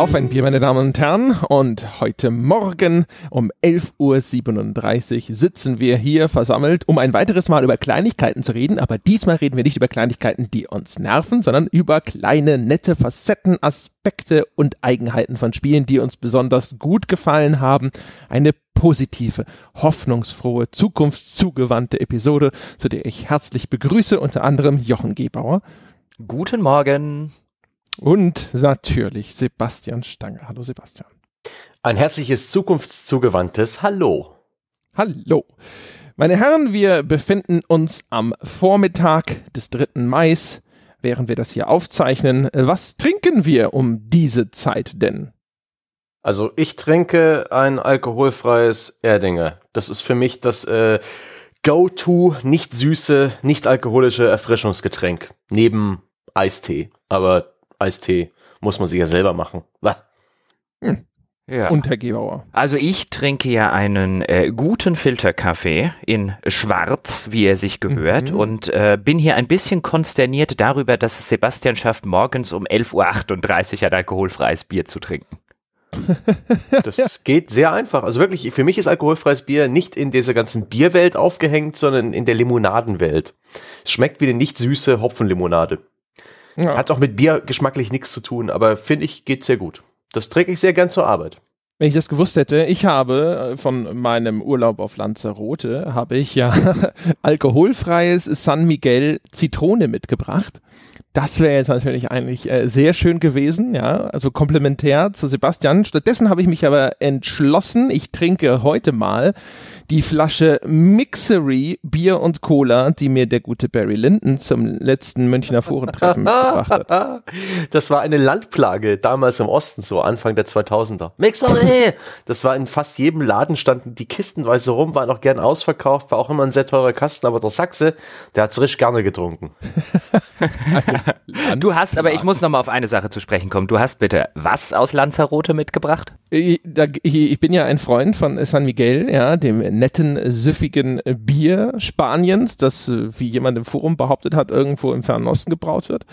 Auf ein Bier, meine Damen und Herren. Und heute Morgen um 11.37 Uhr sitzen wir hier versammelt, um ein weiteres Mal über Kleinigkeiten zu reden. Aber diesmal reden wir nicht über Kleinigkeiten, die uns nerven, sondern über kleine, nette Facetten, Aspekte und Eigenheiten von Spielen, die uns besonders gut gefallen haben. Eine positive, hoffnungsfrohe, zukunftszugewandte Episode, zu der ich herzlich begrüße, unter anderem Jochen Gebauer. Guten Morgen. Und natürlich Sebastian Stange. Hallo Sebastian. Ein herzliches zukunftszugewandtes Hallo. Hallo. Meine Herren, wir befinden uns am Vormittag des 3. Mai, während wir das hier aufzeichnen. Was trinken wir um diese Zeit denn? Also ich trinke ein alkoholfreies Erdinger. Das ist für mich das äh, Go-To, nicht süße, nicht alkoholische Erfrischungsgetränk. Neben Eistee. Aber Eistee muss man sich ja selber machen. Hm. Ja. Und Herr Gebauer. Also ich trinke ja einen äh, guten Filterkaffee in Schwarz, wie er sich gehört, mhm. und äh, bin hier ein bisschen konsterniert darüber, dass es Sebastian schafft, morgens um 11.38 Uhr ein alkoholfreies Bier zu trinken. Das geht sehr einfach. Also wirklich, für mich ist alkoholfreies Bier nicht in dieser ganzen Bierwelt aufgehängt, sondern in der Limonadenwelt. Es schmeckt wie eine nicht süße Hopfenlimonade. Ja. Hat auch mit Bier geschmacklich nichts zu tun, aber finde ich, geht sehr gut. Das träge ich sehr gern zur Arbeit. Wenn ich das gewusst hätte, ich habe äh, von meinem Urlaub auf Lanzarote, habe ich ja alkoholfreies San Miguel Zitrone mitgebracht. Das wäre jetzt natürlich eigentlich äh, sehr schön gewesen, ja, also komplementär zu Sebastian. Stattdessen habe ich mich aber entschlossen, ich trinke heute mal die Flasche Mixery Bier und Cola, die mir der gute Barry Linden zum letzten Münchner Forentreffen mitgebracht hat. Das war eine Landplage damals im Osten, so Anfang der 2000er. Mixery! Das war in fast jedem Laden standen die kistenweise rum, waren auch gern ausverkauft, war auch immer ein sehr teurer Kasten, aber der Sachse, der hat's richtig gerne getrunken. du hast, aber ich muss noch mal auf eine Sache zu sprechen kommen. Du hast bitte was aus Lanzarote mitgebracht? Ich, ich bin ja ein Freund von San Miguel, ja, dem netten, süffigen Bier Spaniens, das, äh, wie jemand im Forum behauptet hat, irgendwo im Fernen Osten gebraut wird.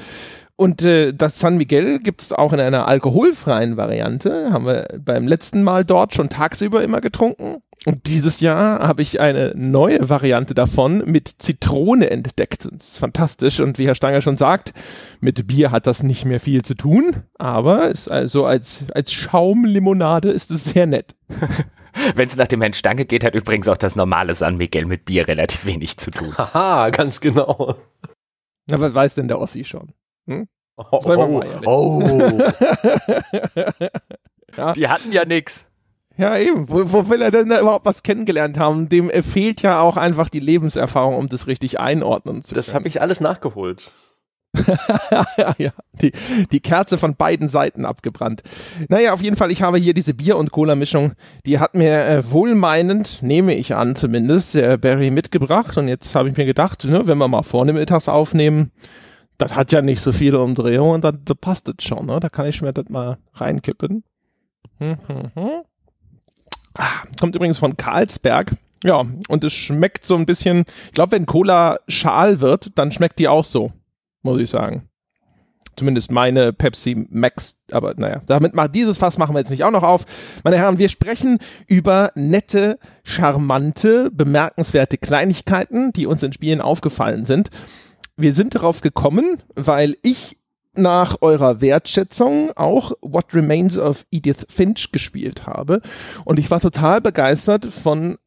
Und äh, das San Miguel gibt es auch in einer alkoholfreien Variante. Haben wir beim letzten Mal dort schon tagsüber immer getrunken. Und dieses Jahr habe ich eine neue Variante davon mit Zitrone entdeckt. Das ist fantastisch. Und wie Herr Stanger schon sagt, mit Bier hat das nicht mehr viel zu tun. Aber ist also als, als Schaumlimonade ist es sehr nett. Wenn es nach dem Herrn Stange geht, hat übrigens auch das normale San Miguel mit Bier relativ wenig zu tun. Haha, ganz genau. Na, was weiß denn der Ossi schon? Hm? Oh, oh, oh. ja. Die hatten ja nix. Ja, eben. Wo, wo will er denn da überhaupt was kennengelernt haben? Dem fehlt ja auch einfach die Lebenserfahrung, um das richtig einordnen zu können. Das habe ich alles nachgeholt. ja, die, die Kerze von beiden Seiten abgebrannt. Naja, auf jeden Fall, ich habe hier diese Bier- und Cola-Mischung. Die hat mir äh, wohlmeinend, nehme ich an zumindest, der Barry mitgebracht. Und jetzt habe ich mir gedacht, ne, wenn wir mal vorne mittags aufnehmen, das hat ja nicht so viele Umdrehungen und dann da passt es schon. Ne? Da kann ich mir das mal reinkippen. Hm, hm, hm. Ah, kommt übrigens von Karlsberg. Ja, und es schmeckt so ein bisschen, ich glaube, wenn Cola schal wird, dann schmeckt die auch so muss ich sagen. Zumindest meine Pepsi Max, aber naja, damit mal dieses Fass machen wir jetzt nicht auch noch auf. Meine Herren, wir sprechen über nette, charmante, bemerkenswerte Kleinigkeiten, die uns in Spielen aufgefallen sind. Wir sind darauf gekommen, weil ich nach eurer Wertschätzung auch What Remains of Edith Finch gespielt habe. Und ich war total begeistert von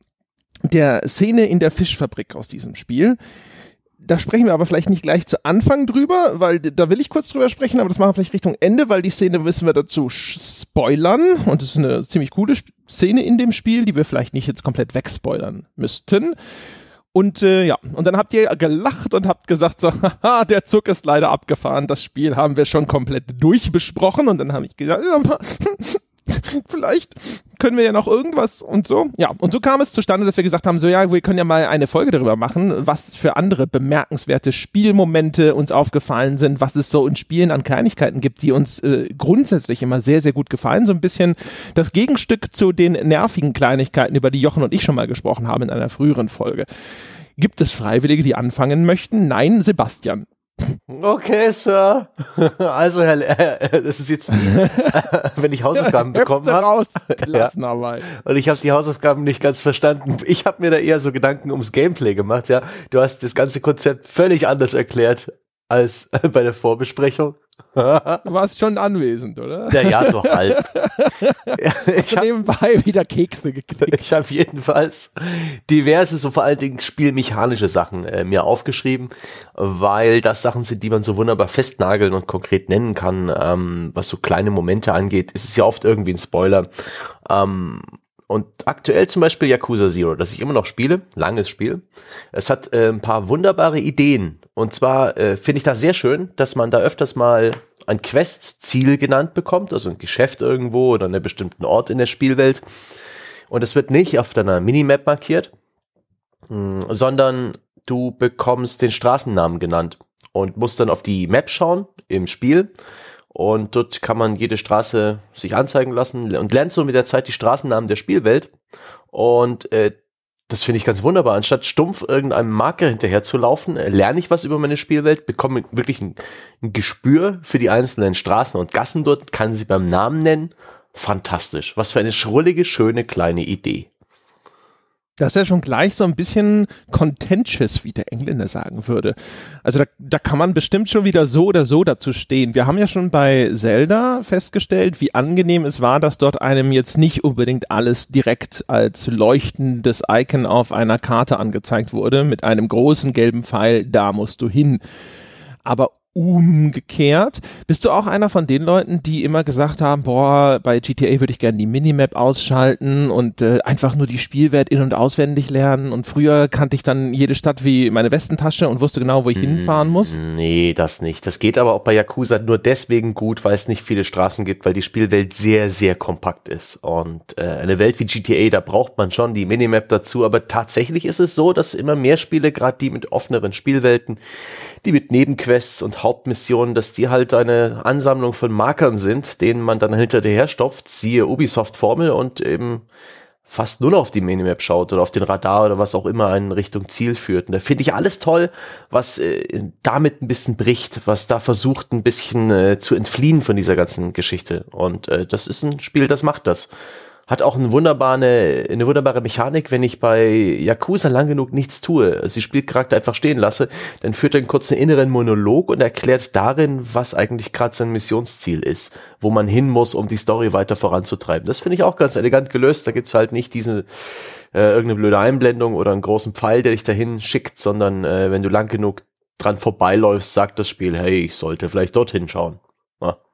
der Szene in der Fischfabrik aus diesem Spiel da sprechen wir aber vielleicht nicht gleich zu Anfang drüber, weil da will ich kurz drüber sprechen, aber das machen wir vielleicht Richtung Ende, weil die Szene müssen wir dazu spoilern und es ist eine ziemlich coole Szene in dem Spiel, die wir vielleicht nicht jetzt komplett wegspoilern müssten. Und äh, ja, und dann habt ihr gelacht und habt gesagt, so, haha, der Zug ist leider abgefahren, das Spiel haben wir schon komplett durchbesprochen. Und dann habe ich gesagt, ja, vielleicht können wir ja noch irgendwas und so. Ja, und so kam es zustande, dass wir gesagt haben, so ja, wir können ja mal eine Folge darüber machen, was für andere bemerkenswerte Spielmomente uns aufgefallen sind, was es so in Spielen an Kleinigkeiten gibt, die uns äh, grundsätzlich immer sehr, sehr gut gefallen. So ein bisschen das Gegenstück zu den nervigen Kleinigkeiten, über die Jochen und ich schon mal gesprochen haben in einer früheren Folge. Gibt es Freiwillige, die anfangen möchten? Nein, Sebastian. Okay, Sir. Also, Herr, äh, das ist jetzt, wenn ich Hausaufgaben bekommen habe. raus, Klassenarbeit. Ja. Und ich habe die Hausaufgaben nicht ganz verstanden. Ich habe mir da eher so Gedanken ums Gameplay gemacht. Ja, du hast das ganze Konzept völlig anders erklärt als bei der Vorbesprechung. Du warst schon anwesend, oder? Ja, ja, so halb. ich habe nebenbei wieder Kekse gekriegt. Ich habe jedenfalls diverse, so vor allen Dingen spielmechanische Sachen äh, mir aufgeschrieben, weil das Sachen sind, die man so wunderbar festnageln und konkret nennen kann. Ähm, was so kleine Momente angeht, ist es ja oft irgendwie ein Spoiler. Ähm, und aktuell zum Beispiel Yakuza Zero, das ich immer noch spiele, langes Spiel. Es hat äh, ein paar wunderbare Ideen. Und zwar äh, finde ich das sehr schön, dass man da öfters mal ein Quest-Ziel genannt bekommt, also ein Geschäft irgendwo oder einen bestimmten Ort in der Spielwelt. Und es wird nicht auf deiner Minimap markiert, mh, hm, sondern du bekommst den Straßennamen genannt und musst dann auf die Map schauen im Spiel und dort kann man jede Straße sich anzeigen lassen und lernt so mit der Zeit die Straßennamen der Spielwelt. Und äh, das finde ich ganz wunderbar. Anstatt stumpf irgendeinem Marker hinterher zu laufen, äh, lerne ich was über meine Spielwelt, bekomme wirklich ein, ein Gespür für die einzelnen Straßen und Gassen dort, kann sie beim Namen nennen. Fantastisch. Was für eine schrullige, schöne kleine Idee. Das ist ja schon gleich so ein bisschen contentious, wie der Engländer sagen würde. Also da, da kann man bestimmt schon wieder so oder so dazu stehen. Wir haben ja schon bei Zelda festgestellt, wie angenehm es war, dass dort einem jetzt nicht unbedingt alles direkt als leuchtendes Icon auf einer Karte angezeigt wurde, mit einem großen gelben Pfeil, da musst du hin. Aber umgekehrt. Bist du auch einer von den Leuten, die immer gesagt haben, boah, bei GTA würde ich gerne die Minimap ausschalten und äh, einfach nur die Spielwelt in- und auswendig lernen und früher kannte ich dann jede Stadt wie meine Westentasche und wusste genau, wo ich mm, hinfahren muss? Nee, das nicht. Das geht aber auch bei Yakuza nur deswegen gut, weil es nicht viele Straßen gibt, weil die Spielwelt sehr, sehr kompakt ist und äh, eine Welt wie GTA, da braucht man schon die Minimap dazu, aber tatsächlich ist es so, dass immer mehr Spiele, gerade die mit offeneren Spielwelten, die mit Nebenquests und Hauptmissionen, dass die halt eine Ansammlung von Markern sind, denen man dann hinterher stopft, siehe Ubisoft-Formel und eben fast nur noch auf die Minimap schaut oder auf den Radar oder was auch immer einen Richtung Ziel führt. Und da finde ich alles toll, was äh, damit ein bisschen bricht, was da versucht ein bisschen äh, zu entfliehen von dieser ganzen Geschichte. Und äh, das ist ein Spiel, das macht das hat auch eine wunderbare, eine wunderbare Mechanik, wenn ich bei Yakuza lang genug nichts tue, also die Spielcharakter einfach stehen lasse, dann führt er einen kurzen inneren Monolog und erklärt darin, was eigentlich gerade sein Missionsziel ist, wo man hin muss, um die Story weiter voranzutreiben. Das finde ich auch ganz elegant gelöst. Da gibt's halt nicht diese äh, irgendeine blöde Einblendung oder einen großen Pfeil, der dich dahin schickt, sondern äh, wenn du lang genug dran vorbeiläufst, sagt das Spiel, hey, ich sollte vielleicht dorthin schauen.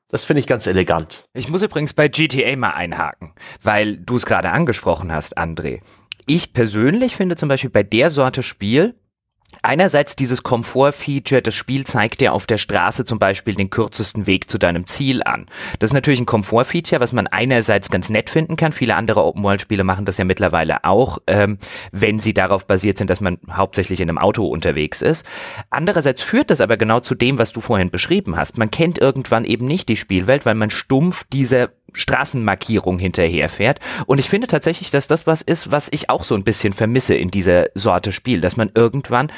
Das finde ich ganz elegant. Ich muss übrigens bei GTA mal einhaken, weil du es gerade angesprochen hast, André. Ich persönlich finde zum Beispiel bei der Sorte Spiel, Einerseits dieses Komfort-Feature, das Spiel zeigt dir auf der Straße zum Beispiel den kürzesten Weg zu deinem Ziel an. Das ist natürlich ein Komfort-Feature, was man einerseits ganz nett finden kann. Viele andere Open-World-Spiele machen das ja mittlerweile auch, ähm, wenn sie darauf basiert sind, dass man hauptsächlich in einem Auto unterwegs ist. Andererseits führt das aber genau zu dem, was du vorhin beschrieben hast. Man kennt irgendwann eben nicht die Spielwelt, weil man stumpf dieser Straßenmarkierung hinterherfährt. Und ich finde tatsächlich, dass das was ist, was ich auch so ein bisschen vermisse in dieser Sorte Spiel, dass man irgendwann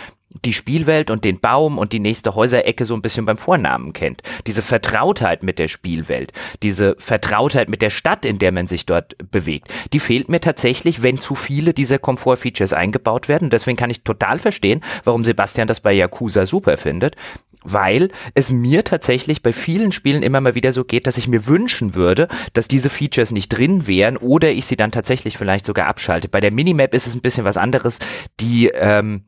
die Spielwelt und den Baum und die nächste Häuserecke so ein bisschen beim Vornamen kennt. Diese Vertrautheit mit der Spielwelt, diese Vertrautheit mit der Stadt, in der man sich dort bewegt, die fehlt mir tatsächlich, wenn zu viele dieser Komfortfeatures eingebaut werden. Deswegen kann ich total verstehen, warum Sebastian das bei Yakuza super findet weil es mir tatsächlich bei vielen Spielen immer mal wieder so geht, dass ich mir wünschen würde, dass diese Features nicht drin wären oder ich sie dann tatsächlich vielleicht sogar abschalte. Bei der Minimap ist es ein bisschen was anderes, die ähm,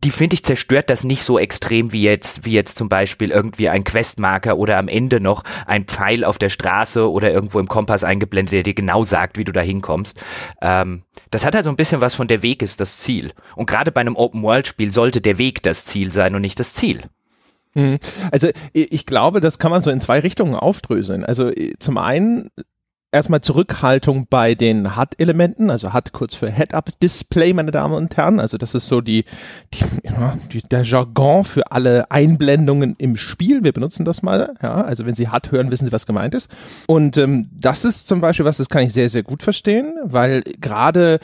die finde ich zerstört das nicht so extrem wie jetzt, wie jetzt zum Beispiel irgendwie ein Questmarker oder am Ende noch ein Pfeil auf der Straße oder irgendwo im Kompass eingeblendet, der dir genau sagt, wie du da hinkommst. Ähm, das hat halt so ein bisschen was von der Weg ist das Ziel. Und gerade bei einem Open-World-Spiel sollte der Weg das Ziel sein und nicht das Ziel. Mhm. Also ich glaube, das kann man so in zwei Richtungen aufdröseln. Also zum einen erstmal Zurückhaltung bei den HUD-Elementen, also HUD kurz für Head-Up-Display, meine Damen und Herren. Also das ist so die, die, ja, die, der Jargon für alle Einblendungen im Spiel. Wir benutzen das mal. Ja, also wenn Sie HUD hören, wissen Sie, was gemeint ist. Und ähm, das ist zum Beispiel was, das kann ich sehr, sehr gut verstehen, weil gerade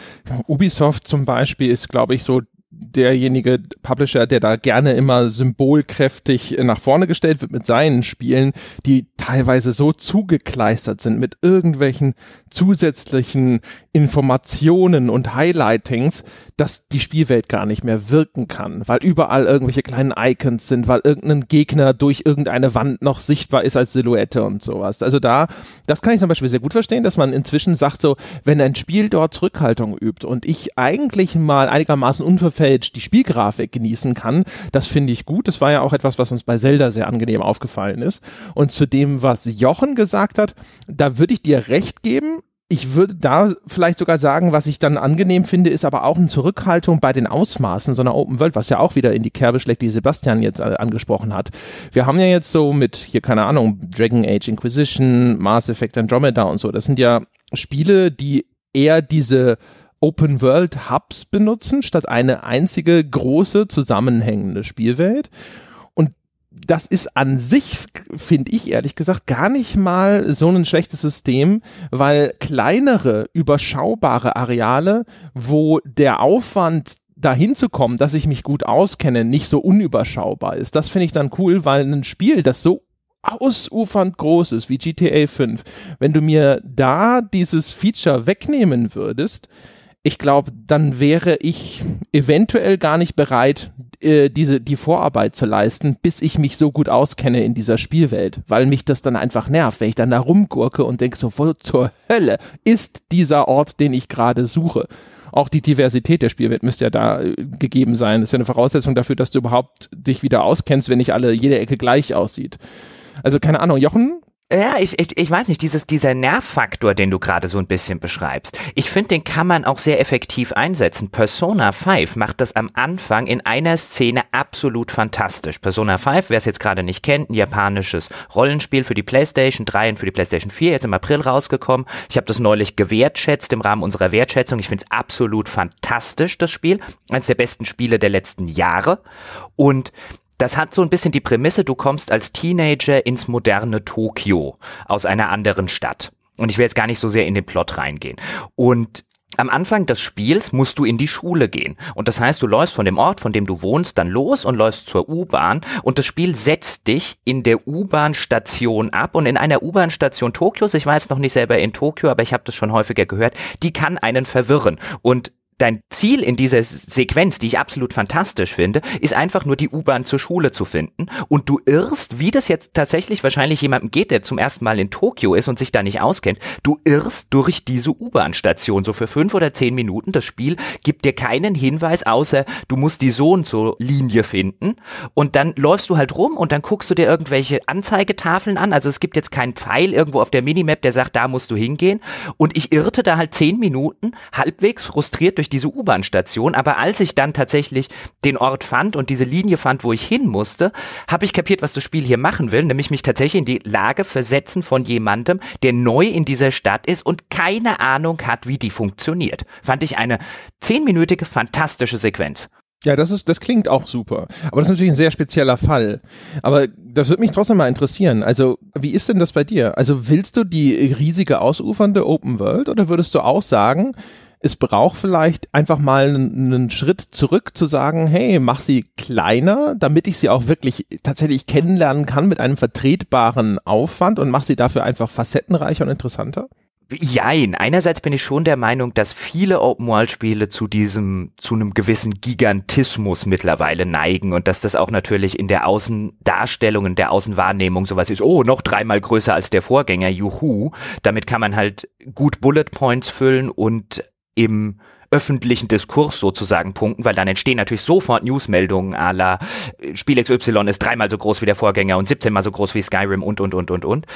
Ubisoft zum Beispiel ist, glaube ich, so derjenige Publisher, der da gerne immer symbolkräftig nach vorne gestellt wird mit seinen Spielen, die teilweise so zugekleistert sind mit irgendwelchen zusätzlichen Informationen und Highlightings, dass die Spielwelt gar nicht mehr wirken kann, weil überall irgendwelche kleinen Icons sind, weil irgendein Gegner durch irgendeine Wand noch sichtbar ist als Silhouette und sowas. Also da, das kann ich zum Beispiel sehr gut verstehen, dass man inzwischen sagt so, wenn ein Spiel dort Zurückhaltung übt und ich eigentlich mal einigermaßen unverfälscht die Spielgrafik genießen kann, das finde ich gut. Das war ja auch etwas, was uns bei Zelda sehr angenehm aufgefallen ist. Und zu dem, was Jochen gesagt hat, da würde ich dir recht geben ich würde da vielleicht sogar sagen, was ich dann angenehm finde, ist aber auch eine Zurückhaltung bei den Ausmaßen so einer Open World, was ja auch wieder in die Kerbe schlägt, die Sebastian jetzt äh, angesprochen hat. Wir haben ja jetzt so mit, hier keine Ahnung, Dragon Age Inquisition, Mass Effect Andromeda und so, das sind ja Spiele, die eher diese Open World Hubs benutzen, statt eine einzige große zusammenhängende Spielwelt das ist an sich, finde ich ehrlich gesagt, gar nicht mal so ein schlechtes System, weil kleinere, überschaubare Areale, wo der Aufwand dahin zu kommen, dass ich mich gut auskenne, nicht so unüberschaubar ist. Das finde ich dann cool, weil ein Spiel, das so ausufernd groß ist wie GTA 5, wenn du mir da dieses Feature wegnehmen würdest, ich glaube, dann wäre ich eventuell gar nicht bereit, äh, diese, die Vorarbeit zu leisten, bis ich mich so gut auskenne in dieser Spielwelt, weil mich das dann einfach nervt, wenn ich dann da rumgurke und denke so, wo zur Hölle ist dieser Ort, den ich gerade suche? Auch die Diversität der Spielwelt müsste ja da äh, gegeben sein. Das ist ja eine Voraussetzung dafür, dass du überhaupt dich wieder auskennst, wenn nicht alle jede Ecke gleich aussieht. Also keine Ahnung, Jochen, ja, ich, ich, ich weiß nicht, dieses, dieser Nervfaktor, den du gerade so ein bisschen beschreibst, ich finde, den kann man auch sehr effektiv einsetzen. Persona 5 macht das am Anfang in einer Szene absolut fantastisch. Persona 5, wer es jetzt gerade nicht kennt, ein japanisches Rollenspiel für die PlayStation 3 und für die PlayStation 4, jetzt im April rausgekommen. Ich habe das neulich gewertschätzt im Rahmen unserer Wertschätzung. Ich finde es absolut fantastisch, das Spiel. Eines der besten Spiele der letzten Jahre. Und das hat so ein bisschen die Prämisse, du kommst als Teenager ins moderne Tokio aus einer anderen Stadt. Und ich will jetzt gar nicht so sehr in den Plot reingehen. Und am Anfang des Spiels musst du in die Schule gehen. Und das heißt, du läufst von dem Ort, von dem du wohnst, dann los und läufst zur U-Bahn. Und das Spiel setzt dich in der U-Bahn-Station ab. Und in einer U-Bahn-Station Tokios, ich war jetzt noch nicht selber in Tokio, aber ich habe das schon häufiger gehört, die kann einen verwirren. Und dein Ziel in dieser Sequenz, die ich absolut fantastisch finde, ist einfach nur die U-Bahn zur Schule zu finden und du irrst, wie das jetzt tatsächlich wahrscheinlich jemandem geht, der zum ersten Mal in Tokio ist und sich da nicht auskennt, du irrst durch diese U-Bahn-Station so für fünf oder zehn Minuten. Das Spiel gibt dir keinen Hinweis, außer du musst die so und so Linie finden und dann läufst du halt rum und dann guckst du dir irgendwelche Anzeigetafeln an. Also es gibt jetzt keinen Pfeil irgendwo auf der Minimap, der sagt, da musst du hingehen und ich irrte da halt zehn Minuten halbwegs frustriert durch durch diese U-Bahn-Station, aber als ich dann tatsächlich den Ort fand und diese Linie fand, wo ich hin musste, habe ich kapiert, was das Spiel hier machen will, nämlich mich tatsächlich in die Lage versetzen von jemandem, der neu in dieser Stadt ist und keine Ahnung hat, wie die funktioniert. Fand ich eine zehnminütige fantastische Sequenz. Ja, das ist, das klingt auch super. Aber das ist natürlich ein sehr spezieller Fall. Aber das würde mich trotzdem mal interessieren. Also, wie ist denn das bei dir? Also, willst du die riesige ausufernde Open World oder würdest du auch sagen, es braucht vielleicht einfach mal einen, Schritt zurück zu sagen, hey, mach sie kleiner, damit ich sie auch wirklich tatsächlich kennenlernen kann mit einem vertretbaren Aufwand und mach sie dafür einfach facettenreicher und interessanter? Jein. Einerseits bin ich schon der Meinung, dass viele Open-World-Spiele zu diesem, zu einem gewissen Gigantismus mittlerweile neigen und dass das auch natürlich in der Außendarstellung, in der Außenwahrnehmung sowas ist, oh, noch dreimal größer als der Vorgänger, juhu. Damit kann man halt gut Bullet Points füllen und im öffentlichen Diskurs sozusagen punkten, weil dann entstehen natürlich sofort Newsmeldungen à la Spiel XY ist dreimal so groß wie der Vorgänger und 17 mal so groß wie Skyrim und, und, und, und, und.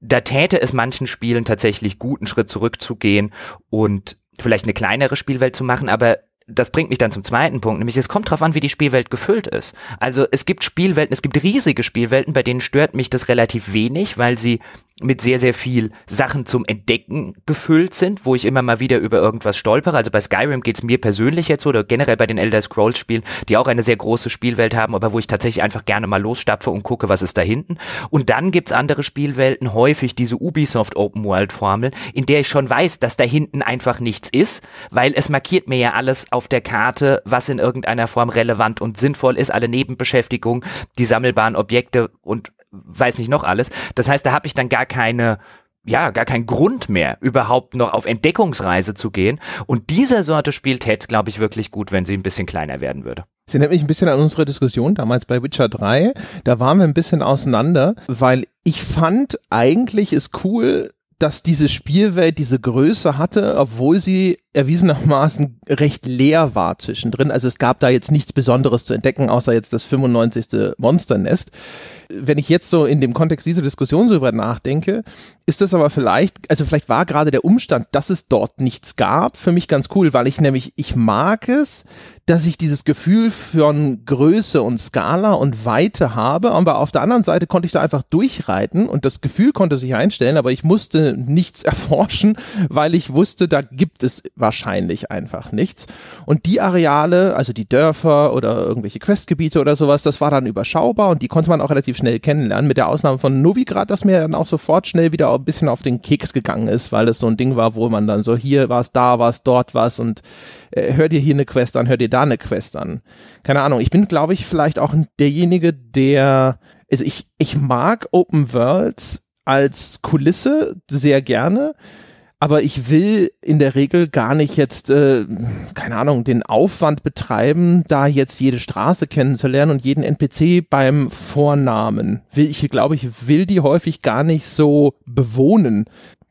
Da täte es manchen Spielen tatsächlich gut, einen Schritt zurückzugehen und vielleicht eine kleinere Spielwelt zu machen, aber das bringt mich dann zum zweiten Punkt, nämlich es kommt drauf an, wie die Spielwelt gefüllt ist. Also es gibt Spielwelten, es gibt riesige Spielwelten, bei denen stört mich das relativ wenig, weil sie mit sehr, sehr viel Sachen zum Entdecken gefüllt sind, wo ich immer mal wieder über irgendwas stolpere. Also bei Skyrim geht's mir persönlich jetzt so, oder generell bei den Elder Scrolls Spielen, die auch eine sehr große Spielwelt haben, aber wo ich tatsächlich einfach gerne mal losstapfe und gucke, was ist da hinten. Und dann gibt's andere Spielwelten, häufig diese Ubisoft Open World Formel, in der ich schon weiß, dass da hinten einfach nichts ist, weil es markiert mir ja alles auf der Karte, was in irgendeiner Form relevant und sinnvoll ist, alle Nebenbeschäftigungen, die sammelbaren Objekte und weiß nicht noch alles. Das heißt, da habe ich dann gar keine ja, gar kein Grund mehr, überhaupt noch auf Entdeckungsreise zu gehen. Und dieser Sorte Spiel täte glaube ich, wirklich gut, wenn sie ein bisschen kleiner werden würde. Sie erinnert mich ein bisschen an unsere Diskussion damals bei Witcher 3. Da waren wir ein bisschen auseinander, weil ich fand eigentlich ist cool, dass diese Spielwelt diese Größe hatte, obwohl sie erwiesenermaßen recht leer war zwischendrin. Also es gab da jetzt nichts Besonderes zu entdecken, außer jetzt das 95. Monsternest. Wenn ich jetzt so in dem Kontext dieser Diskussion so über nachdenke, ist das aber vielleicht, also vielleicht war gerade der Umstand, dass es dort nichts gab, für mich ganz cool, weil ich nämlich, ich mag es, dass ich dieses Gefühl von Größe und Skala und Weite habe, aber auf der anderen Seite konnte ich da einfach durchreiten und das Gefühl konnte sich einstellen, aber ich musste nichts erforschen, weil ich wusste, da gibt es wahrscheinlich einfach nichts. Und die Areale, also die Dörfer oder irgendwelche Questgebiete oder sowas, das war dann überschaubar und die konnte man auch relativ schnell kennenlernen, mit der Ausnahme von Novigrad, das mir dann auch sofort schnell wieder ein bisschen auf den Keks gegangen ist, weil es so ein Ding war, wo man dann so hier was, da was, dort was und äh, hör dir hier eine Quest an, hör dir da eine Quest an. Keine Ahnung, ich bin, glaube ich, vielleicht auch derjenige, der, also ich, ich mag Open Worlds als Kulisse sehr gerne aber ich will in der Regel gar nicht jetzt, äh, keine Ahnung, den Aufwand betreiben, da jetzt jede Straße kennenzulernen und jeden NPC beim Vornamen. Will ich, glaube ich, will die häufig gar nicht so bewohnen.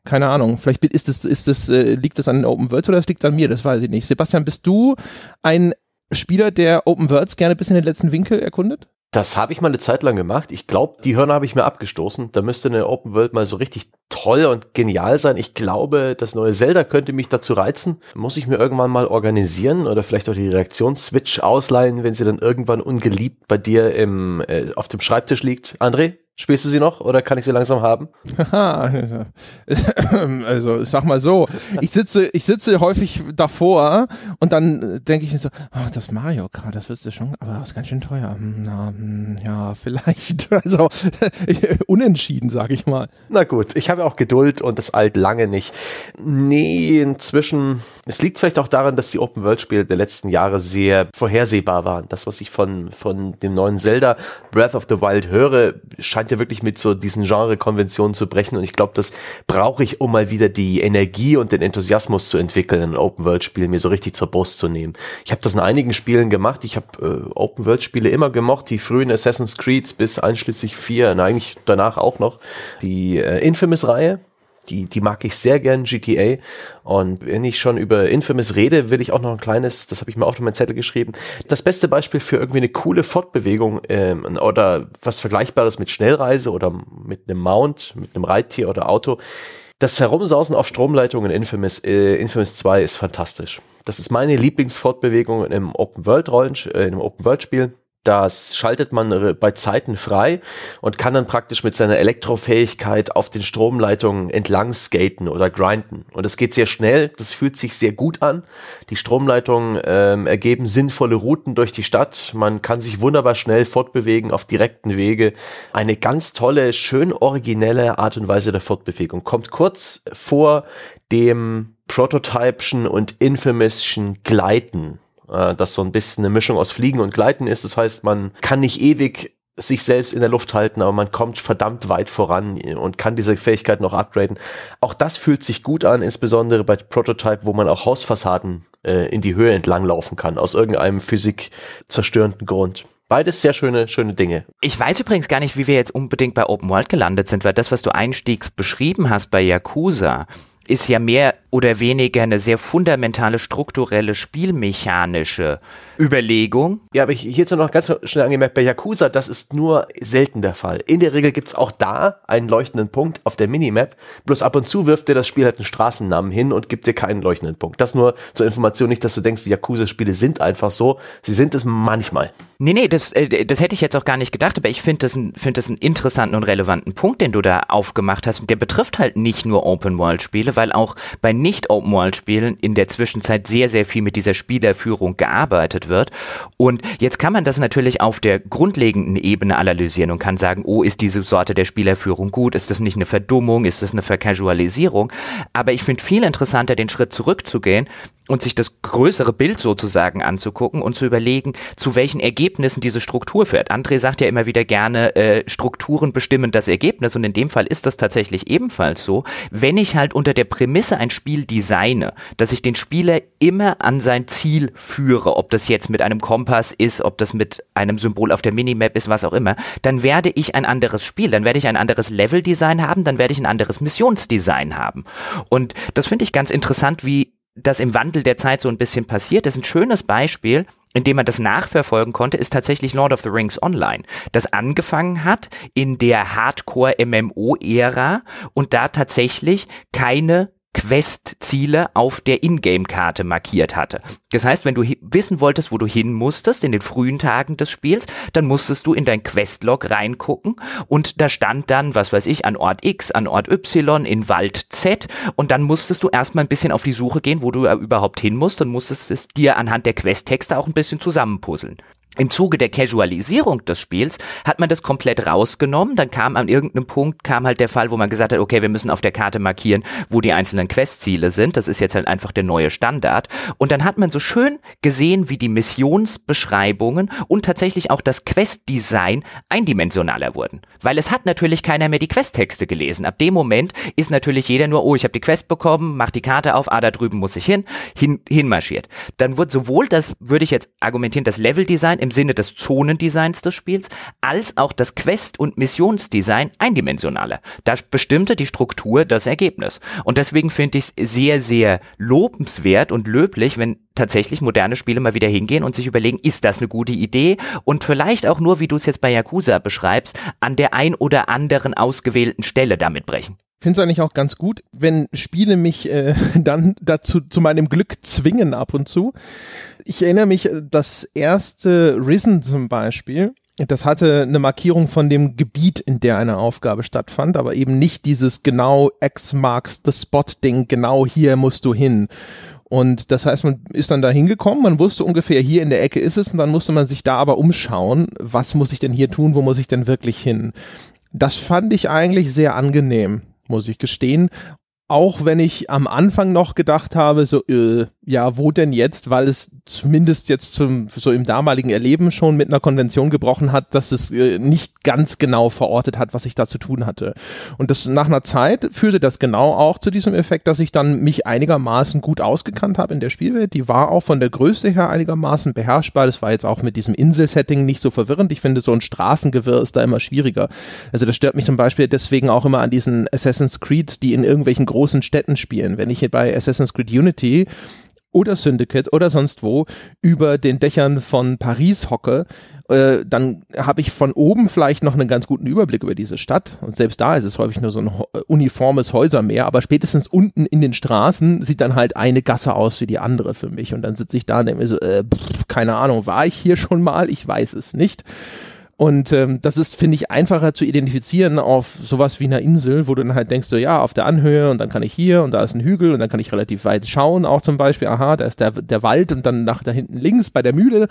Keine Ahnung, vielleicht ist es, ist es, äh, liegt es an Open Worlds oder es liegt an mir, das weiß ich nicht. Sebastian, bist du ein Spieler, der Open Worlds gerne bis in den letzten Winkel erkundet? Das habe ich mal eine Zeit lang gemacht. Ich glaube, die Hörner habe ich mir abgestoßen. Da müsste eine Open World mal so richtig toll und genial sein. Ich glaube, das neue Zelda könnte mich dazu reizen. Muss ich mir irgendwann mal organisieren oder vielleicht auch die Reaktionsswitch ausleihen, wenn sie dann irgendwann ungeliebt bei dir im, äh, auf dem Schreibtisch liegt. André? Spielst du sie noch oder kann ich sie langsam haben? also ich sag mal so, ich sitze, ich sitze häufig davor und dann denke ich mir so, oh, das Mario Kart, das wirst du schon, aber das ist ganz schön teuer. Hm, na, hm, ja, vielleicht. Also unentschieden, sage ich mal. Na gut, ich habe auch Geduld und das alt lange nicht. Nee, inzwischen, es liegt vielleicht auch daran, dass die Open-World-Spiele der letzten Jahre sehr vorhersehbar waren. Das, was ich von, von dem neuen Zelda Breath of the Wild höre, scheint ja wirklich mit so diesen Genre-Konventionen zu brechen und ich glaube, das brauche ich, um mal wieder die Energie und den Enthusiasmus zu entwickeln, ein Open-World-Spiel mir so richtig zur Brust zu nehmen. Ich habe das in einigen Spielen gemacht. Ich habe äh, Open-World-Spiele immer gemocht, die frühen Assassin's Creeds bis einschließlich vier, und eigentlich danach auch noch. Die äh, Infamous-Reihe, die, die mag ich sehr gern, GTA. Und wenn ich schon über Infamous rede, will ich auch noch ein kleines, das habe ich mir auch auf meinen Zettel geschrieben, das beste Beispiel für irgendwie eine coole Fortbewegung ähm, oder was Vergleichbares mit Schnellreise oder mit einem Mount, mit einem Reittier oder Auto. Das Herumsausen auf Stromleitungen in Infamous, äh, Infamous 2 ist fantastisch. Das ist meine Lieblingsfortbewegung im Open World Rollen, äh, in einem Open World Spiel. Das schaltet man bei Zeiten frei und kann dann praktisch mit seiner Elektrofähigkeit auf den Stromleitungen entlang skaten oder grinden. Und es geht sehr schnell, das fühlt sich sehr gut an. Die Stromleitungen ähm, ergeben sinnvolle Routen durch die Stadt. Man kann sich wunderbar schnell fortbewegen auf direkten Wege. Eine ganz tolle, schön originelle Art und Weise der Fortbewegung. Kommt kurz vor dem prototypischen und infamouschen Gleiten äh, das so ein bisschen eine Mischung aus Fliegen und Gleiten ist. Das heißt, man kann nicht ewig sich selbst in der Luft halten, aber man kommt verdammt weit voran und kann diese Fähigkeit noch upgraden. Auch das fühlt sich gut an, insbesondere bei Prototype, wo man auch Hausfassaden äh, in die Höhe entlang laufen kann, aus irgendeinem physik zerstörenden Grund. Beides sehr schöne, schöne Dinge. Ich weiß übrigens gar nicht, wie wir jetzt unbedingt bei Open World gelandet sind, weil das, was du einstiegs beschrieben hast bei Yakuza, ist ja mehr oder weniger eine sehr fundamentale strukturelle spielmechanische Überlegung. Ja, aber ich hierzu noch ganz schnell angemerkt, bei Yakuza, das ist nur selten der Fall. In der Regel gibt's auch da einen leuchtenden Punkt auf der Minimap, bloß ab und zu wirft dir das Spiel halt einen Straßennamen hin und gibt dir keinen leuchtenden Punkt. Das nur zur Information, nicht, dass du denkst, die Yakuza-Spiele sind einfach so. Sie sind es manchmal. Nee, nee, das, äh, das hätte ich jetzt auch gar nicht gedacht, aber ich finde das, ein, find das einen interessanten und relevanten Punkt, den du da aufgemacht hast. Und der betrifft halt nicht nur Open-World-Spiele, weil auch bei Nicht-Open-World-Spielen in der Zwischenzeit sehr, sehr viel mit dieser Spielerführung gearbeitet wird. Und jetzt kann man das natürlich auf der grundlegenden Ebene analysieren und kann sagen, oh, ist diese Sorte der Spielerführung gut? Ist das nicht eine Verdummung? Ist das eine Vercasualisierung? Aber ich finde viel interessanter, den Schritt zurückzugehen und sich das größere Bild sozusagen anzugucken und zu überlegen, zu welchen Ergebnissen diese Struktur führt. André sagt ja immer wieder gerne, äh, Strukturen bestimmen das Ergebnis und in dem Fall ist das tatsächlich ebenfalls so. Wenn ich halt unter der Prämisse ein Spiel designe, dass ich den Spieler immer an sein Ziel führe, ob das jetzt mit einem Kompass ist, ob das mit einem Symbol auf der Minimap ist, was auch immer, dann werde ich ein anderes Spiel, dann werde ich ein anderes Leveldesign haben, dann werde ich ein anderes Missionsdesign haben. Und das finde ich ganz interessant, wie das im Wandel der Zeit so ein bisschen passiert. Das ist ein schönes Beispiel, in dem man das nachverfolgen konnte, ist tatsächlich Lord of the Rings Online, das angefangen hat in der Hardcore-MMO-Ära und da tatsächlich keine Quest-Ziele auf der Ingame-Karte markiert hatte. Das heißt, wenn du wissen wolltest, wo du hin musstest in den frühen Tagen des Spiels, dann musstest du in dein Quest-Log reingucken und da stand dann, was weiß ich, an Ort X, an Ort Y, in Wald Z und dann musstest du erstmal ein bisschen auf die Suche gehen, wo du überhaupt hin musst und musstest es dir anhand der Quest-Texte auch ein bisschen zusammenpuzzeln. Im Zuge der Casualisierung des Spiels hat man das komplett rausgenommen. Dann kam an irgendeinem Punkt kam halt der Fall, wo man gesagt hat, okay, wir müssen auf der Karte markieren, wo die einzelnen Questziele sind. Das ist jetzt halt einfach der neue Standard. Und dann hat man so schön gesehen, wie die Missionsbeschreibungen und tatsächlich auch das Questdesign eindimensionaler wurden. Weil es hat natürlich keiner mehr die Questtexte gelesen. Ab dem Moment ist natürlich jeder nur, oh, ich habe die Quest bekommen, mach die Karte auf, ah, da drüben muss ich hin, hin hinmarschiert. Dann wird sowohl das, würde ich jetzt argumentieren, das Leveldesign im Sinne des Zonendesigns des Spiels, als auch das Quest- und Missionsdesign eindimensionaler. Das bestimmte die Struktur das Ergebnis. Und deswegen finde ich es sehr, sehr lobenswert und löblich, wenn tatsächlich moderne Spiele mal wieder hingehen und sich überlegen, ist das eine gute Idee? Und vielleicht auch nur, wie du es jetzt bei Yakuza beschreibst, an der ein oder anderen ausgewählten Stelle damit brechen finde es eigentlich auch ganz gut, wenn Spiele mich äh, dann dazu zu meinem Glück zwingen ab und zu. Ich erinnere mich, äh, das erste Risen zum Beispiel, das hatte eine Markierung von dem Gebiet, in der eine Aufgabe stattfand, aber eben nicht dieses genau X marks the spot Ding, genau hier musst du hin. Und das heißt, man ist dann da hingekommen, man wusste ungefähr, hier in der Ecke ist es, und dann musste man sich da aber umschauen, was muss ich denn hier tun, wo muss ich denn wirklich hin. Das fand ich eigentlich sehr angenehm muss ich gestehen. Auch wenn ich am Anfang noch gedacht habe, so, äh, ja, wo denn jetzt, weil es zumindest jetzt zum, so im damaligen Erleben schon mit einer Konvention gebrochen hat, dass es äh, nicht ganz genau verortet hat, was ich da zu tun hatte. Und das nach einer Zeit führte das genau auch zu diesem Effekt, dass ich dann mich einigermaßen gut ausgekannt habe in der Spielwelt. Die war auch von der Größe her einigermaßen beherrschbar. Das war jetzt auch mit diesem Inselsetting nicht so verwirrend. Ich finde, so ein Straßengewirr ist da immer schwieriger. Also das stört mich zum Beispiel deswegen auch immer an diesen Assassin's Creeds, die in irgendwelchen großen Städten spielen. Wenn ich hier bei Assassin's Creed Unity oder Syndicate oder sonst wo über den Dächern von Paris hocke, äh, dann habe ich von oben vielleicht noch einen ganz guten Überblick über diese Stadt. Und selbst da ist es häufig nur so ein uniformes Häusermeer, aber spätestens unten in den Straßen sieht dann halt eine Gasse aus wie die andere für mich. Und dann sitze ich da und denke mir so, äh, pff, keine Ahnung, war ich hier schon mal? Ich weiß es nicht. Und ähm, das ist, finde ich, einfacher zu identifizieren auf sowas wie einer Insel, wo du dann halt denkst, so ja, auf der Anhöhe und dann kann ich hier und da ist ein Hügel und dann kann ich relativ weit schauen, auch zum Beispiel, aha, da ist der, der Wald und dann nach da hinten links bei der Mühle.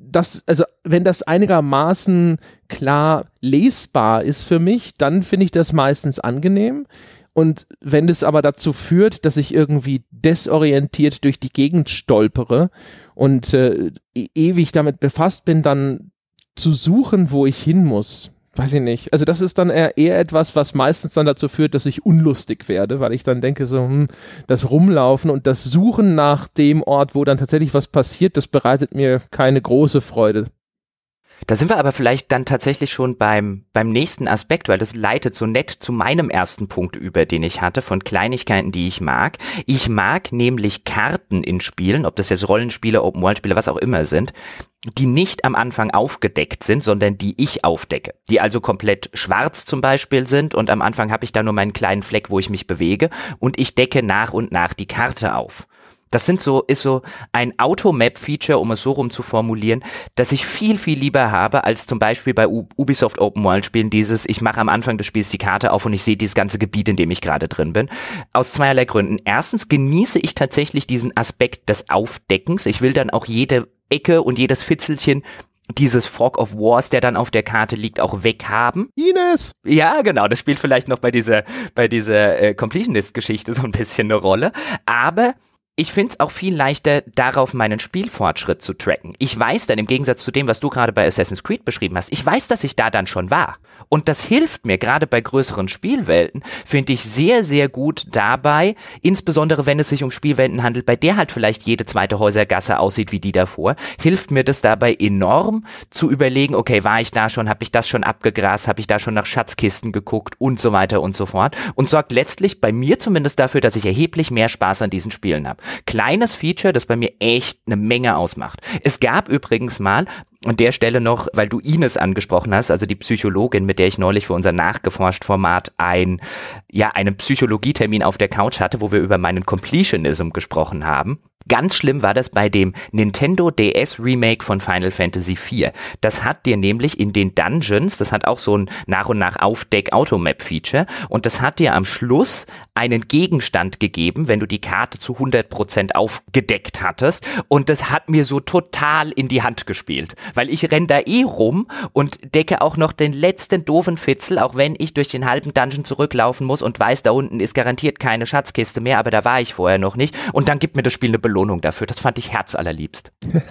Das, also wenn das einigermaßen klar lesbar ist für mich, dann finde ich das meistens angenehm. Und wenn es aber dazu führt, dass ich irgendwie desorientiert durch die Gegend stolpere und äh, e-, ewig damit befasst bin, dann zu suchen, wo ich hin muss. Weiß ich nicht. Also das ist dann eher, eher etwas, was meistens dann dazu führt, dass ich unlustig werde, weil ich dann denke, so, hm, das Rumlaufen und das Suchen nach dem Ort, wo dann tatsächlich was passiert, das bereitet mir keine große Freude. Da sind wir aber vielleicht dann tatsächlich schon beim, beim nächsten Aspekt, weil das leitet so nett zu meinem ersten Punkt über, den ich hatte, von Kleinigkeiten, die ich mag. Ich mag nämlich Karten in Spielen, ob das jetzt Rollenspiele, Open-World-Spiele, was auch immer sind, die nicht am Anfang aufgedeckt sind, sondern die ich aufdecke. Die also komplett schwarz zum Beispiel sind und am Anfang habe ich da nur meinen kleinen Fleck, wo ich mich bewege und ich decke nach und nach die Karte auf. Das sind so, ist so ein Automap-Feature, um es so rum zu formulieren, das ich viel, viel lieber habe, als zum Beispiel bei Ubisoft Open World Spielen dieses, ich mache am Anfang des Spiels die Karte auf und ich sehe dieses ganze Gebiet, in dem ich gerade drin bin. Aus zweierlei Gründen. Erstens genieße ich tatsächlich diesen Aspekt des Aufdeckens. Ich will dann auch jede Ecke und jedes Fitzelchen dieses Fog of Wars, der dann auf der Karte liegt, auch weghaben. Ines! Ja, genau, das spielt vielleicht noch bei dieser, bei dieser äh, Completionist-Geschichte so ein bisschen eine Rolle. Aber ich finde es auch viel leichter, darauf meinen Spielfortschritt zu tracken. Ich weiß dann im Gegensatz zu dem, was du gerade bei Assassin's Creed beschrieben hast, ich weiß, dass ich da dann schon war. Und das hilft mir gerade bei größeren Spielwelten, finde ich sehr, sehr gut dabei, insbesondere wenn es sich um Spielwelten handelt, bei der halt vielleicht jede zweite Häusergasse aussieht wie die davor, hilft mir das dabei enorm zu überlegen, okay, war ich da schon, habe ich das schon abgegrast, habe ich da schon nach Schatzkisten geguckt und so weiter und so fort und sorgt letztlich bei mir zumindest dafür, dass ich erheblich mehr Spaß an diesen Spielen habe. Kleines Feature, das bei mir echt eine Menge ausmacht. Es gab übrigens mal an der Stelle noch, weil du Ines angesprochen hast, also die Psychologin, mit der ich neulich für unser nachgeforscht Format ein, ja, einen Psychologietermin auf der Couch hatte, wo wir über meinen Completionism gesprochen haben. Ganz schlimm war das bei dem Nintendo DS Remake von Final Fantasy IV. Das hat dir nämlich in den Dungeons, das hat auch so ein nach und nach Aufdeck Automap Feature und das hat dir am Schluss einen Gegenstand gegeben, wenn du die Karte zu 100% aufgedeckt hattest und das hat mir so total in die Hand gespielt, weil ich renn da eh rum und decke auch noch den letzten doofen Fitzel, auch wenn ich durch den halben Dungeon zurücklaufen muss und weiß, da unten ist garantiert keine Schatzkiste mehr, aber da war ich vorher noch nicht und dann gibt mir das Spiel eine Belohnung Belohnung dafür. Das fand ich herzallerliebst.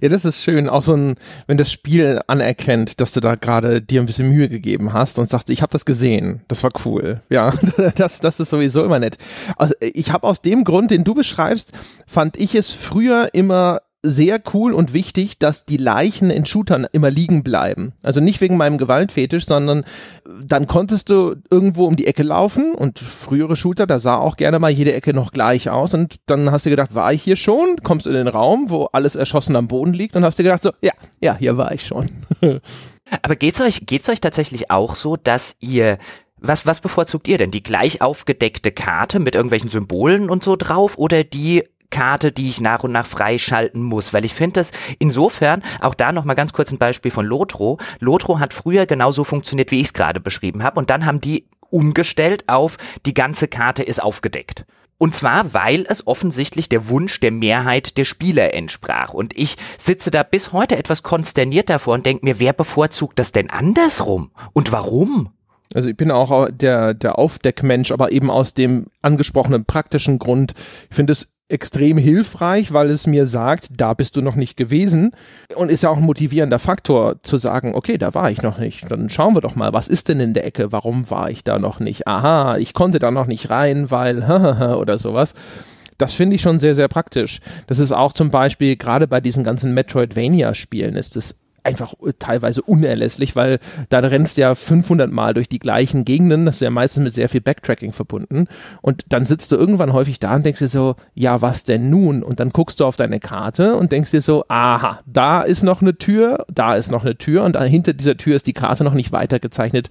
ja, das ist schön. Auch so ein, wenn das Spiel anerkennt, dass du da gerade dir ein bisschen Mühe gegeben hast und sagst, ich habe das gesehen. Das war cool. Ja, das, das ist sowieso immer nett. Also ich habe aus dem Grund, den du beschreibst, fand ich es früher immer sehr cool und wichtig, dass die Leichen in Shootern immer liegen bleiben. Also nicht wegen meinem Gewaltfetisch, sondern dann konntest du irgendwo um die Ecke laufen und frühere Shooter, da sah auch gerne mal jede Ecke noch gleich aus und dann hast du gedacht, war ich hier schon? Kommst du in den Raum, wo alles erschossen am Boden liegt und hast dir gedacht so, ja, ja, hier war ich schon. Aber geht's euch, geht's euch tatsächlich auch so, dass ihr was, was bevorzugt ihr denn? Die gleich aufgedeckte Karte mit irgendwelchen Symbolen und so drauf oder die Karte, die ich nach und nach freischalten muss, weil ich finde das insofern, auch da nochmal ganz kurz ein Beispiel von Lotro. Lotro hat früher genauso funktioniert, wie ich es gerade beschrieben habe und dann haben die umgestellt auf die ganze Karte ist aufgedeckt. Und zwar, weil es offensichtlich der Wunsch der Mehrheit der Spieler entsprach. Und ich sitze da bis heute etwas konsterniert davor und denke mir, wer bevorzugt das denn andersrum? Und warum? Also ich bin auch der, der Aufdeckmensch, aber eben aus dem angesprochenen praktischen Grund. Ich finde es extrem hilfreich, weil es mir sagt, da bist du noch nicht gewesen und ist ja auch ein motivierender Faktor zu sagen, okay, da war ich noch nicht. Dann schauen wir doch mal, was ist denn in der Ecke? Warum war ich da noch nicht? Aha, ich konnte da noch nicht rein, weil oder sowas. Das finde ich schon sehr, sehr praktisch. Das ist auch zum Beispiel gerade bei diesen ganzen Metroidvania-Spielen ist es einfach teilweise unerlässlich, weil da rennst du ja 500 Mal durch die gleichen Gegenden, das ist ja meistens mit sehr viel Backtracking verbunden. Und dann sitzt du irgendwann häufig da und denkst dir so, ja, was denn nun? Und dann guckst du auf deine Karte und denkst dir so, aha, da ist noch eine Tür, da ist noch eine Tür. Und hinter dieser Tür ist die Karte noch nicht weitergezeichnet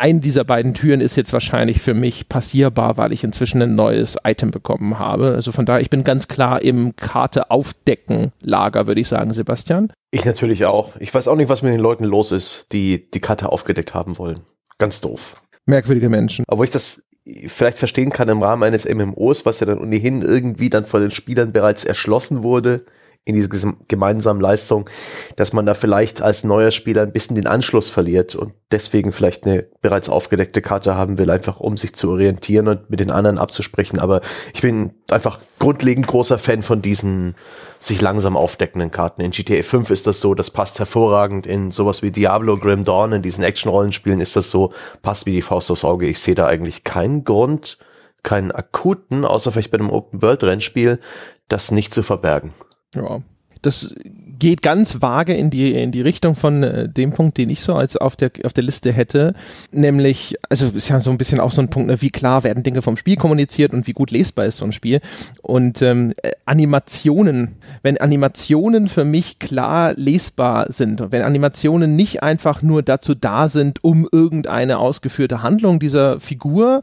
eine dieser beiden Türen ist jetzt wahrscheinlich für mich passierbar, weil ich inzwischen ein neues Item bekommen habe. Also von daher, ich bin ganz klar im Karte aufdecken Lager, würde ich sagen, Sebastian. Ich natürlich auch. Ich weiß auch nicht, was mit den Leuten los ist, die die Karte aufgedeckt haben wollen. Ganz doof. Merkwürdige Menschen. Aber ich das vielleicht verstehen kann im Rahmen eines MMOs, was ja dann ohnehin irgendwie dann von den Spielern bereits erschlossen wurde, in diese gemeinsamen Leistung, dass man da vielleicht als neuer Spieler ein bisschen den Anschluss verliert und deswegen vielleicht eine bereits aufgedeckte Karte haben will, einfach um sich zu orientieren und mit den anderen abzusprechen. Aber ich bin einfach grundlegend großer Fan von diesen sich langsam aufdeckenden Karten. In GTA 5 ist das so, das passt hervorragend. In sowas wie Diablo, Grim Dawn, in diesen Action-Rollenspielen ist das so, passt wie die Faust aufs Auge. Ich sehe da eigentlich keinen Grund, keinen akuten, außer vielleicht bei einem Open-World-Rennspiel, das nicht zu verbergen. Ja. Das geht ganz vage in die, in die Richtung von äh, dem Punkt, den ich so als auf der, auf der Liste hätte. Nämlich, also ist ja so ein bisschen auch so ein Punkt, ne, wie klar werden Dinge vom Spiel kommuniziert und wie gut lesbar ist so ein Spiel. Und ähm, äh, Animationen, wenn Animationen für mich klar lesbar sind, wenn Animationen nicht einfach nur dazu da sind, um irgendeine ausgeführte Handlung dieser Figur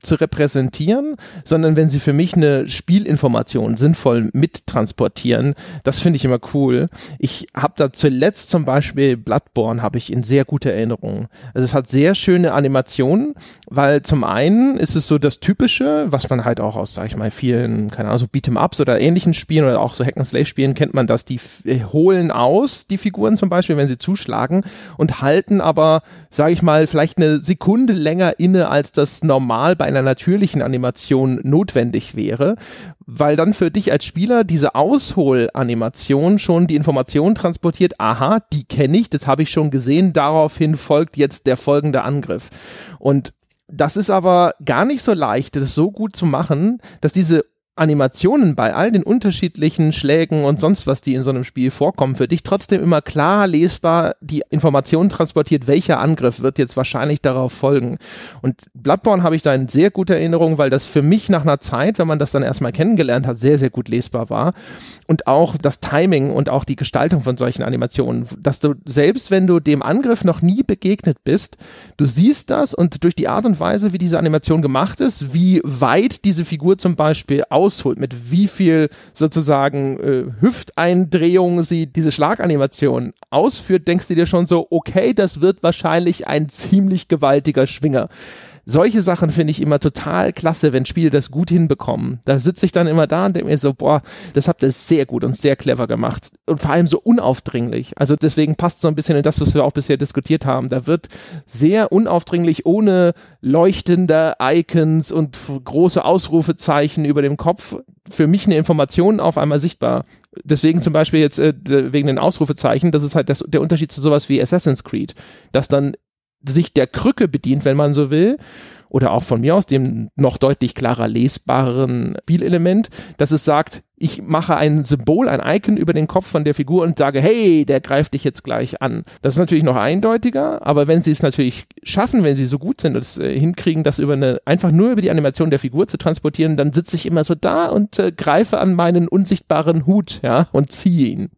zu repräsentieren, sondern wenn sie für mich eine Spielinformation sinnvoll mittransportieren, das finde ich immer cool. Ich habe da zuletzt zum Beispiel Bloodborne habe ich in sehr gute Erinnerung. Also es hat sehr schöne Animationen, weil zum einen ist es so das Typische, was man halt auch aus, sag ich mal, vielen, keine Ahnung, so Beat'em-Ups oder ähnlichen Spielen oder auch so Hack-and-Slay-Spielen kennt man das, die äh, holen aus, die Figuren zum Beispiel, wenn sie zuschlagen und halten aber, sage ich mal, vielleicht eine Sekunde länger inne, als das normal bei einer natürlichen Animation notwendig wäre, weil dann für dich als Spieler diese Ausholanimation schon die Information transportiert, aha, die kenne ich, das habe ich schon gesehen, daraufhin folgt jetzt der folgende Angriff. Und das ist aber gar nicht so leicht, das so gut zu machen, dass diese Animationen bei all den unterschiedlichen Schlägen und sonst was, die in so einem Spiel vorkommen, für dich trotzdem immer klar lesbar die Information transportiert, welcher Angriff wird jetzt wahrscheinlich darauf folgen. Und Bloodborne habe ich da in sehr guter Erinnerung, weil das für mich nach einer Zeit, wenn man das dann erstmal kennengelernt hat, sehr, sehr gut lesbar war. Und auch das Timing und auch die Gestaltung von solchen Animationen, dass du selbst wenn du dem Angriff noch nie begegnet bist, du siehst das und durch die Art und Weise, wie diese Animation gemacht ist, wie weit diese Figur zum Beispiel aus ausholt, mit wie viel sozusagen äh, Hüfteindrehungen sie diese Schlaganimation ausführt, denkst du dir schon so, okay, das wird wahrscheinlich ein ziemlich gewaltiger Schwinger solche Sachen finde ich immer total klasse, wenn Spiele das gut hinbekommen. Da sitze ich dann immer da und denke mir so, boah, das habt ihr sehr gut und sehr clever gemacht. Und vor allem so unaufdringlich. Also deswegen passt so ein bisschen in das, was wir auch bisher diskutiert haben. Da wird sehr unaufdringlich, ohne leuchtende Icons und große Ausrufezeichen über dem Kopf für mich eine Information auf einmal sichtbar. Deswegen zum Beispiel jetzt äh, wegen den Ausrufezeichen, das ist halt das, der Unterschied zu sowas wie Assassin's Creed, dass dann sich der Krücke bedient, wenn man so will, oder auch von mir aus dem noch deutlich klarer lesbaren Spielelement, dass es sagt, ich mache ein Symbol, ein Icon über den Kopf von der Figur und sage, hey, der greift dich jetzt gleich an. Das ist natürlich noch eindeutiger, aber wenn sie es natürlich schaffen, wenn sie so gut sind und es äh, hinkriegen, das über eine, einfach nur über die Animation der Figur zu transportieren, dann sitze ich immer so da und äh, greife an meinen unsichtbaren Hut, ja, und ziehe ihn.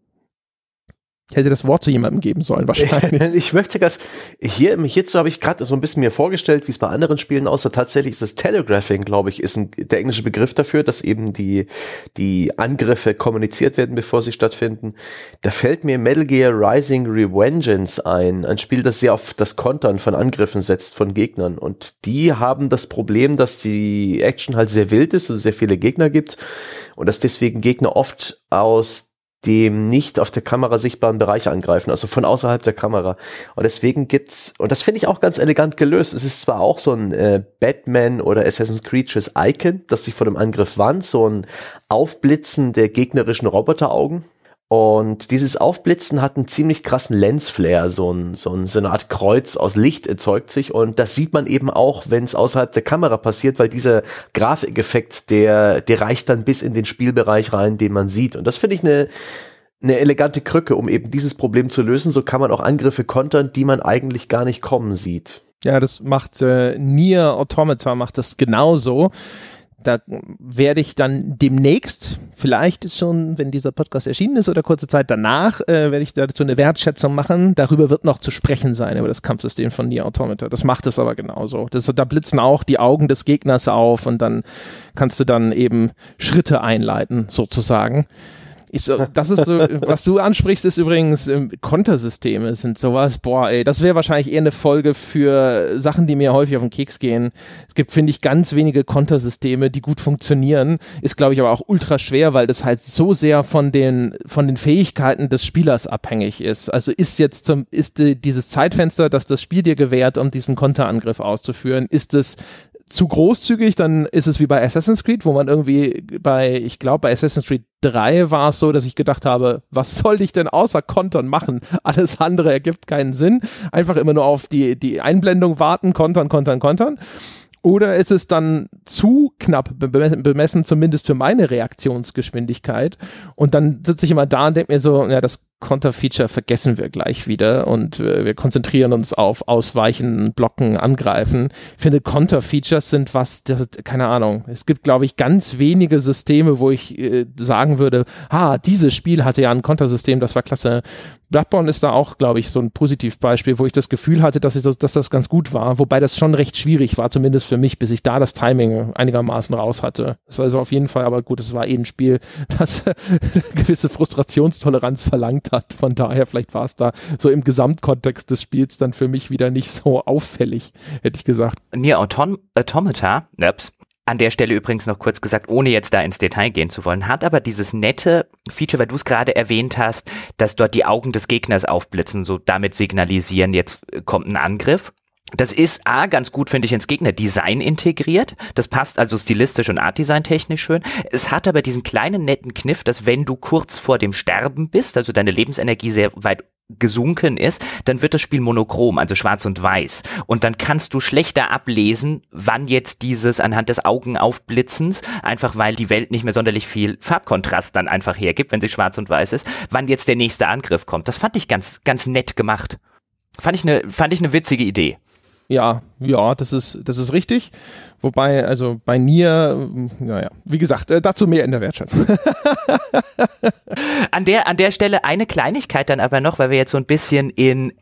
Hätte das Wort zu jemandem geben sollen, wahrscheinlich. Ich möchte das, hier, hierzu habe ich gerade so ein bisschen mir vorgestellt, wie es bei anderen Spielen aussah. Tatsächlich ist das Telegraphing, glaube ich, ist ein, der englische Begriff dafür, dass eben die, die Angriffe kommuniziert werden, bevor sie stattfinden. Da fällt mir Metal Gear Rising Revengeance ein. Ein Spiel, das sehr auf das Kontern von Angriffen setzt von Gegnern. Und die haben das Problem, dass die Action halt sehr wild ist, dass es sehr viele Gegner gibt und dass deswegen Gegner oft aus dem nicht auf der Kamera sichtbaren Bereich angreifen, also von außerhalb der Kamera. Und deswegen gibt's, und das finde ich auch ganz elegant gelöst, es ist zwar auch so ein äh, Batman oder Assassin's Creed Icon, das sich vor dem Angriff warnt, so ein Aufblitzen der gegnerischen Roboteraugen, und dieses Aufblitzen hat einen ziemlich krassen Lensflare, so, ein, so, ein, so eine Art Kreuz aus Licht erzeugt sich. Und das sieht man eben auch, wenn es außerhalb der Kamera passiert, weil dieser Grafikeffekt, der, der reicht dann bis in den Spielbereich rein, den man sieht. Und das finde ich eine, eine elegante Krücke, um eben dieses Problem zu lösen. So kann man auch Angriffe kontern, die man eigentlich gar nicht kommen sieht. Ja, das macht äh, Nier Automata macht das genauso da werde ich dann demnächst, vielleicht schon, wenn dieser Podcast erschienen ist oder kurze Zeit danach, äh, werde ich dazu eine Wertschätzung machen. Darüber wird noch zu sprechen sein, über das Kampfsystem von Nier Automata. Das macht es aber genauso. Das, da blitzen auch die Augen des Gegners auf und dann kannst du dann eben Schritte einleiten, sozusagen. Ich, das ist so, was du ansprichst, ist übrigens ähm, Kontersysteme sind sowas. Boah, ey, das wäre wahrscheinlich eher eine Folge für Sachen, die mir häufig auf den Keks gehen. Es gibt, finde ich, ganz wenige Kontersysteme, die gut funktionieren. Ist, glaube ich, aber auch ultra schwer, weil das halt so sehr von den, von den Fähigkeiten des Spielers abhängig ist. Also ist jetzt zum, ist die, dieses Zeitfenster, das das Spiel dir gewährt, um diesen Konterangriff auszuführen, ist es zu großzügig, dann ist es wie bei Assassin's Creed, wo man irgendwie bei, ich glaube, bei Assassin's Creed 3 war es so, dass ich gedacht habe, was soll ich denn außer Kontern machen? Alles andere ergibt keinen Sinn. Einfach immer nur auf die, die Einblendung warten, kontern, kontern, kontern. Oder ist es dann zu knapp bemessen, zumindest für meine Reaktionsgeschwindigkeit? Und dann sitze ich immer da und denke mir so, ja, das Konterfeature vergessen wir gleich wieder und äh, wir konzentrieren uns auf Ausweichen, Blocken, Angreifen. Ich finde, Konterfeatures sind was, das, keine Ahnung. Es gibt, glaube ich, ganz wenige Systeme, wo ich äh, sagen würde, ah, dieses Spiel hatte ja ein Kontersystem, das war klasse. Bloodborne ist da auch, glaube ich, so ein Positivbeispiel, wo ich das Gefühl hatte, dass, ich das, dass das ganz gut war, wobei das schon recht schwierig war, zumindest für mich, bis ich da das Timing einigermaßen raus hatte. Das war also auf jeden Fall, aber gut, es war eh ein Spiel, das gewisse Frustrationstoleranz verlangt hat. Von daher, vielleicht war es da so im Gesamtkontext des Spiels dann für mich wieder nicht so auffällig, hätte ich gesagt. Nier Autom Automata, ups, an der Stelle übrigens noch kurz gesagt, ohne jetzt da ins Detail gehen zu wollen, hat aber dieses nette Feature, weil du es gerade erwähnt hast, dass dort die Augen des Gegners aufblitzen, so damit signalisieren, jetzt kommt ein Angriff. Das ist A, ganz gut, finde ich, ins Gegnerdesign integriert. Das passt also stilistisch und Artdesign technisch schön. Es hat aber diesen kleinen netten Kniff, dass wenn du kurz vor dem Sterben bist, also deine Lebensenergie sehr weit gesunken ist, dann wird das Spiel monochrom, also schwarz und weiß. Und dann kannst du schlechter ablesen, wann jetzt dieses anhand des Augenaufblitzens, einfach weil die Welt nicht mehr sonderlich viel Farbkontrast dann einfach hergibt, wenn sie schwarz und weiß ist, wann jetzt der nächste Angriff kommt. Das fand ich ganz, ganz nett gemacht. Fand ich eine, fand ich eine witzige Idee. Ja, ja, das ist, das ist richtig. Wobei, also bei Nier, naja, wie gesagt, äh, dazu mehr in der Wertschätzung. an, der, an der Stelle eine Kleinigkeit dann aber noch, weil wir jetzt so ein bisschen in,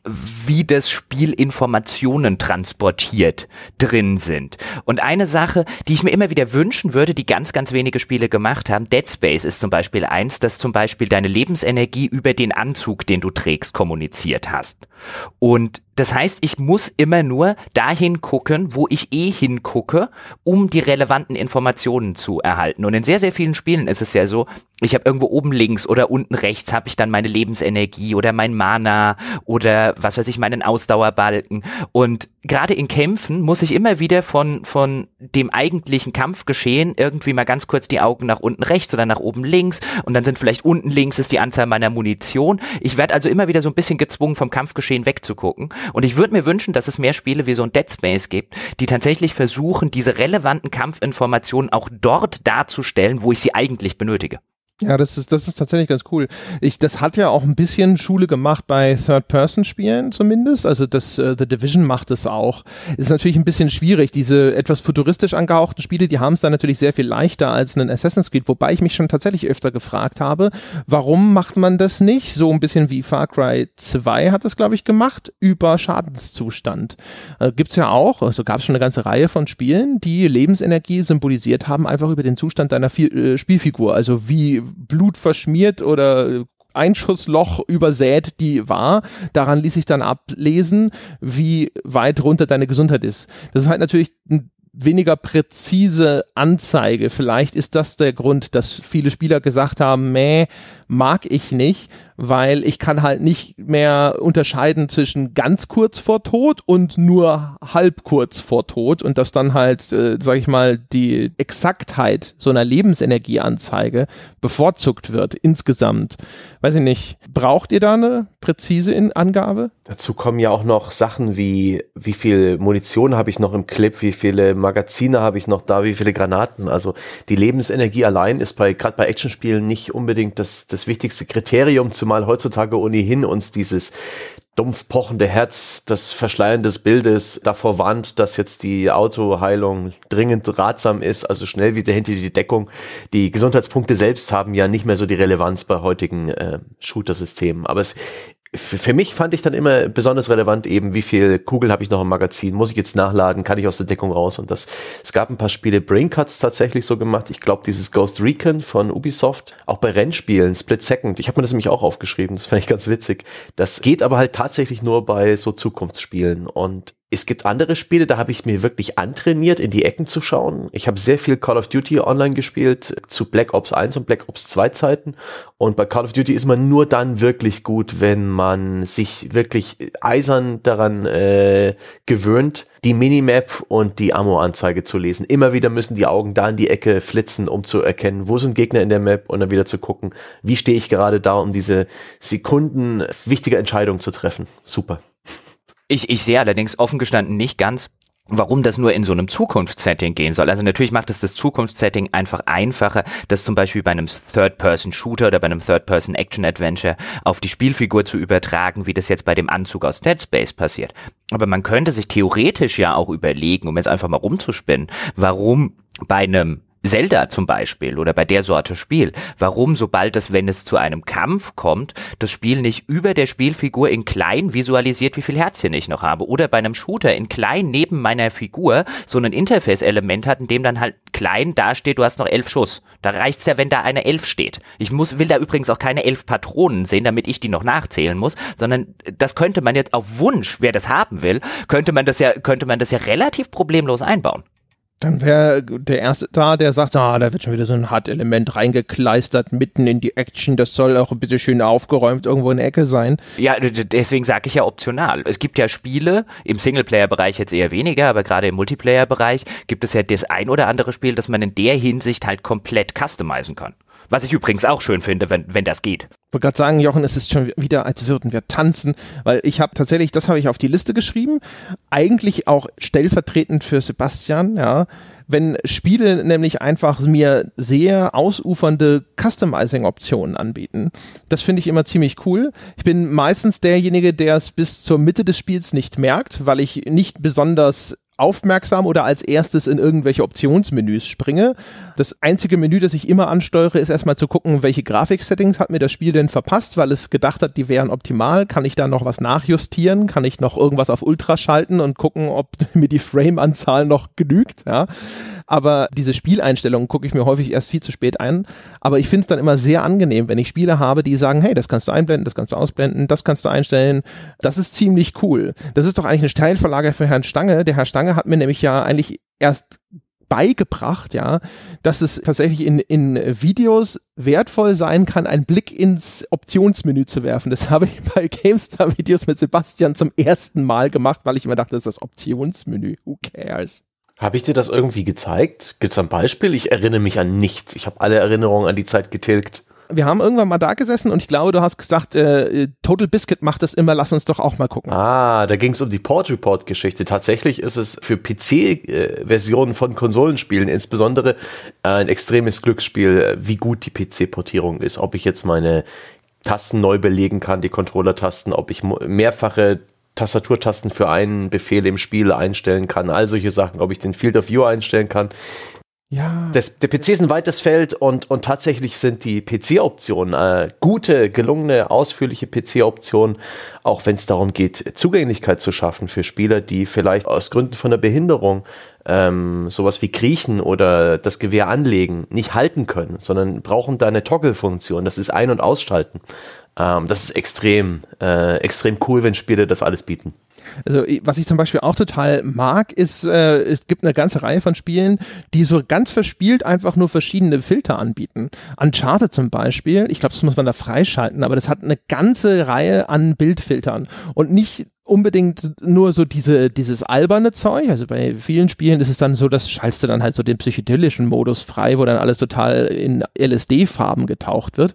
wie das Spiel Informationen transportiert drin sind. Und eine Sache, die ich mir immer wieder wünschen würde, die ganz, ganz wenige Spiele gemacht haben, Dead Space ist zum Beispiel eins, dass zum Beispiel deine Lebensenergie über den Anzug, den du trägst, kommuniziert hast. Und das heißt, ich muss immer nur dahin gucken, wo ich eh hingucke, um die relevanten Informationen zu erhalten. Und in sehr, sehr vielen Spielen ist es ja so, ich habe irgendwo oben links oder unten rechts habe ich dann meine Lebensenergie oder mein Mana oder was weiß ich, meinen Ausdauerbalken. Und gerade in Kämpfen muss ich immer wieder von, von dem eigentlichen Kampfgeschehen irgendwie mal ganz kurz die Augen nach unten rechts oder nach oben links und dann sind vielleicht unten links ist die Anzahl meiner Munition. Ich werde also immer wieder so ein bisschen gezwungen vom Kampfgeschehen wegzugucken. Und ich würde mir wünschen, dass es mehr Spiele wie so ein Dead Space gibt, die tatsächlich versuchen, diese relevanten Kampfinformationen auch dort darzustellen, wo ich sie eigentlich benötige. Ja, das ist, das ist tatsächlich ganz cool. Ich, das hat ja auch ein bisschen Schule gemacht bei Third-Person-Spielen zumindest. Also das uh, The Division macht es auch. Ist natürlich ein bisschen schwierig. Diese etwas futuristisch angehauchten Spiele, die haben es dann natürlich sehr viel leichter als ein Assassin's Creed, wobei ich mich schon tatsächlich öfter gefragt habe, warum macht man das nicht? So ein bisschen wie Far Cry 2 hat es, glaube ich, gemacht, über Schadenszustand. Äh, gibt's ja auch, also gab es schon eine ganze Reihe von Spielen, die Lebensenergie symbolisiert haben, einfach über den Zustand deiner Fi äh, Spielfigur. Also wie Blut verschmiert oder Einschussloch übersät die war. Daran ließ sich dann ablesen, wie weit runter deine Gesundheit ist. Das ist halt natürlich ein weniger präzise Anzeige. Vielleicht ist das der Grund, dass viele Spieler gesagt haben, meh, mag ich nicht, weil ich kann halt nicht mehr unterscheiden zwischen ganz kurz vor Tod und nur halb kurz vor Tod und dass dann halt, äh, sag ich mal, die Exaktheit so einer Lebensenergieanzeige bevorzugt wird insgesamt. Weiß ich nicht, braucht ihr da eine präzise In Angabe? Dazu kommen ja auch noch Sachen wie, wie viel Munition habe ich noch im Clip, wie viele Magazine habe ich noch da, wie viele Granaten. Also die Lebensenergie allein ist bei, gerade bei Actionspielen nicht unbedingt das, das wichtigste Kriterium, zumal heutzutage ohnehin uns dieses dumpf pochende Herz, das Verschleiern des Bildes davor warnt, dass jetzt die Autoheilung dringend ratsam ist, also schnell wieder hinter die Deckung. Die Gesundheitspunkte selbst haben ja nicht mehr so die Relevanz bei heutigen äh, Shooter-Systemen. Aber es für mich fand ich dann immer besonders relevant eben, wie viel Kugel habe ich noch im Magazin, muss ich jetzt nachladen, kann ich aus der Deckung raus? Und das, es gab ein paar Spiele, Braincuts tatsächlich so gemacht, ich glaube dieses Ghost Recon von Ubisoft, auch bei Rennspielen, Split Second, ich habe mir das nämlich auch aufgeschrieben, das fand ich ganz witzig, das geht aber halt tatsächlich nur bei so Zukunftsspielen. Und es gibt andere Spiele, da habe ich mir wirklich antrainiert, in die Ecken zu schauen. Ich habe sehr viel Call of Duty online gespielt, zu Black Ops 1 und Black Ops 2 Zeiten. Und bei Call of Duty ist man nur dann wirklich gut, wenn man sich wirklich eisern daran äh, gewöhnt, die Minimap und die Ammo-Anzeige zu lesen. Immer wieder müssen die Augen da in die Ecke flitzen, um zu erkennen, wo sind Gegner in der Map und dann wieder zu gucken, wie stehe ich gerade da, um diese Sekunden wichtige Entscheidung zu treffen. Super. Ich, ich sehe allerdings offen gestanden nicht ganz, warum das nur in so einem Zukunftssetting gehen soll. Also natürlich macht es das Zukunftssetting einfach einfacher, das zum Beispiel bei einem Third-Person-Shooter oder bei einem Third-Person-Action-Adventure auf die Spielfigur zu übertragen, wie das jetzt bei dem Anzug aus Dead Space passiert. Aber man könnte sich theoretisch ja auch überlegen, um jetzt einfach mal rumzuspinnen, warum bei einem Zelda zum Beispiel oder bei der Sorte Spiel. Warum, sobald es, wenn es zu einem Kampf kommt, das Spiel nicht über der Spielfigur in klein visualisiert, wie viel Herzchen ich noch habe. Oder bei einem Shooter in klein neben meiner Figur so ein Interface-Element hat, in dem dann halt klein dasteht, du hast noch elf Schuss. Da reicht's ja, wenn da eine elf steht. Ich muss, will da übrigens auch keine elf Patronen sehen, damit ich die noch nachzählen muss, sondern das könnte man jetzt auf Wunsch, wer das haben will, könnte man das ja, könnte man das ja relativ problemlos einbauen. Dann wäre der Erste da, der sagt, ah, da wird schon wieder so ein Hard-Element reingekleistert, mitten in die Action, das soll auch ein bisschen schön aufgeräumt irgendwo in der Ecke sein. Ja, deswegen sage ich ja optional. Es gibt ja Spiele, im Singleplayer-Bereich jetzt eher weniger, aber gerade im Multiplayer-Bereich gibt es ja das ein oder andere Spiel, das man in der Hinsicht halt komplett customizen kann. Was ich übrigens auch schön finde, wenn, wenn das geht. Ich wollte gerade sagen, Jochen, es ist schon wieder, als würden wir tanzen, weil ich habe tatsächlich, das habe ich auf die Liste geschrieben, eigentlich auch stellvertretend für Sebastian, ja, wenn Spiele nämlich einfach mir sehr ausufernde Customizing-Optionen anbieten. Das finde ich immer ziemlich cool. Ich bin meistens derjenige, der es bis zur Mitte des Spiels nicht merkt, weil ich nicht besonders aufmerksam oder als erstes in irgendwelche Optionsmenüs springe. Das einzige Menü, das ich immer ansteuere, ist erstmal zu gucken, welche Grafiksettings hat mir das Spiel denn verpasst, weil es gedacht hat, die wären optimal. Kann ich da noch was nachjustieren? Kann ich noch irgendwas auf Ultra schalten und gucken, ob mir die Frame-Anzahl noch genügt? Ja. Aber diese Spieleinstellungen gucke ich mir häufig erst viel zu spät ein. Aber ich finde es dann immer sehr angenehm, wenn ich Spiele habe, die sagen, hey, das kannst du einblenden, das kannst du ausblenden, das kannst du einstellen. Das ist ziemlich cool. Das ist doch eigentlich eine Steilvorlage für Herrn Stange. Der Herr Stange hat mir nämlich ja eigentlich erst beigebracht, ja, dass es tatsächlich in, in Videos wertvoll sein kann, einen Blick ins Optionsmenü zu werfen. Das habe ich bei GameStar-Videos mit Sebastian zum ersten Mal gemacht, weil ich immer dachte, das ist das Optionsmenü. Who cares? Habe ich dir das irgendwie gezeigt? Gibt es ein Beispiel? Ich erinnere mich an nichts. Ich habe alle Erinnerungen an die Zeit getilgt. Wir haben irgendwann mal da gesessen und ich glaube, du hast gesagt, äh, Total Biscuit macht das immer, lass uns doch auch mal gucken. Ah, da ging es um die Port Report Geschichte. Tatsächlich ist es für PC-Versionen von Konsolenspielen insbesondere äh, ein extremes Glücksspiel, äh, wie gut die PC-Portierung ist. Ob ich jetzt meine Tasten neu belegen kann, die Controller-Tasten, ob ich mehrfache Tastaturtasten für einen Befehl im Spiel einstellen kann, all solche Sachen, ob ich den Field of View einstellen kann. Ja. Das, der PC ist ein weites Feld und, und tatsächlich sind die PC-Optionen, äh, gute, gelungene, ausführliche PC-Optionen, auch wenn es darum geht, Zugänglichkeit zu schaffen für Spieler, die vielleicht aus Gründen von der Behinderung ähm, sowas wie Kriechen oder das Gewehr anlegen nicht halten können, sondern brauchen da eine Toggle-Funktion, das ist Ein- und Ausschalten. Ähm, das ist extrem, äh, extrem cool, wenn Spiele das alles bieten. Also was ich zum Beispiel auch total mag, ist, äh, es gibt eine ganze Reihe von Spielen, die so ganz verspielt einfach nur verschiedene Filter anbieten. Uncharted zum Beispiel, ich glaube, das muss man da freischalten, aber das hat eine ganze Reihe an Bildfiltern und nicht unbedingt nur so diese, dieses alberne Zeug. Also bei vielen Spielen ist es dann so, dass schaltest du dann halt so den psychedelischen Modus frei, wo dann alles total in LSD-Farben getaucht wird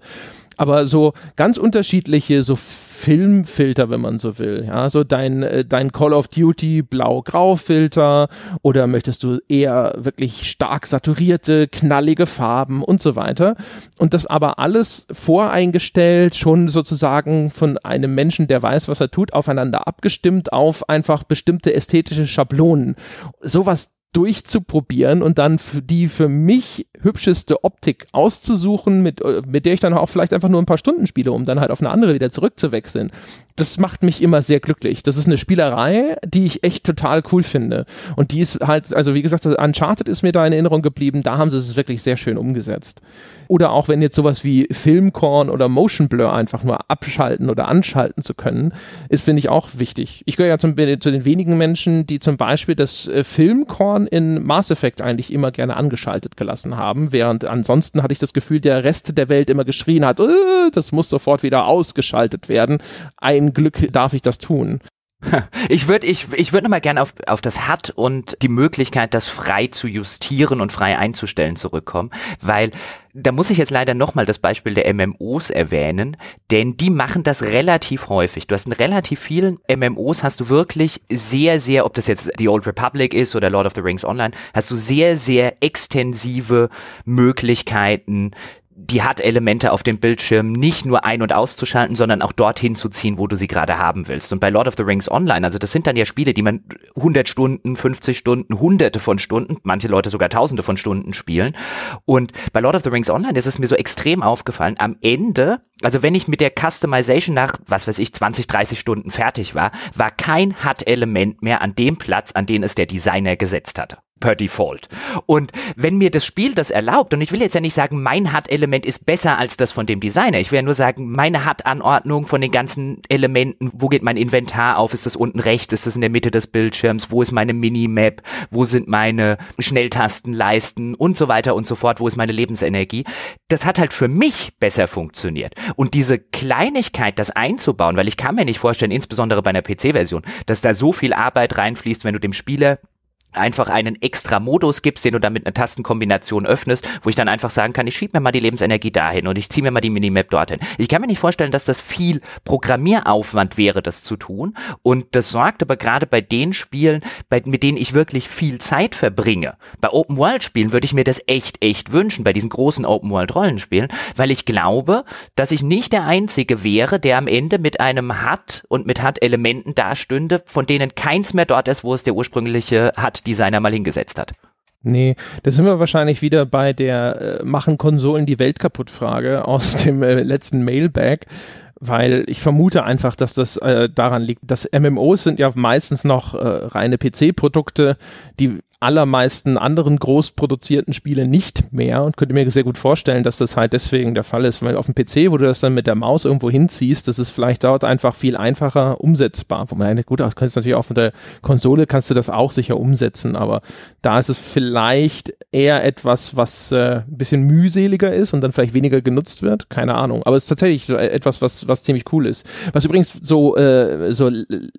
aber so ganz unterschiedliche so Filmfilter, wenn man so will. Ja, so dein, äh, dein Call of Duty Blau-Grau-Filter oder möchtest du eher wirklich stark saturierte, knallige Farben und so weiter. Und das aber alles voreingestellt, schon sozusagen von einem Menschen, der weiß, was er tut, aufeinander abgestimmt auf einfach bestimmte ästhetische Schablonen. Sowas durchzuprobieren und dann die für mich hübscheste Optik auszusuchen, mit, äh, mit der ich dann auch vielleicht einfach nur ein paar Stunden spiele, um dann halt auf eine andere wieder zurückzuwechseln. Das macht mich immer sehr glücklich. Das ist eine Spielerei, die ich echt total cool finde. Und die ist halt, also wie gesagt, Uncharted ist mir da in Erinnerung geblieben. Da haben sie es wirklich sehr schön umgesetzt. Oder auch wenn jetzt sowas wie Filmkorn oder Motion Blur einfach nur abschalten oder anschalten zu können, ist, finde ich, auch wichtig. Ich gehöre ja zum, zu den wenigen Menschen, die zum Beispiel das äh, Filmkorn in Mass Effect eigentlich immer gerne angeschaltet gelassen haben haben, während ansonsten hatte ich das Gefühl, der Rest der Welt immer geschrien hat, äh, das muss sofort wieder ausgeschaltet werden. Ein Glück darf ich das tun. Ich würde ich, ich würd nochmal gerne auf, auf das Hat und die Möglichkeit, das frei zu justieren und frei einzustellen zurückkommen, weil da muss ich jetzt leider nochmal das Beispiel der MMOs erwähnen, denn die machen das relativ häufig. Du hast in relativ vielen MMOs hast du wirklich sehr, sehr, ob das jetzt The Old Republic ist oder Lord of the Rings Online, hast du sehr, sehr extensive Möglichkeiten, die HUD-Elemente auf dem Bildschirm nicht nur ein- und auszuschalten, sondern auch dorthin zu ziehen, wo du sie gerade haben willst. Und bei Lord of the Rings Online, also das sind dann ja Spiele, die man 100 Stunden, 50 Stunden, hunderte von Stunden, manche Leute sogar tausende von Stunden spielen. Und bei Lord of the Rings Online ist es mir so extrem aufgefallen, am Ende, also wenn ich mit der Customization nach, was weiß ich, 20, 30 Stunden fertig war, war kein HUD-Element mehr an dem Platz, an den es der Designer gesetzt hatte per Default. Und wenn mir das Spiel das erlaubt, und ich will jetzt ja nicht sagen, mein HUD-Element ist besser als das von dem Designer, ich will ja nur sagen, meine HUD-Anordnung von den ganzen Elementen, wo geht mein Inventar auf, ist das unten rechts, ist das in der Mitte des Bildschirms, wo ist meine Minimap, wo sind meine Schnelltastenleisten? Und so weiter und so fort, wo ist meine Lebensenergie, das hat halt für mich besser funktioniert. Und diese Kleinigkeit, das einzubauen, weil ich kann mir nicht vorstellen, insbesondere bei einer PC-Version, dass da so viel Arbeit reinfließt, wenn du dem Spieler einfach einen extra Modus gibst, den du dann mit einer Tastenkombination öffnest, wo ich dann einfach sagen kann, ich schiebe mir mal die Lebensenergie dahin und ich ziehe mir mal die Minimap dorthin. Ich kann mir nicht vorstellen, dass das viel Programmieraufwand wäre, das zu tun. Und das sorgt aber gerade bei den Spielen, bei, mit denen ich wirklich viel Zeit verbringe. Bei Open-World-Spielen würde ich mir das echt, echt wünschen, bei diesen großen Open-World-Rollenspielen, weil ich glaube, dass ich nicht der Einzige wäre, der am Ende mit einem HUD und mit HUD-Elementen dastünde, von denen keins mehr dort ist, wo es der ursprüngliche HUD Designer mal hingesetzt hat. Nee, da sind wir wahrscheinlich wieder bei der äh, machen Konsolen die Welt kaputt Frage aus dem äh, letzten Mailbag, weil ich vermute einfach, dass das äh, daran liegt, dass MMOs sind ja meistens noch äh, reine PC-Produkte, die allermeisten anderen groß produzierten Spiele nicht mehr und könnte mir sehr gut vorstellen, dass das halt deswegen der Fall ist, weil auf dem PC, wo du das dann mit der Maus irgendwo hinziehst, das ist vielleicht dort einfach viel einfacher umsetzbar. Wo man gut, das kannst natürlich auch von der Konsole kannst du das auch sicher umsetzen, aber da ist es vielleicht eher etwas, was äh, ein bisschen mühseliger ist und dann vielleicht weniger genutzt wird, keine Ahnung. Aber es ist tatsächlich etwas, was was ziemlich cool ist. Was übrigens so äh, so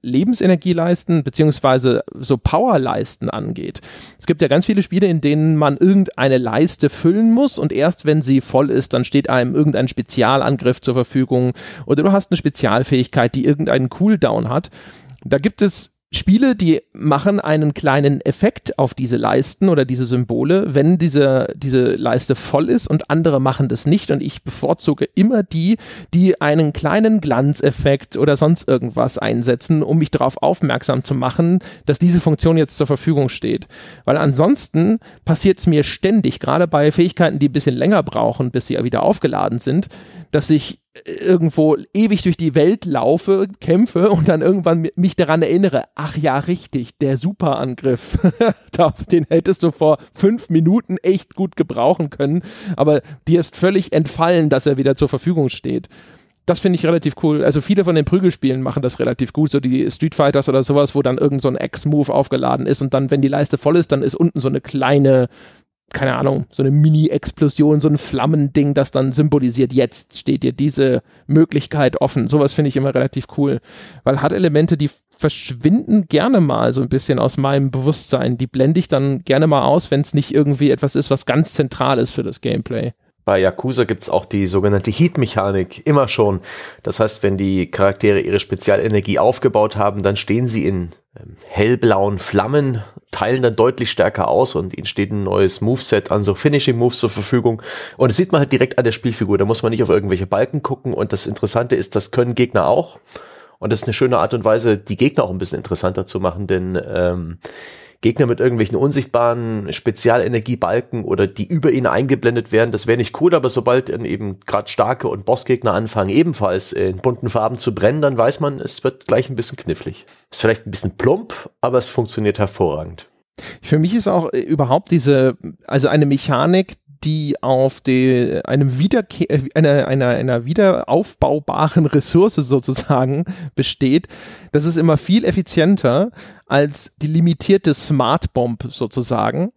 Lebensenergieleisten beziehungsweise so Powerleisten angeht es gibt ja ganz viele Spiele, in denen man irgendeine Leiste füllen muss und erst wenn sie voll ist, dann steht einem irgendein Spezialangriff zur Verfügung oder du hast eine Spezialfähigkeit, die irgendeinen Cooldown hat. Da gibt es Spiele, die machen einen kleinen Effekt auf diese Leisten oder diese Symbole, wenn diese, diese Leiste voll ist und andere machen das nicht und ich bevorzuge immer die, die einen kleinen Glanzeffekt oder sonst irgendwas einsetzen, um mich darauf aufmerksam zu machen, dass diese Funktion jetzt zur Verfügung steht. Weil ansonsten passiert es mir ständig, gerade bei Fähigkeiten, die ein bisschen länger brauchen, bis sie wieder aufgeladen sind, dass ich irgendwo ewig durch die Welt laufe, kämpfe und dann irgendwann mich daran erinnere, ach ja, richtig, der Superangriff, den hättest du vor fünf Minuten echt gut gebrauchen können, aber dir ist völlig entfallen, dass er wieder zur Verfügung steht. Das finde ich relativ cool. Also viele von den Prügelspielen machen das relativ gut, so die Street Fighters oder sowas, wo dann irgend so ein X-Move aufgeladen ist und dann, wenn die Leiste voll ist, dann ist unten so eine kleine keine Ahnung, so eine Mini-Explosion, so ein Flammending, das dann symbolisiert, jetzt steht dir diese Möglichkeit offen. Sowas finde ich immer relativ cool, weil hat Elemente, die verschwinden gerne mal so ein bisschen aus meinem Bewusstsein. Die blende ich dann gerne mal aus, wenn es nicht irgendwie etwas ist, was ganz zentral ist für das Gameplay. Bei Yakuza gibt's auch die sogenannte Heat-Mechanik, immer schon. Das heißt, wenn die Charaktere ihre Spezialenergie aufgebaut haben, dann stehen sie in ähm, hellblauen Flammen, teilen dann deutlich stärker aus und ihnen steht ein neues Moveset an so Finishing Moves zur Verfügung. Und das sieht man halt direkt an der Spielfigur. Da muss man nicht auf irgendwelche Balken gucken. Und das Interessante ist, das können Gegner auch. Und das ist eine schöne Art und Weise, die Gegner auch ein bisschen interessanter zu machen, denn ähm, Gegner mit irgendwelchen unsichtbaren Spezialenergiebalken oder die über ihn eingeblendet werden, das wäre nicht cool, aber sobald eben gerade starke und Bossgegner anfangen, ebenfalls in bunten Farben zu brennen, dann weiß man, es wird gleich ein bisschen knifflig. Ist vielleicht ein bisschen plump, aber es funktioniert hervorragend. Für mich ist auch überhaupt diese, also eine Mechanik, die auf die, einem Wiederkehr, äh, einer, einer, einer wiederaufbaubaren Ressource sozusagen besteht, das ist immer viel effizienter als die limitierte Smart Bomb sozusagen,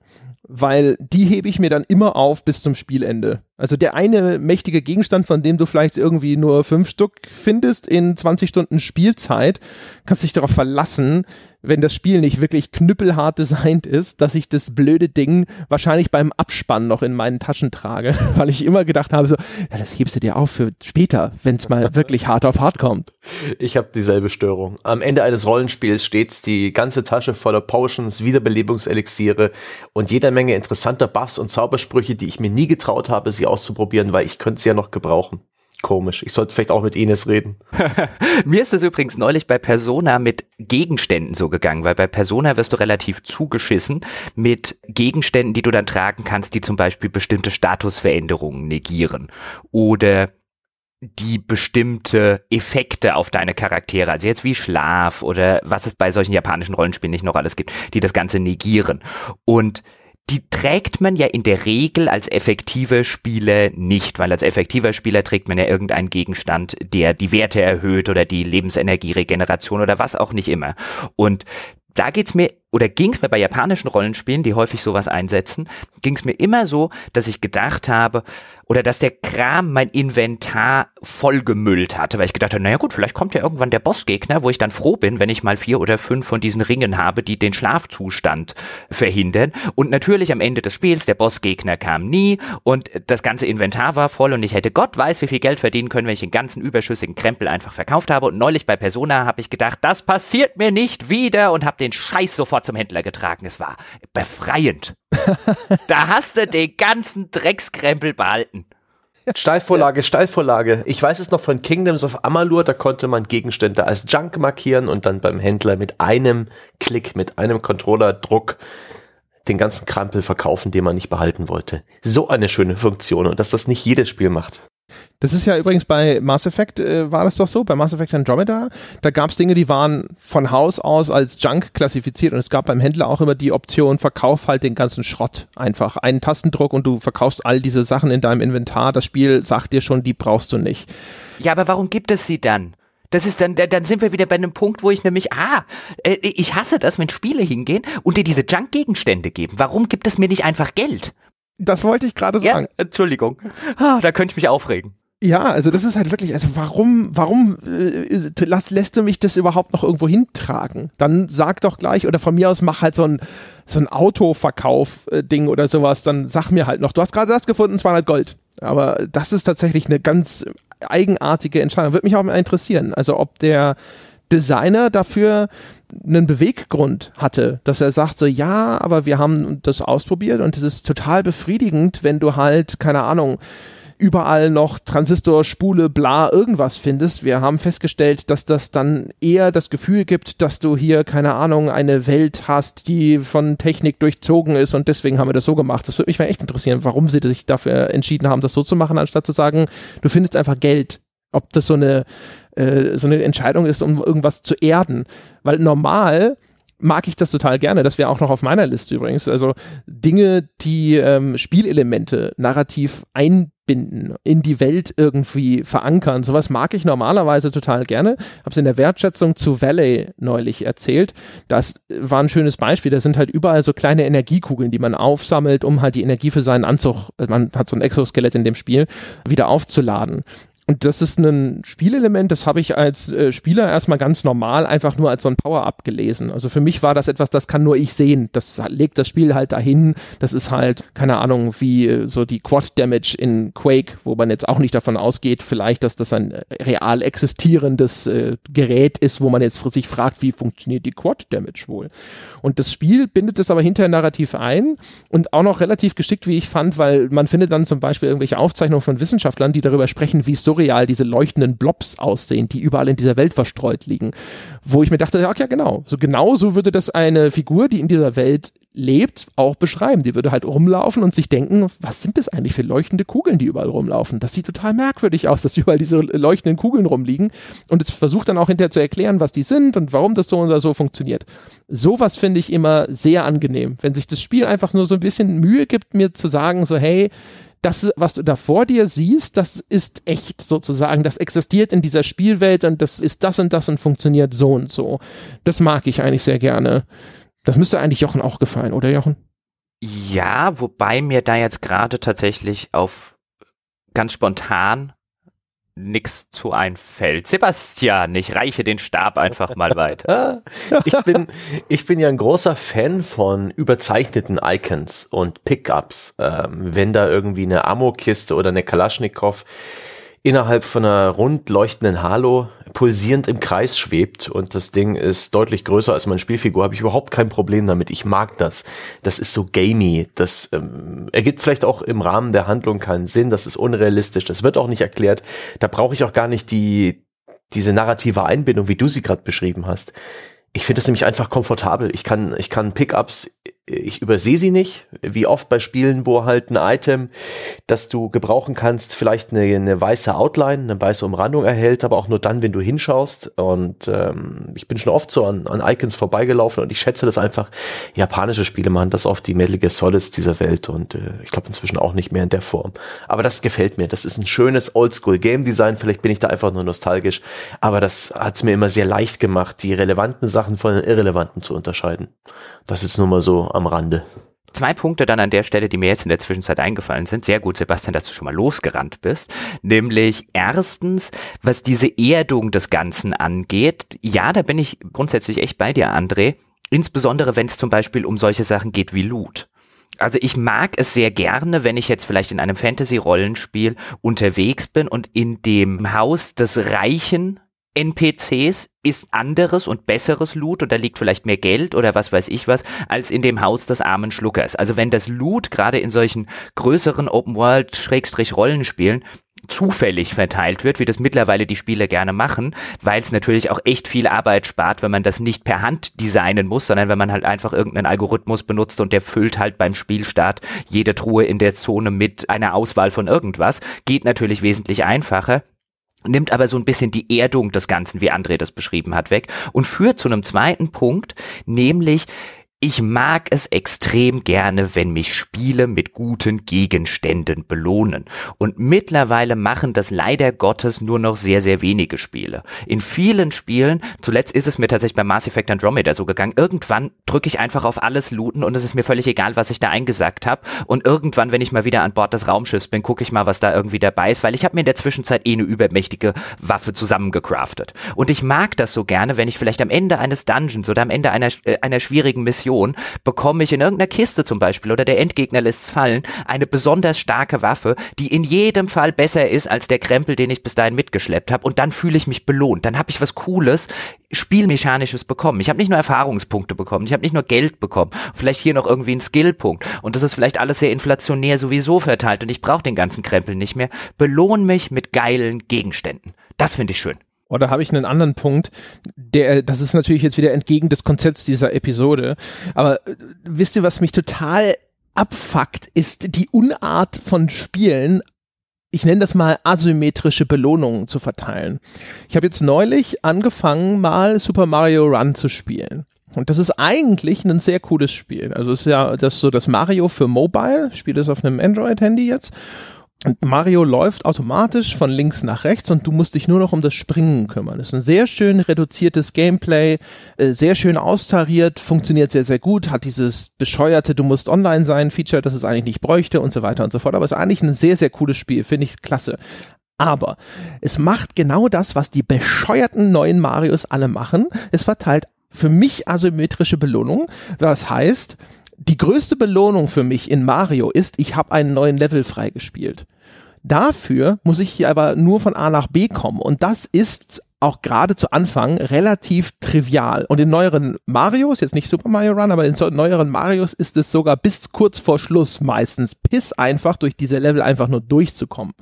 weil die hebe ich mir dann immer auf bis zum Spielende. Also der eine mächtige Gegenstand, von dem du vielleicht irgendwie nur fünf Stück findest in 20 Stunden Spielzeit, kannst dich darauf verlassen, wenn das Spiel nicht wirklich knüppelhart designt ist, dass ich das blöde Ding wahrscheinlich beim Abspann noch in meinen Taschen trage, weil ich immer gedacht habe, so, ja, das hebst du dir auf für später, wenn es mal wirklich hart auf hart kommt. Ich habe dieselbe Störung. Am Ende eines Rollenspiels steht die ganze Tasche voller Potions, Wiederbelebungselixiere und jeder Menge interessanter Buffs und Zaubersprüche, die ich mir nie getraut habe, sie auszuprobieren, weil ich könnte sie ja noch gebrauchen. Komisch. Ich sollte vielleicht auch mit Ines reden. Mir ist es übrigens neulich bei Persona mit Gegenständen so gegangen, weil bei Persona wirst du relativ zugeschissen mit Gegenständen, die du dann tragen kannst, die zum Beispiel bestimmte Statusveränderungen negieren. Oder die bestimmte Effekte auf deine Charaktere, also jetzt wie Schlaf oder was es bei solchen japanischen Rollenspielen nicht noch alles gibt, die das Ganze negieren. Und die trägt man ja in der Regel als effektive Spieler nicht, weil als effektiver Spieler trägt man ja irgendeinen Gegenstand, der die Werte erhöht oder die Lebensenergieregeneration oder was auch nicht immer. Und da geht's mir oder ging's mir bei japanischen Rollenspielen, die häufig sowas einsetzen, ging's mir immer so, dass ich gedacht habe, oder dass der Kram mein Inventar vollgemüllt hatte, weil ich gedacht habe, naja gut, vielleicht kommt ja irgendwann der Bossgegner, wo ich dann froh bin, wenn ich mal vier oder fünf von diesen Ringen habe, die den Schlafzustand verhindern. Und natürlich am Ende des Spiels, der Bossgegner kam nie und das ganze Inventar war voll und ich hätte Gott weiß, wie viel Geld verdienen können, wenn ich den ganzen überschüssigen Krempel einfach verkauft habe. Und neulich bei Persona habe ich gedacht, das passiert mir nicht wieder und habe den Scheiß sofort zum Händler getragen. Es war befreiend. da hast du den ganzen Dreckskrempel behalten. Steilvorlage, Steilvorlage. Ich weiß es noch von Kingdoms of Amalur, da konnte man Gegenstände als Junk markieren und dann beim Händler mit einem Klick, mit einem Controllerdruck den ganzen Krampel verkaufen, den man nicht behalten wollte. So eine schöne Funktion und dass das nicht jedes Spiel macht. Das ist ja übrigens bei Mass Effect, äh, war das doch so, bei Mass Effect Andromeda, da gab es Dinge, die waren von Haus aus als Junk klassifiziert und es gab beim Händler auch immer die Option, verkauf halt den ganzen Schrott einfach. Einen Tastendruck und du verkaufst all diese Sachen in deinem Inventar. Das Spiel sagt dir schon, die brauchst du nicht. Ja, aber warum gibt es sie dann? Das ist dann, dann sind wir wieder bei einem Punkt, wo ich nämlich, ah, äh, ich hasse das, wenn Spiele hingehen und dir diese Junk-Gegenstände geben. Warum gibt es mir nicht einfach Geld? Das wollte ich gerade sagen. Ja, Entschuldigung. Ah, da könnte ich mich aufregen. Ja, also das ist halt wirklich, also warum, warum äh, lass, lässt du mich das überhaupt noch irgendwo hintragen? Dann sag doch gleich, oder von mir aus mach halt so ein, so ein Autoverkauf-Ding oder sowas, dann sag mir halt noch, du hast gerade das gefunden, 200 Gold. Aber das ist tatsächlich eine ganz eigenartige Entscheidung. Würde mich auch mal interessieren. Also ob der Designer dafür einen Beweggrund hatte, dass er sagt so, ja, aber wir haben das ausprobiert und es ist total befriedigend, wenn du halt, keine Ahnung, überall noch Transistor, Spule, bla, irgendwas findest. Wir haben festgestellt, dass das dann eher das Gefühl gibt, dass du hier, keine Ahnung, eine Welt hast, die von Technik durchzogen ist und deswegen haben wir das so gemacht. Das würde mich mal echt interessieren, warum sie sich dafür entschieden haben, das so zu machen, anstatt zu sagen, du findest einfach Geld. Ob das so eine, äh, so eine Entscheidung ist, um irgendwas zu erden. Weil normal mag ich das total gerne. Das wäre auch noch auf meiner Liste übrigens. Also Dinge, die ähm, Spielelemente narrativ einbinden, in die Welt irgendwie verankern. Sowas mag ich normalerweise total gerne. Habe es in der Wertschätzung zu Valley neulich erzählt. Das war ein schönes Beispiel. Da sind halt überall so kleine Energiekugeln, die man aufsammelt, um halt die Energie für seinen Anzug, man hat so ein Exoskelett in dem Spiel, wieder aufzuladen. Und das ist ein Spielelement, das habe ich als äh, Spieler erstmal ganz normal einfach nur als so ein Power-Up gelesen. Also für mich war das etwas, das kann nur ich sehen. Das legt das Spiel halt dahin. Das ist halt, keine Ahnung, wie äh, so die Quad-Damage in Quake, wo man jetzt auch nicht davon ausgeht, vielleicht, dass das ein real existierendes äh, Gerät ist, wo man jetzt sich fragt, wie funktioniert die Quad-Damage wohl. Und das Spiel bindet es aber hinterher narrativ ein und auch noch relativ geschickt, wie ich fand, weil man findet dann zum Beispiel irgendwelche Aufzeichnungen von Wissenschaftlern, die darüber sprechen, wie es so surreal diese leuchtenden Blobs aussehen, die überall in dieser Welt verstreut liegen. Wo ich mir dachte, ja, ja genau, so genau so würde das eine Figur, die in dieser Welt lebt, auch beschreiben. Die würde halt rumlaufen und sich denken, was sind das eigentlich für leuchtende Kugeln, die überall rumlaufen? Das sieht total merkwürdig aus, dass überall diese leuchtenden Kugeln rumliegen. Und es versucht dann auch hinterher zu erklären, was die sind und warum das so oder so funktioniert. Sowas finde ich immer sehr angenehm, wenn sich das Spiel einfach nur so ein bisschen Mühe gibt, mir zu sagen, so hey, das, was du da vor dir siehst, das ist echt sozusagen, das existiert in dieser Spielwelt und das ist das und das und funktioniert so und so. Das mag ich eigentlich sehr gerne. Das müsste eigentlich Jochen auch gefallen, oder Jochen? Ja, wobei mir da jetzt gerade tatsächlich auf ganz spontan nichts zu einfällt. Sebastian, ich reiche den Stab einfach mal weiter. ich, bin, ich bin ja ein großer Fan von überzeichneten Icons und Pickups. Ähm, wenn da irgendwie eine Ammo-Kiste oder eine Kalaschnikow innerhalb von einer rund leuchtenden Halo pulsierend im Kreis schwebt und das Ding ist deutlich größer als meine Spielfigur, habe ich überhaupt kein Problem damit. Ich mag das. Das ist so gamey. Das ähm, ergibt vielleicht auch im Rahmen der Handlung keinen Sinn. Das ist unrealistisch. Das wird auch nicht erklärt. Da brauche ich auch gar nicht die diese narrative Einbindung, wie du sie gerade beschrieben hast. Ich finde das nämlich einfach komfortabel. Ich kann, ich kann Pickups ich übersehe sie nicht, wie oft bei Spielen, wo halt ein Item, das du gebrauchen kannst, vielleicht eine, eine weiße Outline, eine weiße Umrandung erhält, aber auch nur dann, wenn du hinschaust. Und ähm, ich bin schon oft so an, an Icons vorbeigelaufen und ich schätze das einfach. Japanische Spiele machen das oft die Metal Gear Solids dieser Welt und äh, ich glaube inzwischen auch nicht mehr in der Form. Aber das gefällt mir. Das ist ein schönes Oldschool Game Design. Vielleicht bin ich da einfach nur nostalgisch, aber das hat es mir immer sehr leicht gemacht, die relevanten Sachen von den irrelevanten zu unterscheiden. Das ist nun mal so am Rande. Zwei Punkte dann an der Stelle, die mir jetzt in der Zwischenzeit eingefallen sind. Sehr gut, Sebastian, dass du schon mal losgerannt bist. Nämlich erstens, was diese Erdung des Ganzen angeht. Ja, da bin ich grundsätzlich echt bei dir, André. Insbesondere, wenn es zum Beispiel um solche Sachen geht wie Loot. Also ich mag es sehr gerne, wenn ich jetzt vielleicht in einem Fantasy-Rollenspiel unterwegs bin und in dem Haus des Reichen NPCs ist anderes und besseres Loot und da liegt vielleicht mehr Geld oder was weiß ich was, als in dem Haus des armen Schluckers. Also wenn das Loot gerade in solchen größeren Open-World-Rollenspielen zufällig verteilt wird, wie das mittlerweile die Spiele gerne machen, weil es natürlich auch echt viel Arbeit spart, wenn man das nicht per Hand designen muss, sondern wenn man halt einfach irgendeinen Algorithmus benutzt und der füllt halt beim Spielstart jede Truhe in der Zone mit einer Auswahl von irgendwas. Geht natürlich wesentlich einfacher nimmt aber so ein bisschen die Erdung des Ganzen, wie André das beschrieben hat, weg und führt zu einem zweiten Punkt, nämlich ich mag es extrem gerne, wenn mich Spiele mit guten Gegenständen belohnen. Und mittlerweile machen das leider Gottes nur noch sehr, sehr wenige Spiele. In vielen Spielen, zuletzt ist es mir tatsächlich bei Mass Effect Andromeda so gegangen, irgendwann drücke ich einfach auf alles looten und es ist mir völlig egal, was ich da eingesackt habe. Und irgendwann, wenn ich mal wieder an Bord des Raumschiffs bin, gucke ich mal, was da irgendwie dabei ist, weil ich habe mir in der Zwischenzeit eh eine übermächtige Waffe zusammengecraftet. Und ich mag das so gerne, wenn ich vielleicht am Ende eines Dungeons oder am Ende einer, äh, einer schwierigen Mission Mission bekomme ich in irgendeiner Kiste zum Beispiel oder der Endgegner lässt fallen eine besonders starke Waffe, die in jedem Fall besser ist als der Krempel, den ich bis dahin mitgeschleppt habe und dann fühle ich mich belohnt. Dann habe ich was Cooles, Spielmechanisches bekommen. Ich habe nicht nur Erfahrungspunkte bekommen, ich habe nicht nur Geld bekommen, vielleicht hier noch irgendwie einen Skillpunkt und das ist vielleicht alles sehr inflationär sowieso verteilt und ich brauche den ganzen Krempel nicht mehr. Belohn mich mit geilen Gegenständen. Das finde ich schön. Oder habe ich einen anderen Punkt, der, das ist natürlich jetzt wieder entgegen des Konzepts dieser Episode, aber äh, wisst ihr, was mich total abfuckt, ist die Unart von Spielen, ich nenne das mal asymmetrische Belohnungen zu verteilen. Ich habe jetzt neulich angefangen, mal Super Mario Run zu spielen. Und das ist eigentlich ein sehr cooles Spiel. Also ist ja das so das Mario für Mobile, spielt es auf einem Android-Handy jetzt. Mario läuft automatisch von links nach rechts und du musst dich nur noch um das Springen kümmern. Das ist ein sehr schön reduziertes Gameplay, äh, sehr schön austariert, funktioniert sehr, sehr gut, hat dieses bescheuerte, du musst online sein Feature, das es eigentlich nicht bräuchte und so weiter und so fort. Aber es ist eigentlich ein sehr, sehr cooles Spiel, finde ich klasse. Aber es macht genau das, was die bescheuerten neuen Marios alle machen. Es verteilt für mich asymmetrische Belohnungen. Das heißt, die größte Belohnung für mich in Mario ist, ich habe einen neuen Level freigespielt. Dafür muss ich hier aber nur von A nach B kommen und das ist auch gerade zu Anfang relativ trivial. Und in neueren Marios, jetzt nicht Super Mario Run, aber in neueren Marios ist es sogar bis kurz vor Schluss meistens piss einfach durch diese Level einfach nur durchzukommen.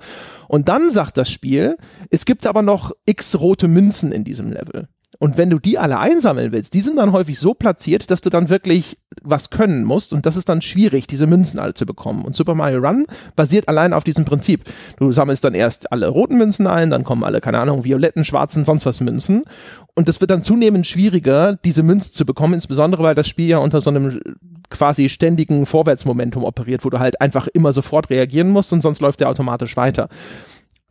Und dann sagt das Spiel, es gibt aber noch x rote Münzen in diesem Level. Und wenn du die alle einsammeln willst, die sind dann häufig so platziert, dass du dann wirklich was können musst. Und das ist dann schwierig, diese Münzen alle zu bekommen. Und Super Mario Run basiert allein auf diesem Prinzip. Du sammelst dann erst alle roten Münzen ein, dann kommen alle, keine Ahnung, violetten, schwarzen, sonst was Münzen. Und es wird dann zunehmend schwieriger, diese Münzen zu bekommen, insbesondere weil das Spiel ja unter so einem quasi ständigen Vorwärtsmomentum operiert, wo du halt einfach immer sofort reagieren musst und sonst läuft der automatisch weiter.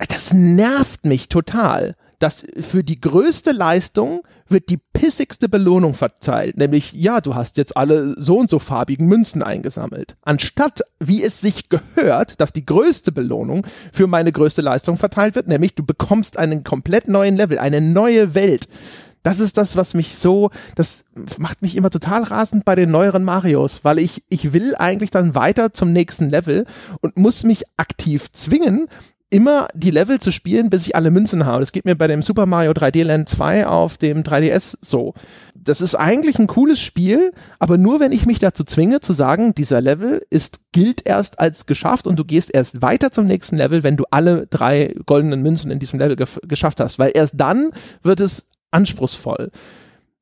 Das nervt mich total dass für die größte Leistung wird die pissigste Belohnung verteilt, nämlich ja, du hast jetzt alle so und so farbigen Münzen eingesammelt. Anstatt, wie es sich gehört, dass die größte Belohnung für meine größte Leistung verteilt wird, nämlich du bekommst einen komplett neuen Level, eine neue Welt. Das ist das, was mich so, das macht mich immer total rasend bei den neueren Marios, weil ich, ich will eigentlich dann weiter zum nächsten Level und muss mich aktiv zwingen, immer die Level zu spielen, bis ich alle Münzen habe. Das geht mir bei dem Super Mario 3D Land 2 auf dem 3DS so. Das ist eigentlich ein cooles Spiel, aber nur wenn ich mich dazu zwinge zu sagen, dieser Level ist gilt erst als geschafft und du gehst erst weiter zum nächsten Level, wenn du alle drei goldenen Münzen in diesem Level ge geschafft hast, weil erst dann wird es anspruchsvoll.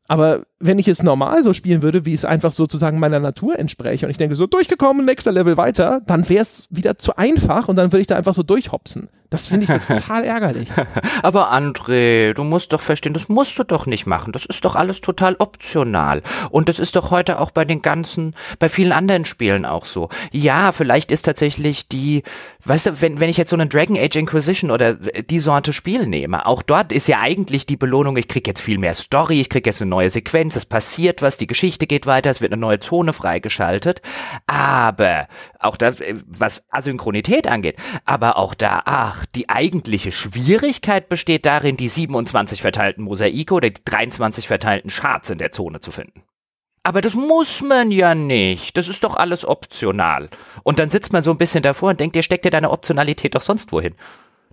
Aber wenn ich es normal so spielen würde, wie es einfach sozusagen meiner Natur entspräche und ich denke so, durchgekommen, nächster Level weiter, dann wäre es wieder zu einfach und dann würde ich da einfach so durchhopsen. Das finde ich total ärgerlich. Aber André, du musst doch verstehen, das musst du doch nicht machen. Das ist doch alles total optional. Und das ist doch heute auch bei den ganzen, bei vielen anderen Spielen auch so. Ja, vielleicht ist tatsächlich die, weißt du, wenn, wenn ich jetzt so einen Dragon Age Inquisition oder die Sorte Spiel nehme, auch dort ist ja eigentlich die Belohnung, ich krieg jetzt viel mehr Story, ich krieg jetzt eine neue Sequenz, es passiert was, die Geschichte geht weiter, es wird eine neue Zone freigeschaltet. Aber auch das, was Asynchronität angeht, aber auch da, ach, die eigentliche Schwierigkeit besteht darin, die 27 verteilten Mosaike oder die 23 verteilten Charts in der Zone zu finden. Aber das muss man ja nicht. Das ist doch alles optional. Und dann sitzt man so ein bisschen davor und denkt, dir steckt dir deine Optionalität doch sonst wohin.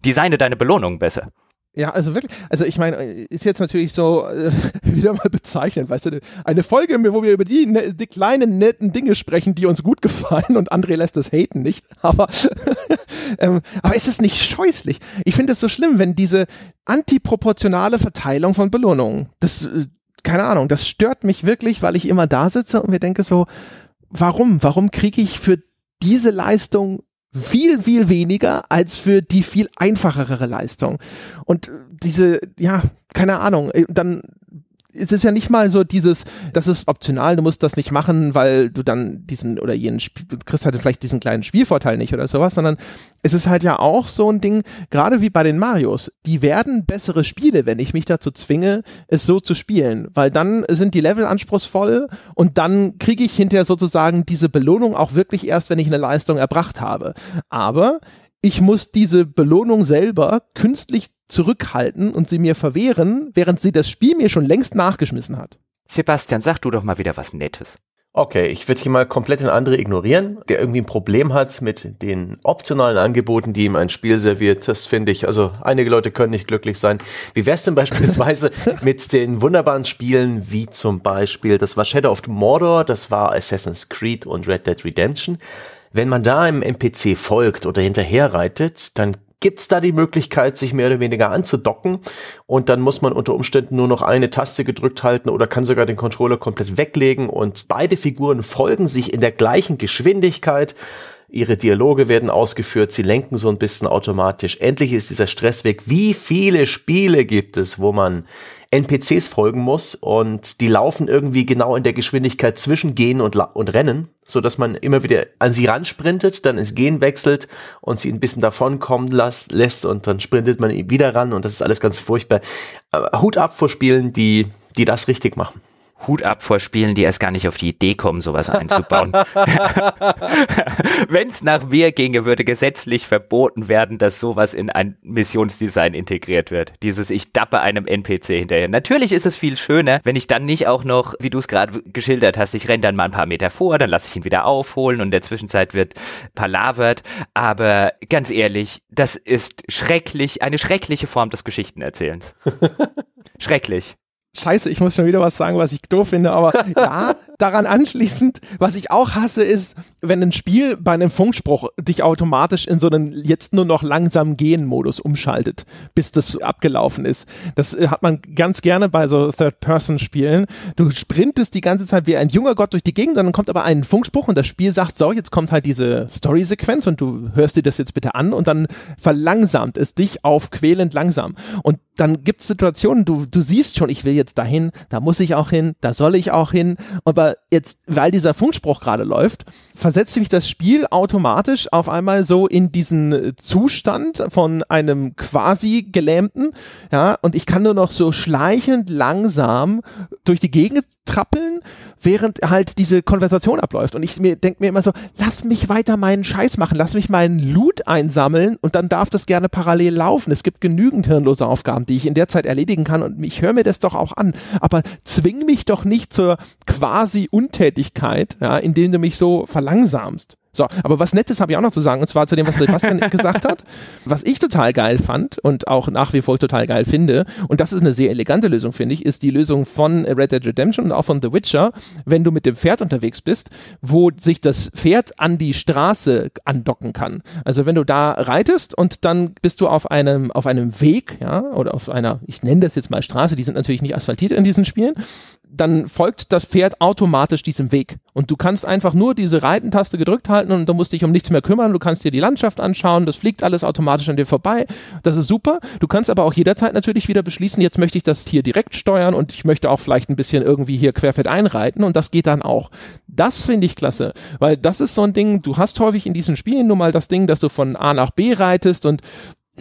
Designe deine Belohnung besser. Ja, also wirklich, also ich meine, ist jetzt natürlich so äh, wieder mal bezeichnend, weißt du, eine Folge, wo wir über die, ne, die kleinen netten Dinge sprechen, die uns gut gefallen und André lässt das haten nicht, aber, ähm, aber ist es nicht scheußlich? Ich finde es so schlimm, wenn diese antiproportionale Verteilung von Belohnungen, das, äh, keine Ahnung, das stört mich wirklich, weil ich immer da sitze und mir denke so, warum, warum kriege ich für diese Leistung viel, viel weniger als für die viel einfachere Leistung. Und diese, ja, keine Ahnung, äh, dann es ist ja nicht mal so dieses, das ist optional, du musst das nicht machen, weil du dann diesen oder jenen, du kriegst halt vielleicht diesen kleinen Spielvorteil nicht oder sowas, sondern es ist halt ja auch so ein Ding, gerade wie bei den Marios, die werden bessere Spiele, wenn ich mich dazu zwinge, es so zu spielen, weil dann sind die Level anspruchsvoll und dann kriege ich hinterher sozusagen diese Belohnung auch wirklich erst, wenn ich eine Leistung erbracht habe. Aber ich muss diese Belohnung selber künstlich zurückhalten und sie mir verwehren, während sie das Spiel mir schon längst nachgeschmissen hat. Sebastian, sag du doch mal wieder was Nettes. Okay, ich würde hier mal komplett den andere ignorieren, der irgendwie ein Problem hat mit den optionalen Angeboten, die ihm ein Spiel serviert. Das finde ich, also einige Leute können nicht glücklich sein. Wie wär's denn beispielsweise mit den wunderbaren Spielen wie zum Beispiel, das war Shadow of Mordor, das war Assassin's Creed und Red Dead Redemption. Wenn man da im NPC folgt oder hinterherreitet, dann gibt's da die Möglichkeit, sich mehr oder weniger anzudocken und dann muss man unter Umständen nur noch eine Taste gedrückt halten oder kann sogar den Controller komplett weglegen und beide Figuren folgen sich in der gleichen Geschwindigkeit. Ihre Dialoge werden ausgeführt, sie lenken so ein bisschen automatisch. Endlich ist dieser Stress weg. Wie viele Spiele gibt es, wo man NPCs folgen muss und die laufen irgendwie genau in der Geschwindigkeit zwischen Gehen und, und Rennen, so dass man immer wieder an sie ransprintet, dann ins Gehen wechselt und sie ein bisschen davonkommen lässt, lässt und dann sprintet man wieder ran und das ist alles ganz furchtbar. Aber Hut ab vor Spielen, die, die das richtig machen. Hut ab vor Spielen, die erst gar nicht auf die Idee kommen, sowas einzubauen. Wenn es nach mir ginge, würde gesetzlich verboten werden, dass sowas in ein Missionsdesign integriert wird. Dieses Ich dappe einem NPC hinterher. Natürlich ist es viel schöner, wenn ich dann nicht auch noch, wie du es gerade geschildert hast, ich renne dann mal ein paar Meter vor, dann lasse ich ihn wieder aufholen und in der Zwischenzeit wird palavert. Aber ganz ehrlich, das ist schrecklich, eine schreckliche Form des Geschichtenerzählens. schrecklich. Scheiße, ich muss schon wieder was sagen, was ich doof finde, aber ja, daran anschließend, was ich auch hasse, ist, wenn ein Spiel bei einem Funkspruch dich automatisch in so einen jetzt nur noch langsam gehen Modus umschaltet, bis das abgelaufen ist. Das äh, hat man ganz gerne bei so Third-Person-Spielen. Du sprintest die ganze Zeit wie ein junger Gott durch die Gegend, dann kommt aber ein Funkspruch und das Spiel sagt, so, jetzt kommt halt diese Story-Sequenz und du hörst dir das jetzt bitte an und dann verlangsamt es dich auf quälend langsam. Und dann gibt es Situationen, du, du siehst schon, ich will jetzt dahin, da muss ich auch hin, da soll ich auch hin, aber jetzt, weil dieser Funkspruch gerade läuft, versetzt mich das Spiel automatisch auf einmal so in diesen Zustand von einem quasi Gelähmten, ja, und ich kann nur noch so schleichend langsam durch die Gegend trappeln, während halt diese Konversation abläuft. Und ich mir denke mir immer so, lass mich weiter meinen Scheiß machen, lass mich meinen Loot einsammeln und dann darf das gerne parallel laufen. Es gibt genügend hirnlose Aufgaben, die ich in der Zeit erledigen kann und ich höre mir das doch auch an. Aber zwing mich doch nicht zur quasi Untätigkeit, ja, indem du mich so verlangsamst. So, aber was Nettes habe ich auch noch zu sagen, und zwar zu dem, was Sebastian gesagt hat. Was ich total geil fand und auch nach wie vor total geil finde, und das ist eine sehr elegante Lösung, finde ich, ist die Lösung von Red Dead Redemption und auch von The Witcher, wenn du mit dem Pferd unterwegs bist, wo sich das Pferd an die Straße andocken kann. Also wenn du da reitest und dann bist du auf einem, auf einem Weg, ja, oder auf einer, ich nenne das jetzt mal Straße, die sind natürlich nicht asphaltiert in diesen Spielen, dann folgt das Pferd automatisch diesem Weg. Und du kannst einfach nur diese Reitentaste gedrückt halten und du musst dich um nichts mehr kümmern. Du kannst dir die Landschaft anschauen, das fliegt alles automatisch an dir vorbei. Das ist super. Du kannst aber auch jederzeit natürlich wieder beschließen, jetzt möchte ich das Tier direkt steuern und ich möchte auch vielleicht ein bisschen irgendwie hier querfeld einreiten und das geht dann auch. Das finde ich klasse, weil das ist so ein Ding, du hast häufig in diesen Spielen nur mal das Ding, dass du von A nach B reitest und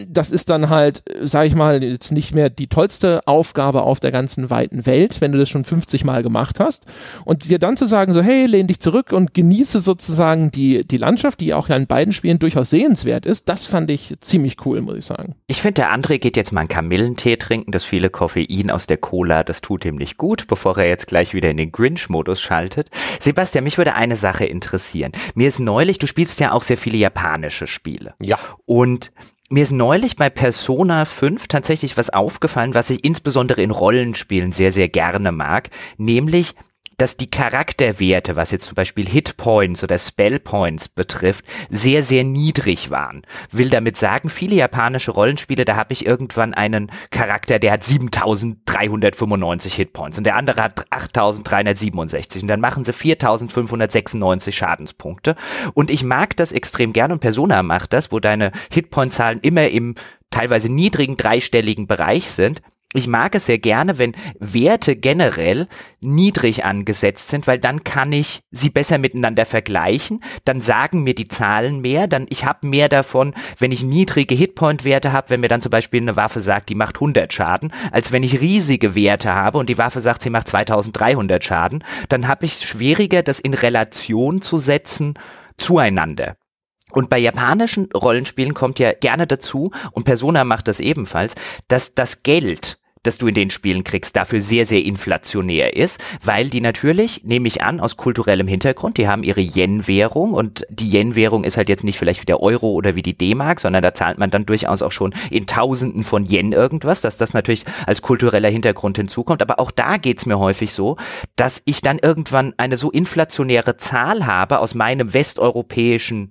das ist dann halt, sag ich mal, jetzt nicht mehr die tollste Aufgabe auf der ganzen weiten Welt, wenn du das schon 50 Mal gemacht hast. Und dir dann zu sagen, so, hey, lehn dich zurück und genieße sozusagen die, die Landschaft, die auch ja in beiden Spielen durchaus sehenswert ist, das fand ich ziemlich cool, muss ich sagen. Ich finde, der André geht jetzt mal einen Kamillentee trinken, das viele Koffein aus der Cola, das tut ihm nicht gut, bevor er jetzt gleich wieder in den Grinch-Modus schaltet. Sebastian, mich würde eine Sache interessieren. Mir ist neulich, du spielst ja auch sehr viele japanische Spiele. Ja. Und mir ist neulich bei Persona 5 tatsächlich was aufgefallen, was ich insbesondere in Rollenspielen sehr, sehr gerne mag, nämlich dass die Charakterwerte, was jetzt zum Beispiel Hitpoints oder Spellpoints betrifft, sehr, sehr niedrig waren. Will damit sagen, viele japanische Rollenspiele, da habe ich irgendwann einen Charakter, der hat 7395 Hitpoints und der andere hat 8367 und dann machen sie 4596 Schadenspunkte. Und ich mag das extrem gern und Persona macht das, wo deine Hitpoint-Zahlen immer im teilweise niedrigen dreistelligen Bereich sind ich mag es sehr gerne, wenn Werte generell niedrig angesetzt sind, weil dann kann ich sie besser miteinander vergleichen, dann sagen mir die Zahlen mehr, dann ich habe mehr davon, wenn ich niedrige Hitpoint-Werte habe, wenn mir dann zum Beispiel eine Waffe sagt, die macht 100 Schaden, als wenn ich riesige Werte habe und die Waffe sagt, sie macht 2300 Schaden, dann habe ich es schwieriger, das in Relation zu setzen zueinander. Und bei japanischen Rollenspielen kommt ja gerne dazu, und Persona macht das ebenfalls, dass das Geld das du in den Spielen kriegst, dafür sehr, sehr inflationär ist, weil die natürlich, nehme ich an, aus kulturellem Hintergrund, die haben ihre Yen-Währung und die Yen-Währung ist halt jetzt nicht vielleicht wie der Euro oder wie die D-Mark, sondern da zahlt man dann durchaus auch schon in Tausenden von Yen irgendwas, dass das natürlich als kultureller Hintergrund hinzukommt. Aber auch da geht's mir häufig so, dass ich dann irgendwann eine so inflationäre Zahl habe aus meinem westeuropäischen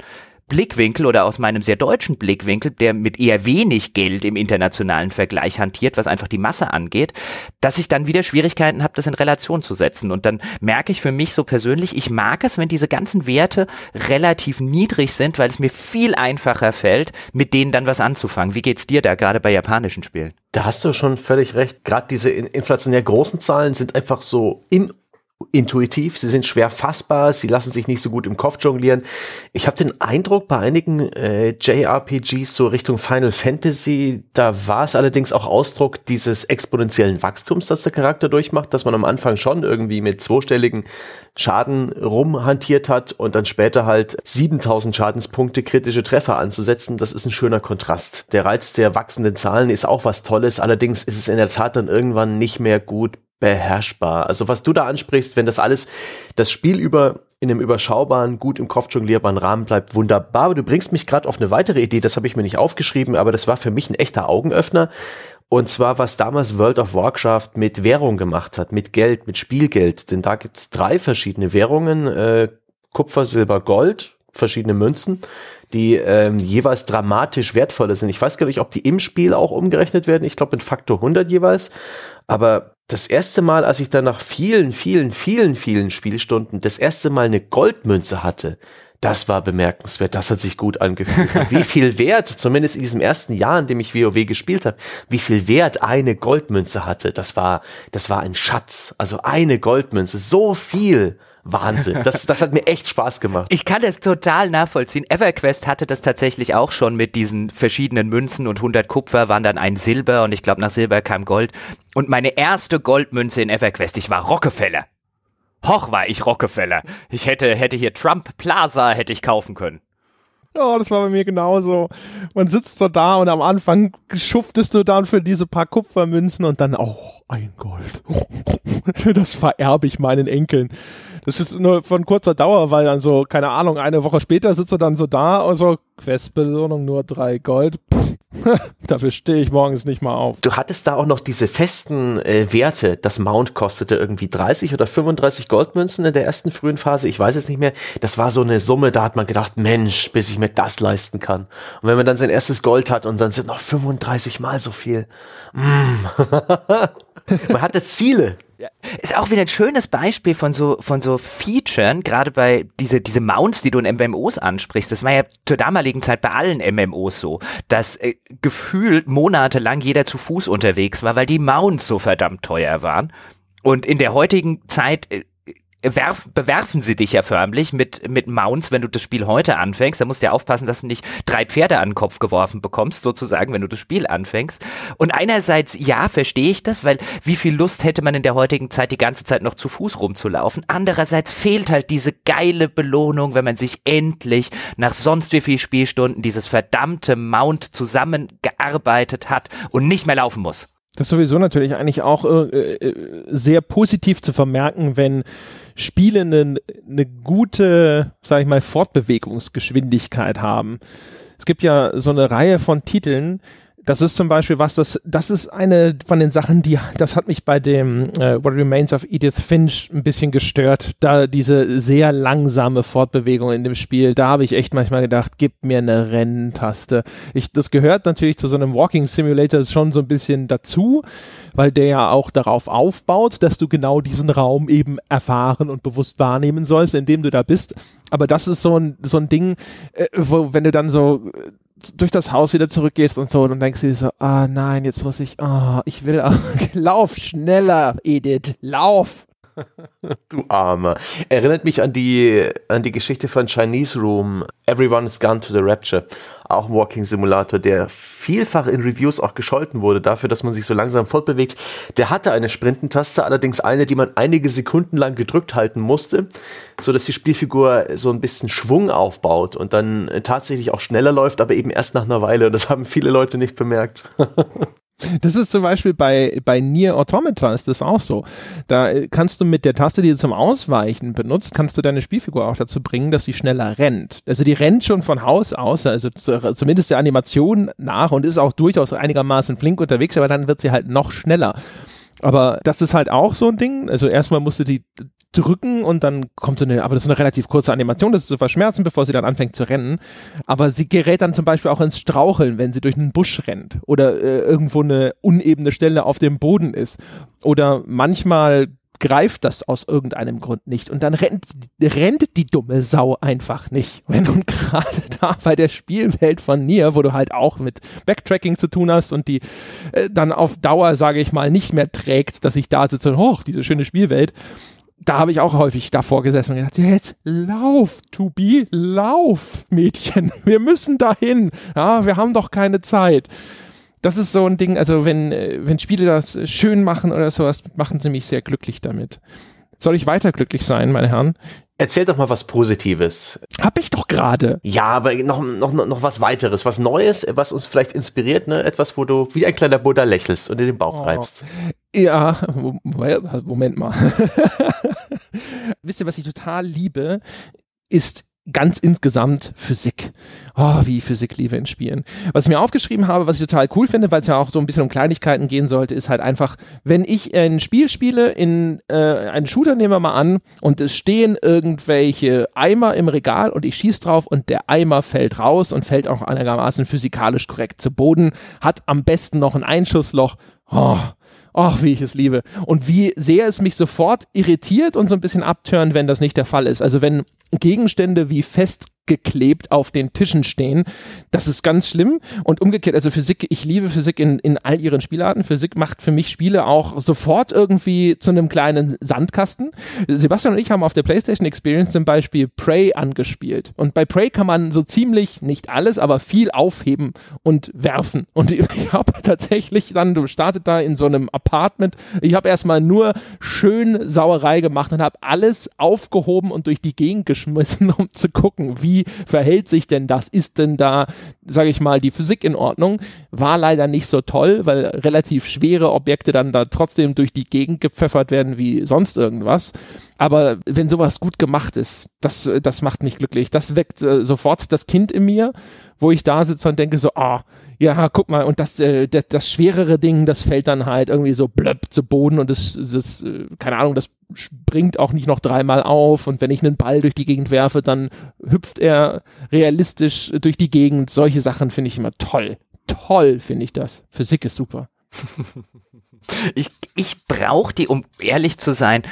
Blickwinkel oder aus meinem sehr deutschen Blickwinkel, der mit eher wenig Geld im internationalen Vergleich hantiert, was einfach die Masse angeht, dass ich dann wieder Schwierigkeiten habe, das in Relation zu setzen. Und dann merke ich für mich so persönlich, ich mag es, wenn diese ganzen Werte relativ niedrig sind, weil es mir viel einfacher fällt, mit denen dann was anzufangen. Wie geht's dir da gerade bei japanischen Spielen? Da hast du schon völlig recht. Gerade diese inflationär großen Zahlen sind einfach so in intuitiv, sie sind schwer fassbar, sie lassen sich nicht so gut im Kopf jonglieren. Ich habe den Eindruck, bei einigen äh, JRPGs so Richtung Final Fantasy, da war es allerdings auch Ausdruck dieses exponentiellen Wachstums, das der Charakter durchmacht, dass man am Anfang schon irgendwie mit zweistelligen Schaden rumhantiert hat und dann später halt 7000 Schadenspunkte kritische Treffer anzusetzen. Das ist ein schöner Kontrast. Der Reiz der wachsenden Zahlen ist auch was Tolles, allerdings ist es in der Tat dann irgendwann nicht mehr gut beherrschbar. Also was du da ansprichst, wenn das alles das Spiel über in einem überschaubaren, gut im Kopf jonglierbaren Rahmen bleibt, wunderbar. Aber du bringst mich gerade auf eine weitere Idee, das habe ich mir nicht aufgeschrieben, aber das war für mich ein echter Augenöffner. Und zwar, was damals World of Warcraft mit Währung gemacht hat, mit Geld, mit Spielgeld. Denn da gibt's drei verschiedene Währungen, äh, Kupfer, Silber, Gold, verschiedene Münzen, die ähm, jeweils dramatisch wertvoller sind. Ich weiß gar nicht, ob die im Spiel auch umgerechnet werden. Ich glaube in Faktor 100 jeweils. Aber das erste Mal, als ich dann nach vielen, vielen, vielen, vielen Spielstunden das erste Mal eine Goldmünze hatte, das war bemerkenswert, das hat sich gut angefühlt. Und wie viel Wert, zumindest in diesem ersten Jahr, in dem ich WoW gespielt habe, wie viel Wert eine Goldmünze hatte, das war, das war ein Schatz. Also eine Goldmünze, so viel. Wahnsinn. Das, das hat mir echt Spaß gemacht. Ich kann es total nachvollziehen. EverQuest hatte das tatsächlich auch schon mit diesen verschiedenen Münzen und 100 Kupfer waren dann ein Silber und ich glaube nach Silber kam Gold. Und meine erste Goldmünze in EverQuest, ich war Rockefeller. Hoch war ich Rockefeller. Ich hätte, hätte hier Trump Plaza hätte ich kaufen können. Ja, das war bei mir genauso. Man sitzt so da und am Anfang schuftest du dann für diese paar Kupfermünzen und dann, oh, ein Gold. Das vererbe ich meinen Enkeln. Das ist nur von kurzer Dauer, weil dann so, keine Ahnung, eine Woche später sitzt er dann so da und so, Questbelohnung nur drei Gold. Dafür stehe ich morgens nicht mal auf. Du hattest da auch noch diese festen äh, Werte. Das Mount kostete irgendwie 30 oder 35 Goldmünzen in der ersten frühen Phase. Ich weiß es nicht mehr. Das war so eine Summe, da hat man gedacht, Mensch, bis ich mir das leisten kann. Und wenn man dann sein erstes Gold hat und dann sind noch 35 mal so viel. Mm. man hatte Ziele. Ja. Ist auch wieder ein schönes Beispiel von so, von so Featuren, gerade bei diese, diese Mounts, die du in MMOs ansprichst. Das war ja zur damaligen Zeit bei allen MMOs so, dass äh, gefühlt monatelang jeder zu Fuß unterwegs war, weil die Mounts so verdammt teuer waren. Und in der heutigen Zeit äh, werf, bewerfen sie dich ja förmlich mit, mit Mounts, wenn du das Spiel heute anfängst. Da musst du ja aufpassen, dass du nicht drei Pferde an den Kopf geworfen bekommst, sozusagen, wenn du das Spiel anfängst. Und einerseits, ja, verstehe ich das, weil wie viel Lust hätte man in der heutigen Zeit, die ganze Zeit noch zu Fuß rumzulaufen. Andererseits fehlt halt diese geile Belohnung, wenn man sich endlich nach sonst wie viel Spielstunden dieses verdammte Mount zusammengearbeitet hat und nicht mehr laufen muss. Das ist sowieso natürlich eigentlich auch äh, äh sehr positiv zu vermerken, wenn Spiele eine, gute, sag ich mal, Fortbewegungsgeschwindigkeit haben. Es gibt ja so eine Reihe von Titeln, das ist zum Beispiel was, das, das ist eine von den Sachen, die, das hat mich bei dem äh, What Remains of Edith Finch ein bisschen gestört. Da diese sehr langsame Fortbewegung in dem Spiel, da habe ich echt manchmal gedacht, gib mir eine Renntaste. Ich, das gehört natürlich zu so einem Walking Simulator schon so ein bisschen dazu, weil der ja auch darauf aufbaut, dass du genau diesen Raum eben erfahren und bewusst wahrnehmen sollst, indem du da bist. Aber das ist so ein, so ein Ding, äh, wo, wenn du dann so durch das Haus wieder zurückgehst und so und denkst dir so, ah nein, jetzt muss ich, ah, oh, ich will, lauf schneller, Edith, lauf. du Armer. Erinnert mich an die, an die Geschichte von Chinese Room, Everyone is Gone to the Rapture. Auch ein Walking Simulator, der vielfach in Reviews auch gescholten wurde dafür, dass man sich so langsam fortbewegt. Der hatte eine Sprintentaste, allerdings eine, die man einige Sekunden lang gedrückt halten musste, so dass die Spielfigur so ein bisschen Schwung aufbaut und dann tatsächlich auch schneller läuft, aber eben erst nach einer Weile. Und das haben viele Leute nicht bemerkt. Das ist zum Beispiel bei, bei Nier Automata ist das auch so. Da äh, kannst du mit der Taste, die du zum Ausweichen benutzt, kannst du deine Spielfigur auch dazu bringen, dass sie schneller rennt. Also die rennt schon von Haus aus, also zumindest der Animation nach und ist auch durchaus einigermaßen flink unterwegs, aber dann wird sie halt noch schneller. Aber das ist halt auch so ein Ding. Also erstmal musst du die drücken und dann kommt so eine, aber das ist eine relativ kurze Animation, das ist zu verschmerzen, bevor sie dann anfängt zu rennen. Aber sie gerät dann zum Beispiel auch ins Straucheln, wenn sie durch einen Busch rennt oder äh, irgendwo eine unebene Stelle auf dem Boden ist. Oder manchmal greift das aus irgendeinem Grund nicht und dann rennt, rennt die dumme Sau einfach nicht. Wenn du gerade da bei der Spielwelt von Nier, wo du halt auch mit Backtracking zu tun hast und die äh, dann auf Dauer, sage ich mal, nicht mehr trägt, dass ich da sitze und hoch, diese schöne Spielwelt, da habe ich auch häufig davor gesessen und gedacht, jetzt lauf, to be, lauf, Mädchen, wir müssen dahin, ja, wir haben doch keine Zeit. Das ist so ein Ding, also wenn, äh, wenn Spiele das schön machen oder sowas, machen sie mich sehr glücklich damit. Soll ich weiter glücklich sein, meine Herren? Erzähl doch mal was Positives. Hab ich doch gerade. Ja, aber noch, noch, noch was weiteres, was Neues, was uns vielleicht inspiriert, ne? Etwas, wo du wie ein kleiner Buddha lächelst und in den Bauch oh. reibst. Ja, Moment mal. Wisst ihr, was ich total liebe? Ist ganz insgesamt Physik. Oh, wie ich Physik liebe in Spielen. Was ich mir aufgeschrieben habe, was ich total cool finde, weil es ja auch so ein bisschen um Kleinigkeiten gehen sollte, ist halt einfach, wenn ich ein Spiel spiele, in äh, einen Shooter nehmen wir mal an und es stehen irgendwelche Eimer im Regal und ich schieße drauf und der Eimer fällt raus und fällt auch einigermaßen physikalisch korrekt zu Boden, hat am besten noch ein Einschussloch. Oh, ach, wie ich es liebe. Und wie sehr es mich sofort irritiert und so ein bisschen abtören, wenn das nicht der Fall ist. Also wenn Gegenstände wie fest geklebt auf den Tischen stehen. Das ist ganz schlimm. Und umgekehrt, also Physik, ich liebe Physik in, in all ihren Spielarten. Physik macht für mich Spiele auch sofort irgendwie zu einem kleinen Sandkasten. Sebastian und ich haben auf der PlayStation Experience zum Beispiel Prey angespielt. Und bei Prey kann man so ziemlich, nicht alles, aber viel aufheben und werfen. Und ich habe tatsächlich dann, du startet da in so einem Apartment, ich habe erstmal nur schön Sauerei gemacht und habe alles aufgehoben und durch die Gegend geschmissen, um zu gucken, wie wie verhält sich denn das? Ist denn da, sage ich mal, die Physik in Ordnung? War leider nicht so toll, weil relativ schwere Objekte dann da trotzdem durch die Gegend gepfeffert werden wie sonst irgendwas. Aber wenn sowas gut gemacht ist, das, das macht mich glücklich. Das weckt äh, sofort das Kind in mir, wo ich da sitze und denke so, ah, oh, ja, guck mal, und das, äh, das, das schwerere Ding, das fällt dann halt irgendwie so blöpp zu Boden und das, das, äh, keine Ahnung, das springt auch nicht noch dreimal auf und wenn ich einen Ball durch die Gegend werfe, dann hüpft er realistisch durch die Gegend. Solche Sachen finde ich immer toll. Toll finde ich das. Physik ist super. ich ich brauche die, um ehrlich zu sein,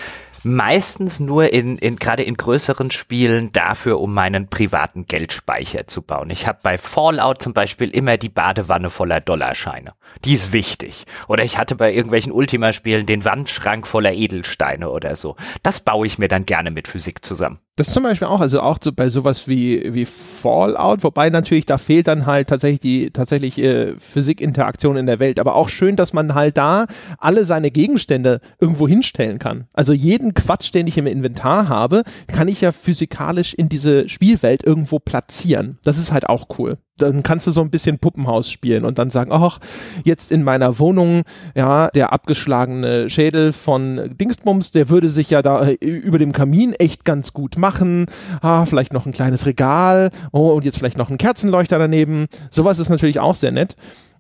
meistens nur in, in gerade in größeren Spielen dafür, um meinen privaten Geldspeicher zu bauen. Ich habe bei Fallout zum Beispiel immer die Badewanne voller Dollarscheine. Die ist wichtig. Oder ich hatte bei irgendwelchen Ultima-Spielen den Wandschrank voller Edelsteine oder so. Das baue ich mir dann gerne mit Physik zusammen. Das zum Beispiel auch, also auch so bei sowas wie, wie Fallout, wobei natürlich da fehlt dann halt tatsächlich die tatsächlich äh, Physikinteraktion in der Welt. Aber auch schön, dass man halt da alle seine Gegenstände irgendwo hinstellen kann. Also jeden Quatsch, den ich im Inventar habe, kann ich ja physikalisch in diese Spielwelt irgendwo platzieren. Das ist halt auch cool dann kannst du so ein bisschen Puppenhaus spielen und dann sagen, ach, jetzt in meiner Wohnung, ja, der abgeschlagene Schädel von Dingsbums, der würde sich ja da äh, über dem Kamin echt ganz gut machen. Ah, vielleicht noch ein kleines Regal. Oh, und jetzt vielleicht noch ein Kerzenleuchter daneben. Sowas ist natürlich auch sehr nett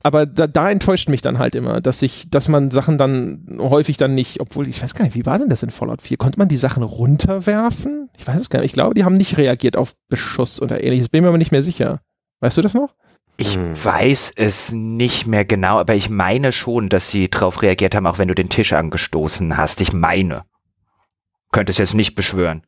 aber da, da enttäuscht mich dann halt immer, dass ich, dass man Sachen dann häufig dann nicht, obwohl ich weiß gar nicht, wie war denn das in Fallout 4? Konnte man die Sachen runterwerfen? Ich weiß es gar nicht. Ich glaube, die haben nicht reagiert auf Beschuss oder ähnliches. Bin mir aber nicht mehr sicher. Weißt du das noch? Ich hm. weiß es nicht mehr genau, aber ich meine schon, dass sie darauf reagiert haben, auch wenn du den Tisch angestoßen hast. Ich meine. Könnte es jetzt nicht beschwören.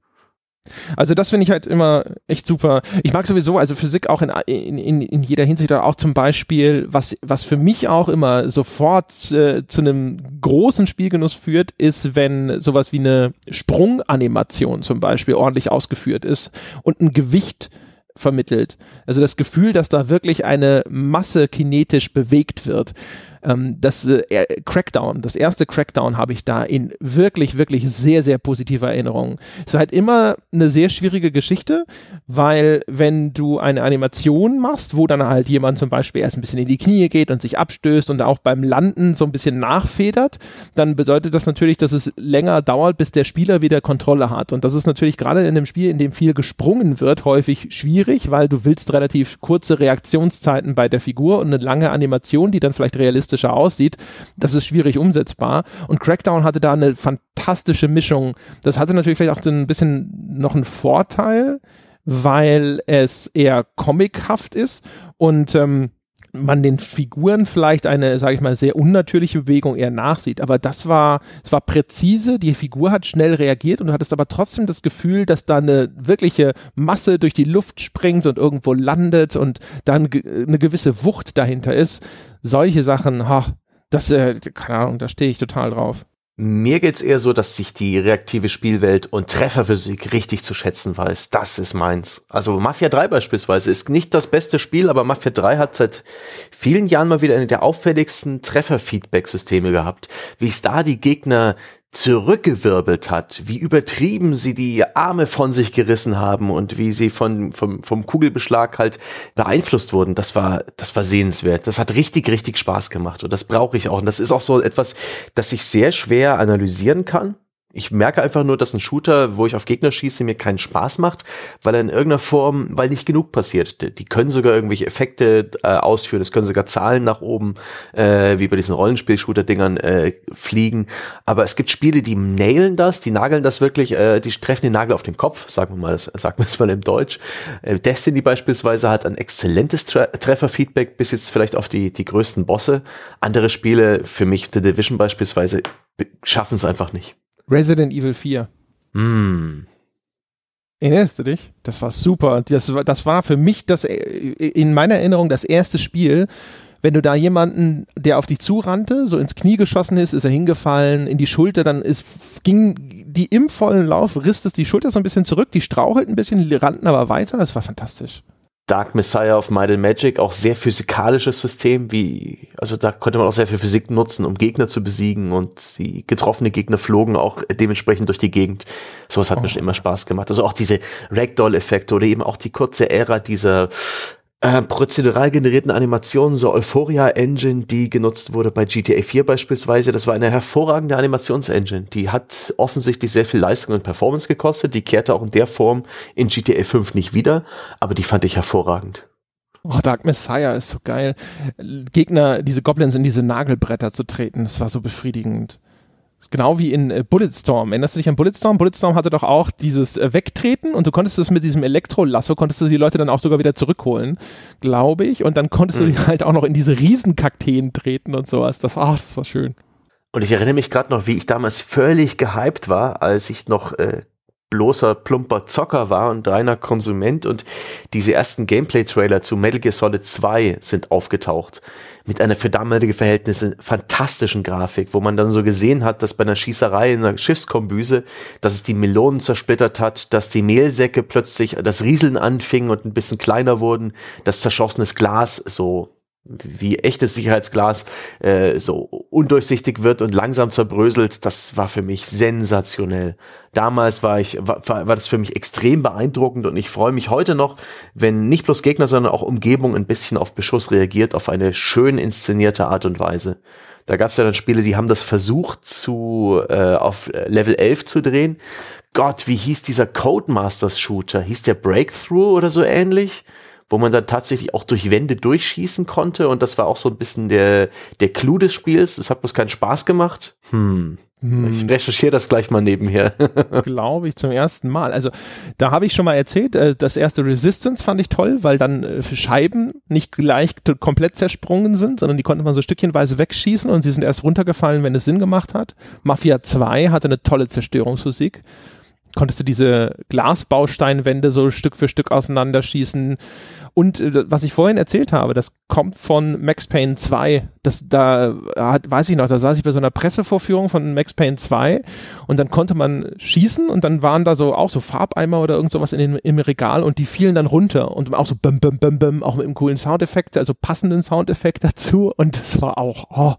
Also das finde ich halt immer echt super. Ich mag sowieso, also Physik auch in, in, in jeder Hinsicht, auch zum Beispiel, was, was für mich auch immer sofort äh, zu einem großen Spielgenuss führt, ist, wenn sowas wie eine Sprunganimation zum Beispiel ordentlich ausgeführt ist und ein Gewicht vermittelt. Also das Gefühl, dass da wirklich eine Masse kinetisch bewegt wird. Ähm, das äh, Crackdown, das erste Crackdown habe ich da in wirklich, wirklich sehr, sehr positiver Erinnerung. Es ist halt immer eine sehr schwierige Geschichte, weil wenn du eine Animation machst, wo dann halt jemand zum Beispiel erst ein bisschen in die Knie geht und sich abstößt und auch beim Landen so ein bisschen nachfedert, dann bedeutet das natürlich, dass es länger dauert, bis der Spieler wieder Kontrolle hat. Und das ist natürlich gerade in einem Spiel, in dem viel gesprungen wird, häufig schwierig, weil du willst relativ kurze Reaktionszeiten bei der Figur und eine lange Animation, die dann vielleicht realistisch realistischer aussieht, das ist schwierig umsetzbar. Und Crackdown hatte da eine fantastische Mischung. Das hatte natürlich vielleicht auch so ein bisschen noch einen Vorteil, weil es eher comichaft ist und ähm, man den Figuren vielleicht eine, sage ich mal, sehr unnatürliche Bewegung eher nachsieht. Aber das war, es war präzise, die Figur hat schnell reagiert und du hattest aber trotzdem das Gefühl, dass da eine wirkliche Masse durch die Luft springt und irgendwo landet und dann eine gewisse Wucht dahinter ist. Solche Sachen, ha, das, äh, keine Ahnung, da stehe ich total drauf. Mir geht's eher so, dass sich die reaktive Spielwelt und Trefferphysik richtig zu schätzen weiß. Das ist meins. Also Mafia 3 beispielsweise ist nicht das beste Spiel, aber Mafia 3 hat seit vielen Jahren mal wieder eine der auffälligsten Trefferfeedback-Systeme gehabt. Wie es da die Gegner zurückgewirbelt hat, wie übertrieben sie die Arme von sich gerissen haben und wie sie von, vom, vom Kugelbeschlag halt beeinflusst wurden, das war, das war sehenswert. Das hat richtig, richtig Spaß gemacht und das brauche ich auch. Und das ist auch so etwas, das ich sehr schwer analysieren kann ich merke einfach nur, dass ein Shooter, wo ich auf Gegner schieße, mir keinen Spaß macht, weil er in irgendeiner Form, weil nicht genug passiert. Die können sogar irgendwelche Effekte äh, ausführen, es können sogar Zahlen nach oben, äh, wie bei diesen Rollenspiel-Shooter-Dingern, äh, fliegen. Aber es gibt Spiele, die nailen das, die nageln das wirklich, äh, die treffen den Nagel auf den Kopf, sagen wir mal, sagen wir es mal im Deutsch. Äh, Destiny beispielsweise hat ein exzellentes Tre Trefferfeedback bis jetzt vielleicht auf die, die größten Bosse. Andere Spiele, für mich The Division beispielsweise, schaffen es einfach nicht. Resident Evil 4. Mm. Erinnerst du dich? Das war super. Das war, das war für mich das, äh, in meiner Erinnerung das erste Spiel, wenn du da jemanden, der auf dich zurannte, so ins Knie geschossen ist, ist er hingefallen, in die Schulter, dann ist, ging die im vollen Lauf, riss es die Schulter so ein bisschen zurück, die strauchelten ein bisschen, rannten aber weiter. Das war fantastisch. Dark Messiah of Might and Magic auch sehr physikalisches System, wie, also da konnte man auch sehr viel Physik nutzen, um Gegner zu besiegen und die getroffene Gegner flogen auch dementsprechend durch die Gegend. Sowas hat oh. mir schon immer Spaß gemacht. Also auch diese Ragdoll-Effekte oder eben auch die kurze Ära dieser äh, prozedural generierten Animationen, so Euphoria Engine, die genutzt wurde bei GTA 4 beispielsweise. Das war eine hervorragende Animationsengine. Die hat offensichtlich sehr viel Leistung und Performance gekostet. Die kehrte auch in der Form in GTA 5 nicht wieder, aber die fand ich hervorragend. Oh, Dark Messiah ist so geil. Gegner, diese Goblins in diese Nagelbretter zu treten, das war so befriedigend. Genau wie in äh, Bulletstorm. Erinnerst du dich an Bulletstorm? Bulletstorm hatte doch auch dieses äh, Wegtreten und du konntest es mit diesem Elektrolasso, konntest du die Leute dann auch sogar wieder zurückholen, glaube ich. Und dann konntest mhm. du die halt auch noch in diese Riesenkakteen treten und sowas. Das, oh, das war schön. Und ich erinnere mich gerade noch, wie ich damals völlig gehypt war, als ich noch äh, bloßer plumper Zocker war und reiner Konsument. Und diese ersten Gameplay-Trailer zu Metal Gear Solid 2 sind aufgetaucht. Mit einer für damalige Verhältnisse fantastischen Grafik, wo man dann so gesehen hat, dass bei einer Schießerei in einer Schiffskombüse, dass es die Melonen zersplittert hat, dass die Mehlsäcke plötzlich das Rieseln anfingen und ein bisschen kleiner wurden, dass zerschossenes Glas so wie echtes Sicherheitsglas äh, so undurchsichtig wird und langsam zerbröselt, das war für mich sensationell. Damals war ich war, war das für mich extrem beeindruckend und ich freue mich heute noch, wenn nicht bloß Gegner, sondern auch Umgebung ein bisschen auf Beschuss reagiert auf eine schön inszenierte Art und Weise. Da gab es ja dann Spiele, die haben das versucht zu äh, auf Level 11 zu drehen. Gott, wie hieß dieser Codemasters Shooter? Hieß der Breakthrough oder so ähnlich? Wo man dann tatsächlich auch durch Wände durchschießen konnte und das war auch so ein bisschen der, der Clou des Spiels. Es hat bloß keinen Spaß gemacht. Hm. Hm. Ich recherchiere das gleich mal nebenher. Glaube ich zum ersten Mal. Also da habe ich schon mal erzählt, äh, das erste Resistance fand ich toll, weil dann äh, Scheiben nicht gleich komplett zersprungen sind, sondern die konnte man so stückchenweise wegschießen und sie sind erst runtergefallen, wenn es Sinn gemacht hat. Mafia 2 hatte eine tolle Zerstörungsphysik konntest du diese Glasbausteinwände so Stück für Stück auseinanderschießen. Und äh, was ich vorhin erzählt habe, das kommt von Max Payne 2. Das, da hat, weiß ich noch, da saß ich bei so einer Pressevorführung von Max Payne 2 und dann konnte man schießen und dann waren da so auch so Farbeimer oder irgend sowas in den, im Regal und die fielen dann runter und auch so bim, bim, bim, bim, auch mit einem coolen Soundeffekt, also passenden Soundeffekt dazu und das war auch, oh,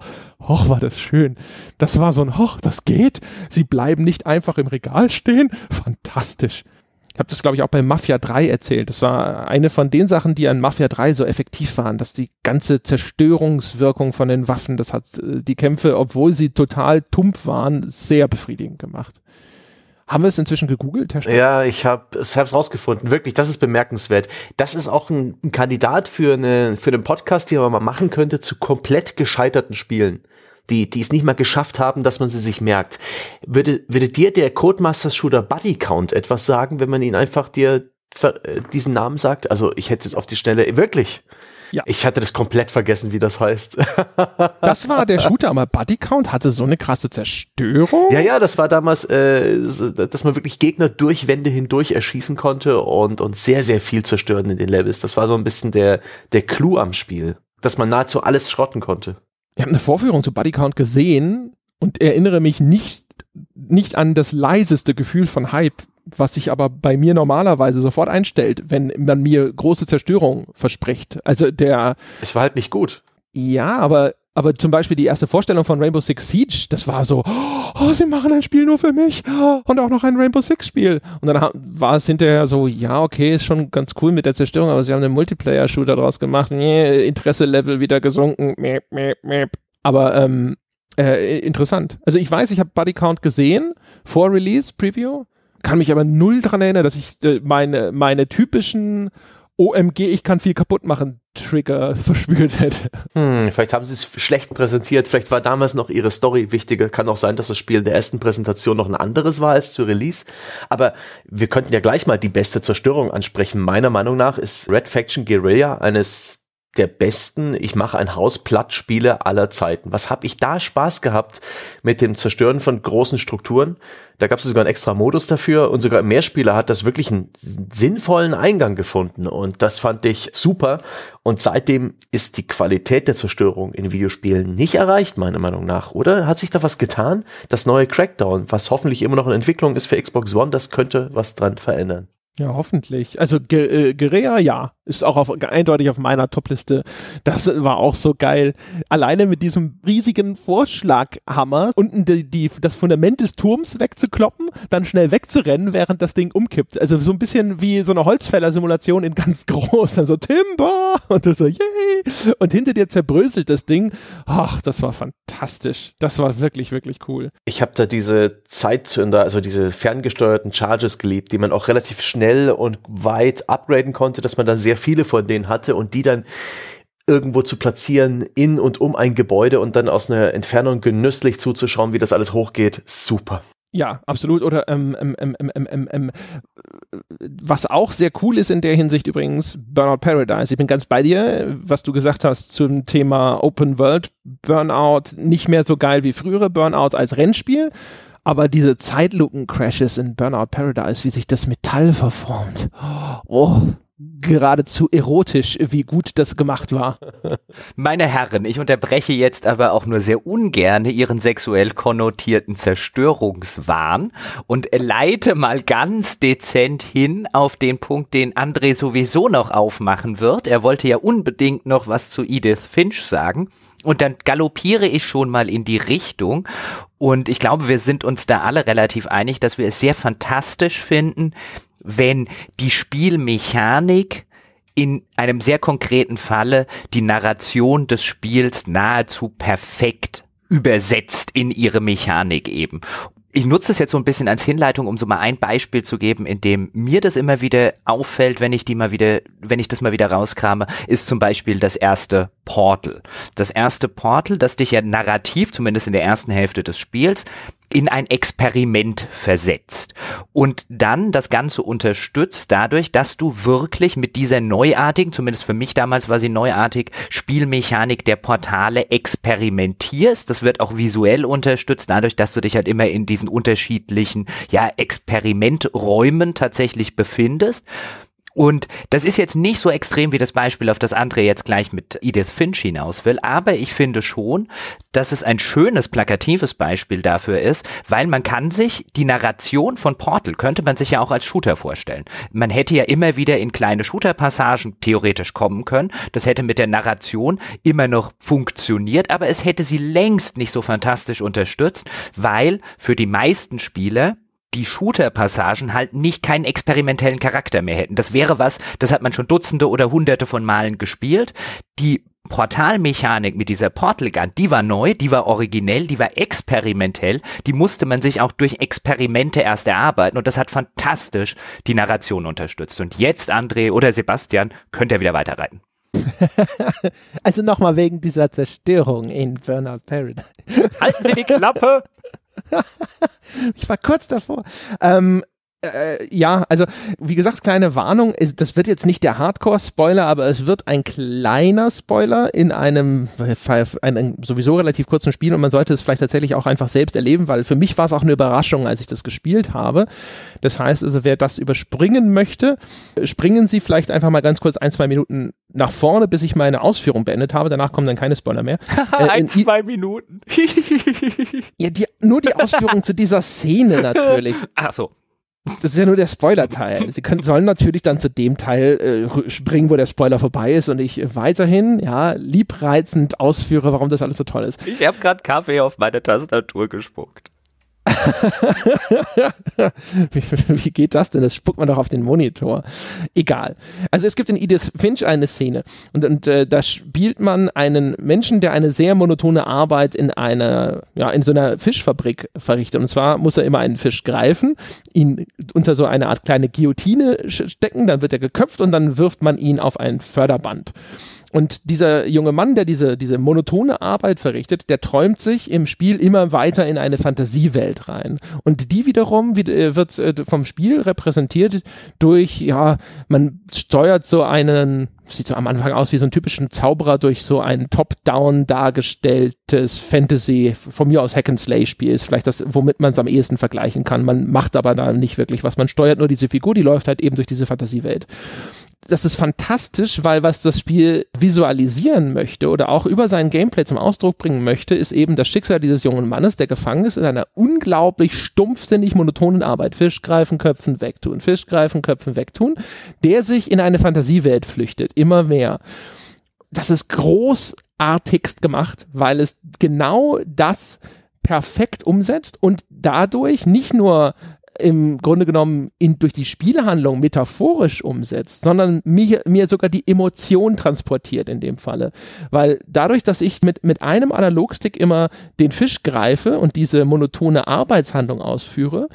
hoch war das schön. Das war so ein, hoch, das geht. Sie bleiben nicht einfach im Regal stehen. Fantastisch. Ich habe das, glaube ich, auch bei Mafia 3 erzählt. Das war eine von den Sachen, die an Mafia 3 so effektiv waren, dass die ganze Zerstörungswirkung von den Waffen, das hat äh, die Kämpfe, obwohl sie total tumpf waren, sehr befriedigend gemacht. Haben wir es inzwischen gegoogelt, Herr Stein? Ja, ich habe es hab's rausgefunden. Wirklich, das ist bemerkenswert. Das ist auch ein, ein Kandidat für, eine, für einen Podcast, den man mal machen könnte zu komplett gescheiterten Spielen die, die es nicht mal geschafft haben, dass man sie sich merkt. Würde, würde dir der Codemasters Shooter Buddy Count etwas sagen, wenn man ihn einfach dir äh, diesen Namen sagt? Also ich hätte es auf die Schnelle, wirklich. Ja. Ich hatte das komplett vergessen, wie das heißt. Das war der Shooter, aber Buddy Count hatte so eine krasse Zerstörung. Ja, ja, das war damals, äh, dass man wirklich Gegner durch Wände hindurch erschießen konnte und, und sehr, sehr viel zerstören in den Levels. Das war so ein bisschen der, der Clou am Spiel, dass man nahezu alles schrotten konnte. Ich habe eine Vorführung zu Bodycount gesehen und erinnere mich nicht, nicht an das leiseste Gefühl von Hype, was sich aber bei mir normalerweise sofort einstellt, wenn man mir große Zerstörung verspricht. Also der. Es war halt nicht gut. Ja, aber aber zum Beispiel die erste Vorstellung von Rainbow Six Siege, das war so, oh, sie machen ein Spiel nur für mich und auch noch ein Rainbow Six Spiel. Und dann war es hinterher so, ja, okay, ist schon ganz cool mit der Zerstörung, aber sie haben einen Multiplayer-Shooter draus gemacht, nee, Interesse-Level wieder gesunken, mäp, mäp, mäp. aber ähm, äh, interessant. Also ich weiß, ich habe Buddy Count gesehen vor Release, Preview, kann mich aber null dran erinnern, dass ich äh, meine, meine typischen OMG, ich kann viel kaputt machen, Trigger verspürt hätte. Hm, vielleicht haben sie es schlecht präsentiert, vielleicht war damals noch ihre Story wichtiger. Kann auch sein, dass das Spiel in der ersten Präsentation noch ein anderes war als zu Release. Aber wir könnten ja gleich mal die beste Zerstörung ansprechen. Meiner Meinung nach ist Red Faction Guerilla eines der besten Ich mache ein Haus platt Spiele aller Zeiten. Was habe ich da Spaß gehabt mit dem Zerstören von großen Strukturen? Da gab es sogar einen extra Modus dafür und sogar Mehrspieler hat das wirklich einen sinnvollen Eingang gefunden und das fand ich super. Und seitdem ist die Qualität der Zerstörung in Videospielen nicht erreicht, meiner Meinung nach, oder? Hat sich da was getan? Das neue Crackdown, was hoffentlich immer noch in Entwicklung ist für Xbox One, das könnte was dran verändern. Ja, hoffentlich. Also Ge äh, Guerilla, ja, ist auch auf, eindeutig auf meiner Topliste. Das war auch so geil. Alleine mit diesem riesigen Vorschlaghammer unten die, die, das Fundament des Turms wegzukloppen, dann schnell wegzurennen, während das Ding umkippt. Also so ein bisschen wie so eine Holzfäller-Simulation in ganz groß. Dann so Timber und das so yay und hinter dir zerbröselt das Ding. Ach, das war fantastisch. Das war wirklich, wirklich cool. Ich habe da diese Zeitzünder, also diese ferngesteuerten Charges geliebt, die man auch relativ schnell und weit upgraden konnte, dass man dann sehr viele von denen hatte und die dann irgendwo zu platzieren in und um ein Gebäude und dann aus einer Entfernung genüsslich zuzuschauen, wie das alles hochgeht. Super. Ja, absolut. Oder ähm, ähm, ähm, ähm, was auch sehr cool ist in der Hinsicht übrigens, Burnout Paradise. Ich bin ganz bei dir, was du gesagt hast zum Thema Open World Burnout. Nicht mehr so geil wie frühere Burnout als Rennspiel, aber diese Zeitlupen-Crashes in Burnout Paradise, wie sich das Metall verformt, oh, geradezu erotisch, wie gut das gemacht war. Meine Herren, ich unterbreche jetzt aber auch nur sehr ungern Ihren sexuell konnotierten Zerstörungswahn und leite mal ganz dezent hin auf den Punkt, den André sowieso noch aufmachen wird. Er wollte ja unbedingt noch was zu Edith Finch sagen. Und dann galoppiere ich schon mal in die Richtung. Und ich glaube, wir sind uns da alle relativ einig, dass wir es sehr fantastisch finden, wenn die Spielmechanik in einem sehr konkreten Falle die Narration des Spiels nahezu perfekt übersetzt in ihre Mechanik eben ich nutze es jetzt so ein bisschen als Hinleitung, um so mal ein Beispiel zu geben, in dem mir das immer wieder auffällt, wenn ich die mal wieder, wenn ich das mal wieder rauskrame, ist zum Beispiel das erste Portal. Das erste Portal, das dich ja narrativ, zumindest in der ersten Hälfte des Spiels, in ein Experiment versetzt und dann das Ganze unterstützt dadurch, dass du wirklich mit dieser neuartigen, zumindest für mich damals war sie neuartig, Spielmechanik der Portale experimentierst. Das wird auch visuell unterstützt dadurch, dass du dich halt immer in diesen unterschiedlichen, ja, Experimenträumen tatsächlich befindest. Und das ist jetzt nicht so extrem wie das Beispiel, auf das André jetzt gleich mit Edith Finch hinaus will, aber ich finde schon, dass es ein schönes, plakatives Beispiel dafür ist, weil man kann sich die Narration von Portal, könnte man sich ja auch als Shooter vorstellen. Man hätte ja immer wieder in kleine Shooter-Passagen theoretisch kommen können. Das hätte mit der Narration immer noch funktioniert, aber es hätte sie längst nicht so fantastisch unterstützt, weil für die meisten Spieler die Shooter-Passagen halt nicht keinen experimentellen Charakter mehr hätten. Das wäre was, das hat man schon Dutzende oder Hunderte von Malen gespielt. Die Portalmechanik mit dieser Portal Gun, die war neu, die war originell, die war experimentell, die musste man sich auch durch Experimente erst erarbeiten und das hat fantastisch die Narration unterstützt. Und jetzt, André oder Sebastian, könnt ihr wieder weiterreiten. also nochmal wegen dieser Zerstörung in Burnout Paradise. Halten Sie die Klappe! ich war kurz davor. Ähm, äh, ja, also wie gesagt, kleine Warnung, das wird jetzt nicht der Hardcore-Spoiler, aber es wird ein kleiner Spoiler in einem, einem sowieso relativ kurzen Spiel und man sollte es vielleicht tatsächlich auch einfach selbst erleben, weil für mich war es auch eine Überraschung, als ich das gespielt habe. Das heißt also, wer das überspringen möchte, springen Sie vielleicht einfach mal ganz kurz ein, zwei Minuten nach vorne, bis ich meine Ausführung beendet habe. Danach kommen dann keine Spoiler mehr. äh, ein, zwei Minuten. ja, die, nur die Ausführung zu dieser Szene natürlich. Ach so. Das ist ja nur der Spoiler-Teil. Sie können, sollen natürlich dann zu dem Teil äh, springen, wo der Spoiler vorbei ist und ich weiterhin, ja, liebreizend ausführe, warum das alles so toll ist. Ich habe gerade Kaffee auf meine Tastatur gespuckt. wie, wie, geht das denn? Das spuckt man doch auf den Monitor. Egal. Also es gibt in Edith Finch eine Szene und, und äh, da spielt man einen Menschen, der eine sehr monotone Arbeit in einer, ja, in so einer Fischfabrik verrichtet. Und zwar muss er immer einen Fisch greifen, ihn unter so eine Art kleine Guillotine stecken, dann wird er geköpft und dann wirft man ihn auf ein Förderband. Und dieser junge Mann, der diese, diese monotone Arbeit verrichtet, der träumt sich im Spiel immer weiter in eine Fantasiewelt rein. Und die wiederum äh, wird äh, vom Spiel repräsentiert durch, ja, man steuert so einen, sieht so am Anfang aus wie so einen typischen Zauberer durch so ein top-down dargestelltes Fantasy, von mir aus Hack-and-Slay-Spiel ist vielleicht das, womit man es am ehesten vergleichen kann. Man macht aber da nicht wirklich was. Man steuert nur diese Figur, die läuft halt eben durch diese Fantasiewelt. Das ist fantastisch, weil was das Spiel visualisieren möchte oder auch über sein Gameplay zum Ausdruck bringen möchte, ist eben das Schicksal dieses jungen Mannes, der gefangen ist in einer unglaublich stumpfsinnig monotonen Arbeit. Fisch greifen, Köpfen wegtun, Fisch greifen, Köpfen wegtun, der sich in eine Fantasiewelt flüchtet, immer mehr. Das ist großartigst gemacht, weil es genau das perfekt umsetzt und dadurch nicht nur im Grunde genommen in, durch die Spielhandlung metaphorisch umsetzt, sondern mir, mir sogar die Emotion transportiert in dem Falle. Weil dadurch, dass ich mit, mit einem Analogstick immer den Fisch greife und diese monotone Arbeitshandlung ausführe,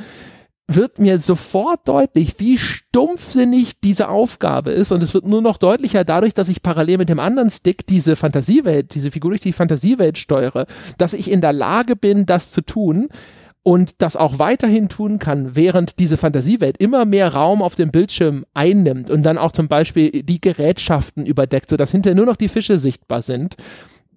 wird mir sofort deutlich, wie stumpfsinnig diese Aufgabe ist. Und es wird nur noch deutlicher dadurch, dass ich parallel mit dem anderen Stick diese Fantasiewelt, diese Figur durch die Fantasiewelt steuere, dass ich in der Lage bin, das zu tun und das auch weiterhin tun kann, während diese Fantasiewelt immer mehr Raum auf dem Bildschirm einnimmt und dann auch zum Beispiel die Gerätschaften überdeckt, sodass hinterher nur noch die Fische sichtbar sind.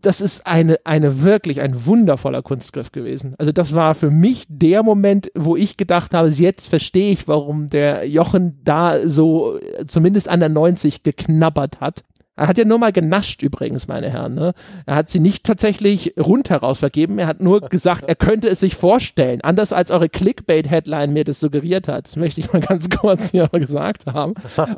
Das ist eine, eine wirklich ein wundervoller Kunstgriff gewesen. Also das war für mich der Moment, wo ich gedacht habe, jetzt verstehe ich, warum der Jochen da so zumindest an der 90 geknabbert hat. Er hat ja nur mal genascht übrigens, meine Herren. Ne? Er hat sie nicht tatsächlich rundheraus vergeben. Er hat nur gesagt, er könnte es sich vorstellen. Anders als eure Clickbait-Headline mir das suggeriert hat. Das möchte ich mal ganz kurz hier gesagt haben.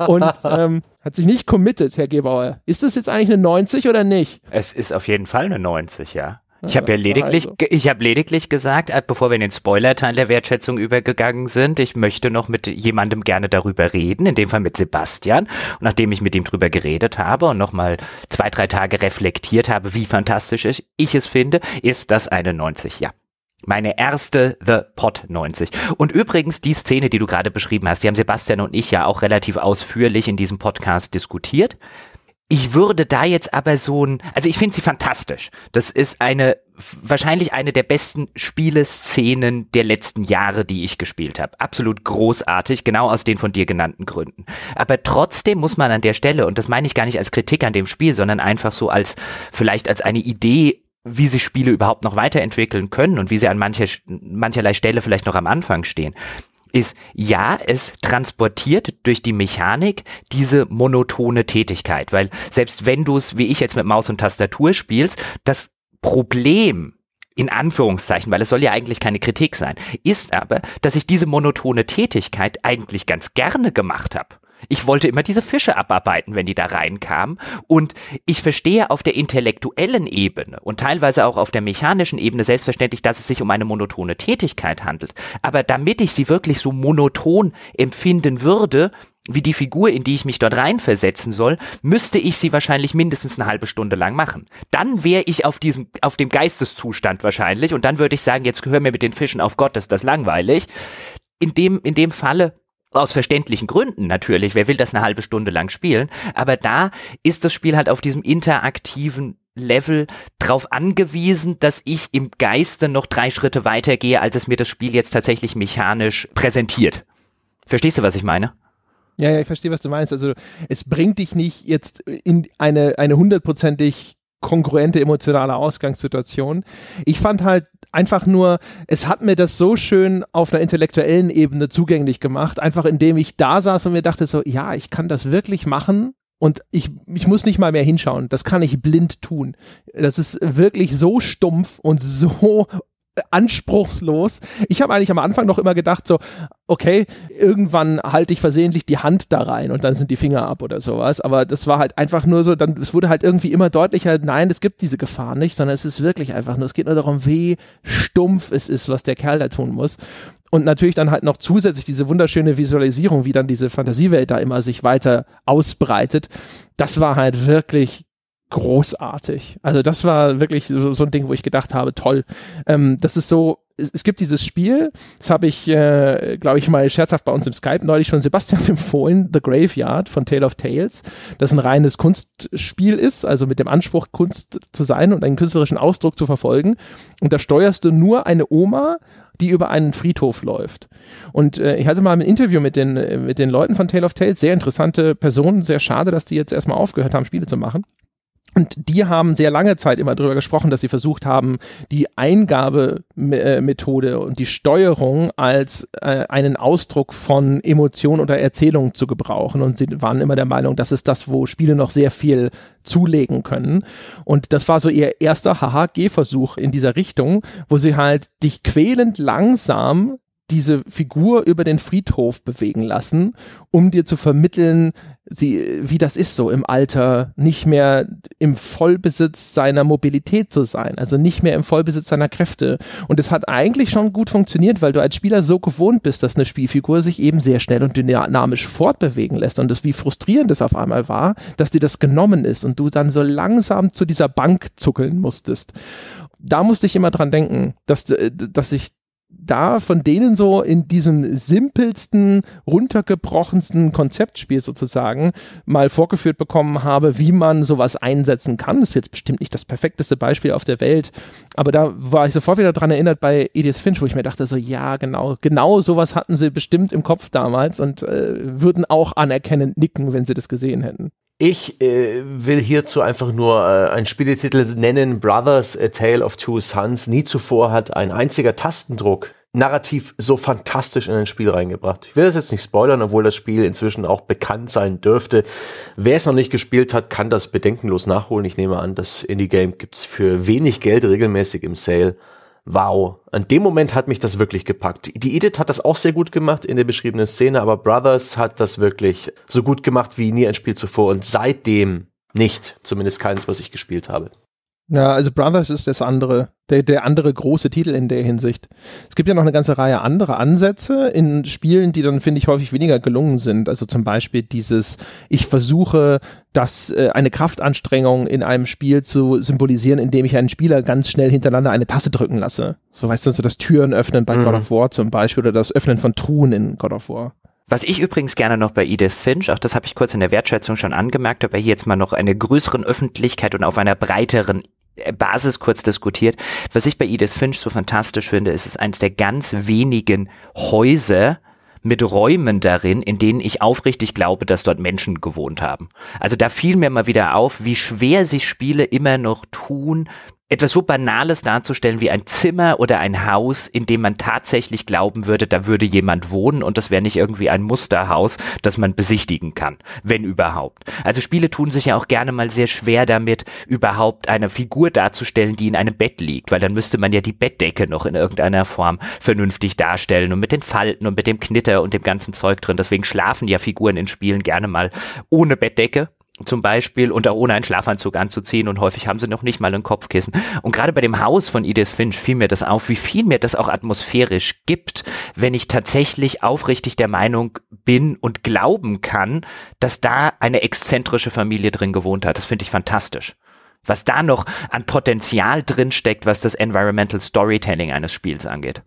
Und ähm, hat sich nicht committed, Herr Gebauer. Ist das jetzt eigentlich eine 90 oder nicht? Es ist auf jeden Fall eine 90, ja. Ich habe ja lediglich, also. ich habe lediglich gesagt, äh, bevor wir in den Spoiler-Teil der Wertschätzung übergegangen sind, ich möchte noch mit jemandem gerne darüber reden, in dem Fall mit Sebastian. Und nachdem ich mit ihm drüber geredet habe und nochmal zwei, drei Tage reflektiert habe, wie fantastisch ich es finde, ist das eine 90, ja. Meine erste The Pot 90. Und übrigens, die Szene, die du gerade beschrieben hast, die haben Sebastian und ich ja auch relativ ausführlich in diesem Podcast diskutiert. Ich würde da jetzt aber so ein, also ich finde sie fantastisch. Das ist eine, wahrscheinlich eine der besten Spieleszenen der letzten Jahre, die ich gespielt habe. Absolut großartig, genau aus den von dir genannten Gründen. Aber trotzdem muss man an der Stelle, und das meine ich gar nicht als Kritik an dem Spiel, sondern einfach so als, vielleicht als eine Idee, wie sich Spiele überhaupt noch weiterentwickeln können und wie sie an mancher, mancherlei Stelle vielleicht noch am Anfang stehen ist, ja, es transportiert durch die Mechanik diese monotone Tätigkeit, weil selbst wenn du es, wie ich jetzt mit Maus und Tastatur spielst, das Problem in Anführungszeichen, weil es soll ja eigentlich keine Kritik sein, ist aber, dass ich diese monotone Tätigkeit eigentlich ganz gerne gemacht habe. Ich wollte immer diese Fische abarbeiten, wenn die da reinkamen. Und ich verstehe auf der intellektuellen Ebene und teilweise auch auf der mechanischen Ebene selbstverständlich, dass es sich um eine monotone Tätigkeit handelt. Aber damit ich sie wirklich so monoton empfinden würde, wie die Figur, in die ich mich dort reinversetzen soll, müsste ich sie wahrscheinlich mindestens eine halbe Stunde lang machen. Dann wäre ich auf diesem, auf dem Geisteszustand wahrscheinlich und dann würde ich sagen, jetzt gehör mir mit den Fischen auf Gott, ist das langweilig. In dem, in dem Falle aus verständlichen Gründen natürlich. Wer will das eine halbe Stunde lang spielen? Aber da ist das Spiel halt auf diesem interaktiven Level drauf angewiesen, dass ich im Geiste noch drei Schritte weitergehe, als es mir das Spiel jetzt tatsächlich mechanisch präsentiert. Verstehst du, was ich meine? Ja, ja, ich verstehe, was du meinst. Also es bringt dich nicht jetzt in eine eine hundertprozentig kongruente emotionale Ausgangssituation. Ich fand halt einfach nur, es hat mir das so schön auf einer intellektuellen Ebene zugänglich gemacht, einfach indem ich da saß und mir dachte so, ja, ich kann das wirklich machen. Und ich, ich muss nicht mal mehr hinschauen. Das kann ich blind tun. Das ist wirklich so stumpf und so anspruchslos. Ich habe eigentlich am Anfang noch immer gedacht, so, okay, irgendwann halte ich versehentlich die Hand da rein und dann sind die Finger ab oder sowas. Aber das war halt einfach nur so, dann, es wurde halt irgendwie immer deutlicher, nein, es gibt diese Gefahr nicht, sondern es ist wirklich einfach nur, es geht nur darum, wie stumpf es ist, was der Kerl da tun muss. Und natürlich dann halt noch zusätzlich diese wunderschöne Visualisierung, wie dann diese Fantasiewelt da immer sich weiter ausbreitet. Das war halt wirklich großartig. Also das war wirklich so, so ein Ding, wo ich gedacht habe, toll. Ähm, das ist so, es, es gibt dieses Spiel, das habe ich, äh, glaube ich, mal scherzhaft bei uns im Skype neulich schon Sebastian empfohlen, The Graveyard von Tale of Tales, das ein reines Kunstspiel ist, also mit dem Anspruch, Kunst zu sein und einen künstlerischen Ausdruck zu verfolgen. Und da steuerst du nur eine Oma, die über einen Friedhof läuft. Und äh, ich hatte mal ein Interview mit den, äh, mit den Leuten von Tale of Tales, sehr interessante Personen, sehr schade, dass die jetzt erstmal aufgehört haben, Spiele zu machen. Und die haben sehr lange Zeit immer darüber gesprochen, dass sie versucht haben, die Eingabemethode und die Steuerung als äh, einen Ausdruck von Emotion oder Erzählung zu gebrauchen. Und sie waren immer der Meinung, das ist das, wo Spiele noch sehr viel zulegen können. Und das war so ihr erster HHG-Versuch in dieser Richtung, wo sie halt dich quälend langsam diese Figur über den Friedhof bewegen lassen, um dir zu vermitteln, sie, wie das ist so im Alter, nicht mehr im Vollbesitz seiner Mobilität zu sein, also nicht mehr im Vollbesitz seiner Kräfte. Und es hat eigentlich schon gut funktioniert, weil du als Spieler so gewohnt bist, dass eine Spielfigur sich eben sehr schnell und dynamisch fortbewegen lässt und das wie frustrierend es auf einmal war, dass dir das genommen ist und du dann so langsam zu dieser Bank zuckeln musstest da musste ich immer dran denken, dass, dass ich da von denen so in diesem simpelsten, runtergebrochensten Konzeptspiel sozusagen mal vorgeführt bekommen habe, wie man sowas einsetzen kann. Das ist jetzt bestimmt nicht das perfekteste Beispiel auf der Welt, aber da war ich sofort wieder dran erinnert bei Edith Finch, wo ich mir dachte so, ja, genau, genau sowas hatten sie bestimmt im Kopf damals und äh, würden auch anerkennend nicken, wenn sie das gesehen hätten. Ich äh, will hierzu einfach nur äh, einen Spieletitel nennen, Brothers, A Tale of Two Sons. Nie zuvor hat ein einziger Tastendruck narrativ so fantastisch in ein Spiel reingebracht. Ich will das jetzt nicht spoilern, obwohl das Spiel inzwischen auch bekannt sein dürfte. Wer es noch nicht gespielt hat, kann das bedenkenlos nachholen. Ich nehme an, das Indie-Game gibt's für wenig Geld regelmäßig im Sale. Wow. An dem Moment hat mich das wirklich gepackt. Die Edith hat das auch sehr gut gemacht in der beschriebenen Szene, aber Brothers hat das wirklich so gut gemacht wie nie ein Spiel zuvor und seitdem nicht. Zumindest keins, was ich gespielt habe. Ja, also Brothers ist das andere, der, der andere große Titel in der Hinsicht. Es gibt ja noch eine ganze Reihe anderer Ansätze in Spielen, die dann, finde ich, häufig weniger gelungen sind. Also zum Beispiel dieses, ich versuche, das, äh, eine Kraftanstrengung in einem Spiel zu symbolisieren, indem ich einen Spieler ganz schnell hintereinander eine Tasse drücken lasse. So weißt du, so das Türen öffnen bei mhm. God of War zum Beispiel oder das Öffnen von Truhen in God of War. Was ich übrigens gerne noch bei Edith Finch, auch das habe ich kurz in der Wertschätzung schon angemerkt, aber hier jetzt mal noch eine größeren Öffentlichkeit und auf einer breiteren Basis kurz diskutiert. Was ich bei Edith Finch so fantastisch finde, ist es eines der ganz wenigen Häuser, mit Räumen darin, in denen ich aufrichtig glaube, dass dort Menschen gewohnt haben. Also da fiel mir mal wieder auf, wie schwer sich Spiele immer noch tun, etwas so Banales darzustellen wie ein Zimmer oder ein Haus, in dem man tatsächlich glauben würde, da würde jemand wohnen und das wäre nicht irgendwie ein Musterhaus, das man besichtigen kann, wenn überhaupt. Also Spiele tun sich ja auch gerne mal sehr schwer damit, überhaupt eine Figur darzustellen, die in einem Bett liegt, weil dann müsste man ja die Bettdecke noch in irgendeiner Form vernünftig darstellen und mit den Falten und mit dem Knitter und dem ganzen Zeug drin. Deswegen schlafen ja Figuren in Spielen gerne mal ohne Bettdecke, zum Beispiel und auch ohne einen Schlafanzug anzuziehen und häufig haben sie noch nicht mal ein Kopfkissen. Und gerade bei dem Haus von Edith Finch fiel mir das auf, wie viel mir das auch atmosphärisch gibt, wenn ich tatsächlich aufrichtig der Meinung bin und glauben kann, dass da eine exzentrische Familie drin gewohnt hat. Das finde ich fantastisch. Was da noch an Potenzial drin steckt, was das Environmental Storytelling eines Spiels angeht.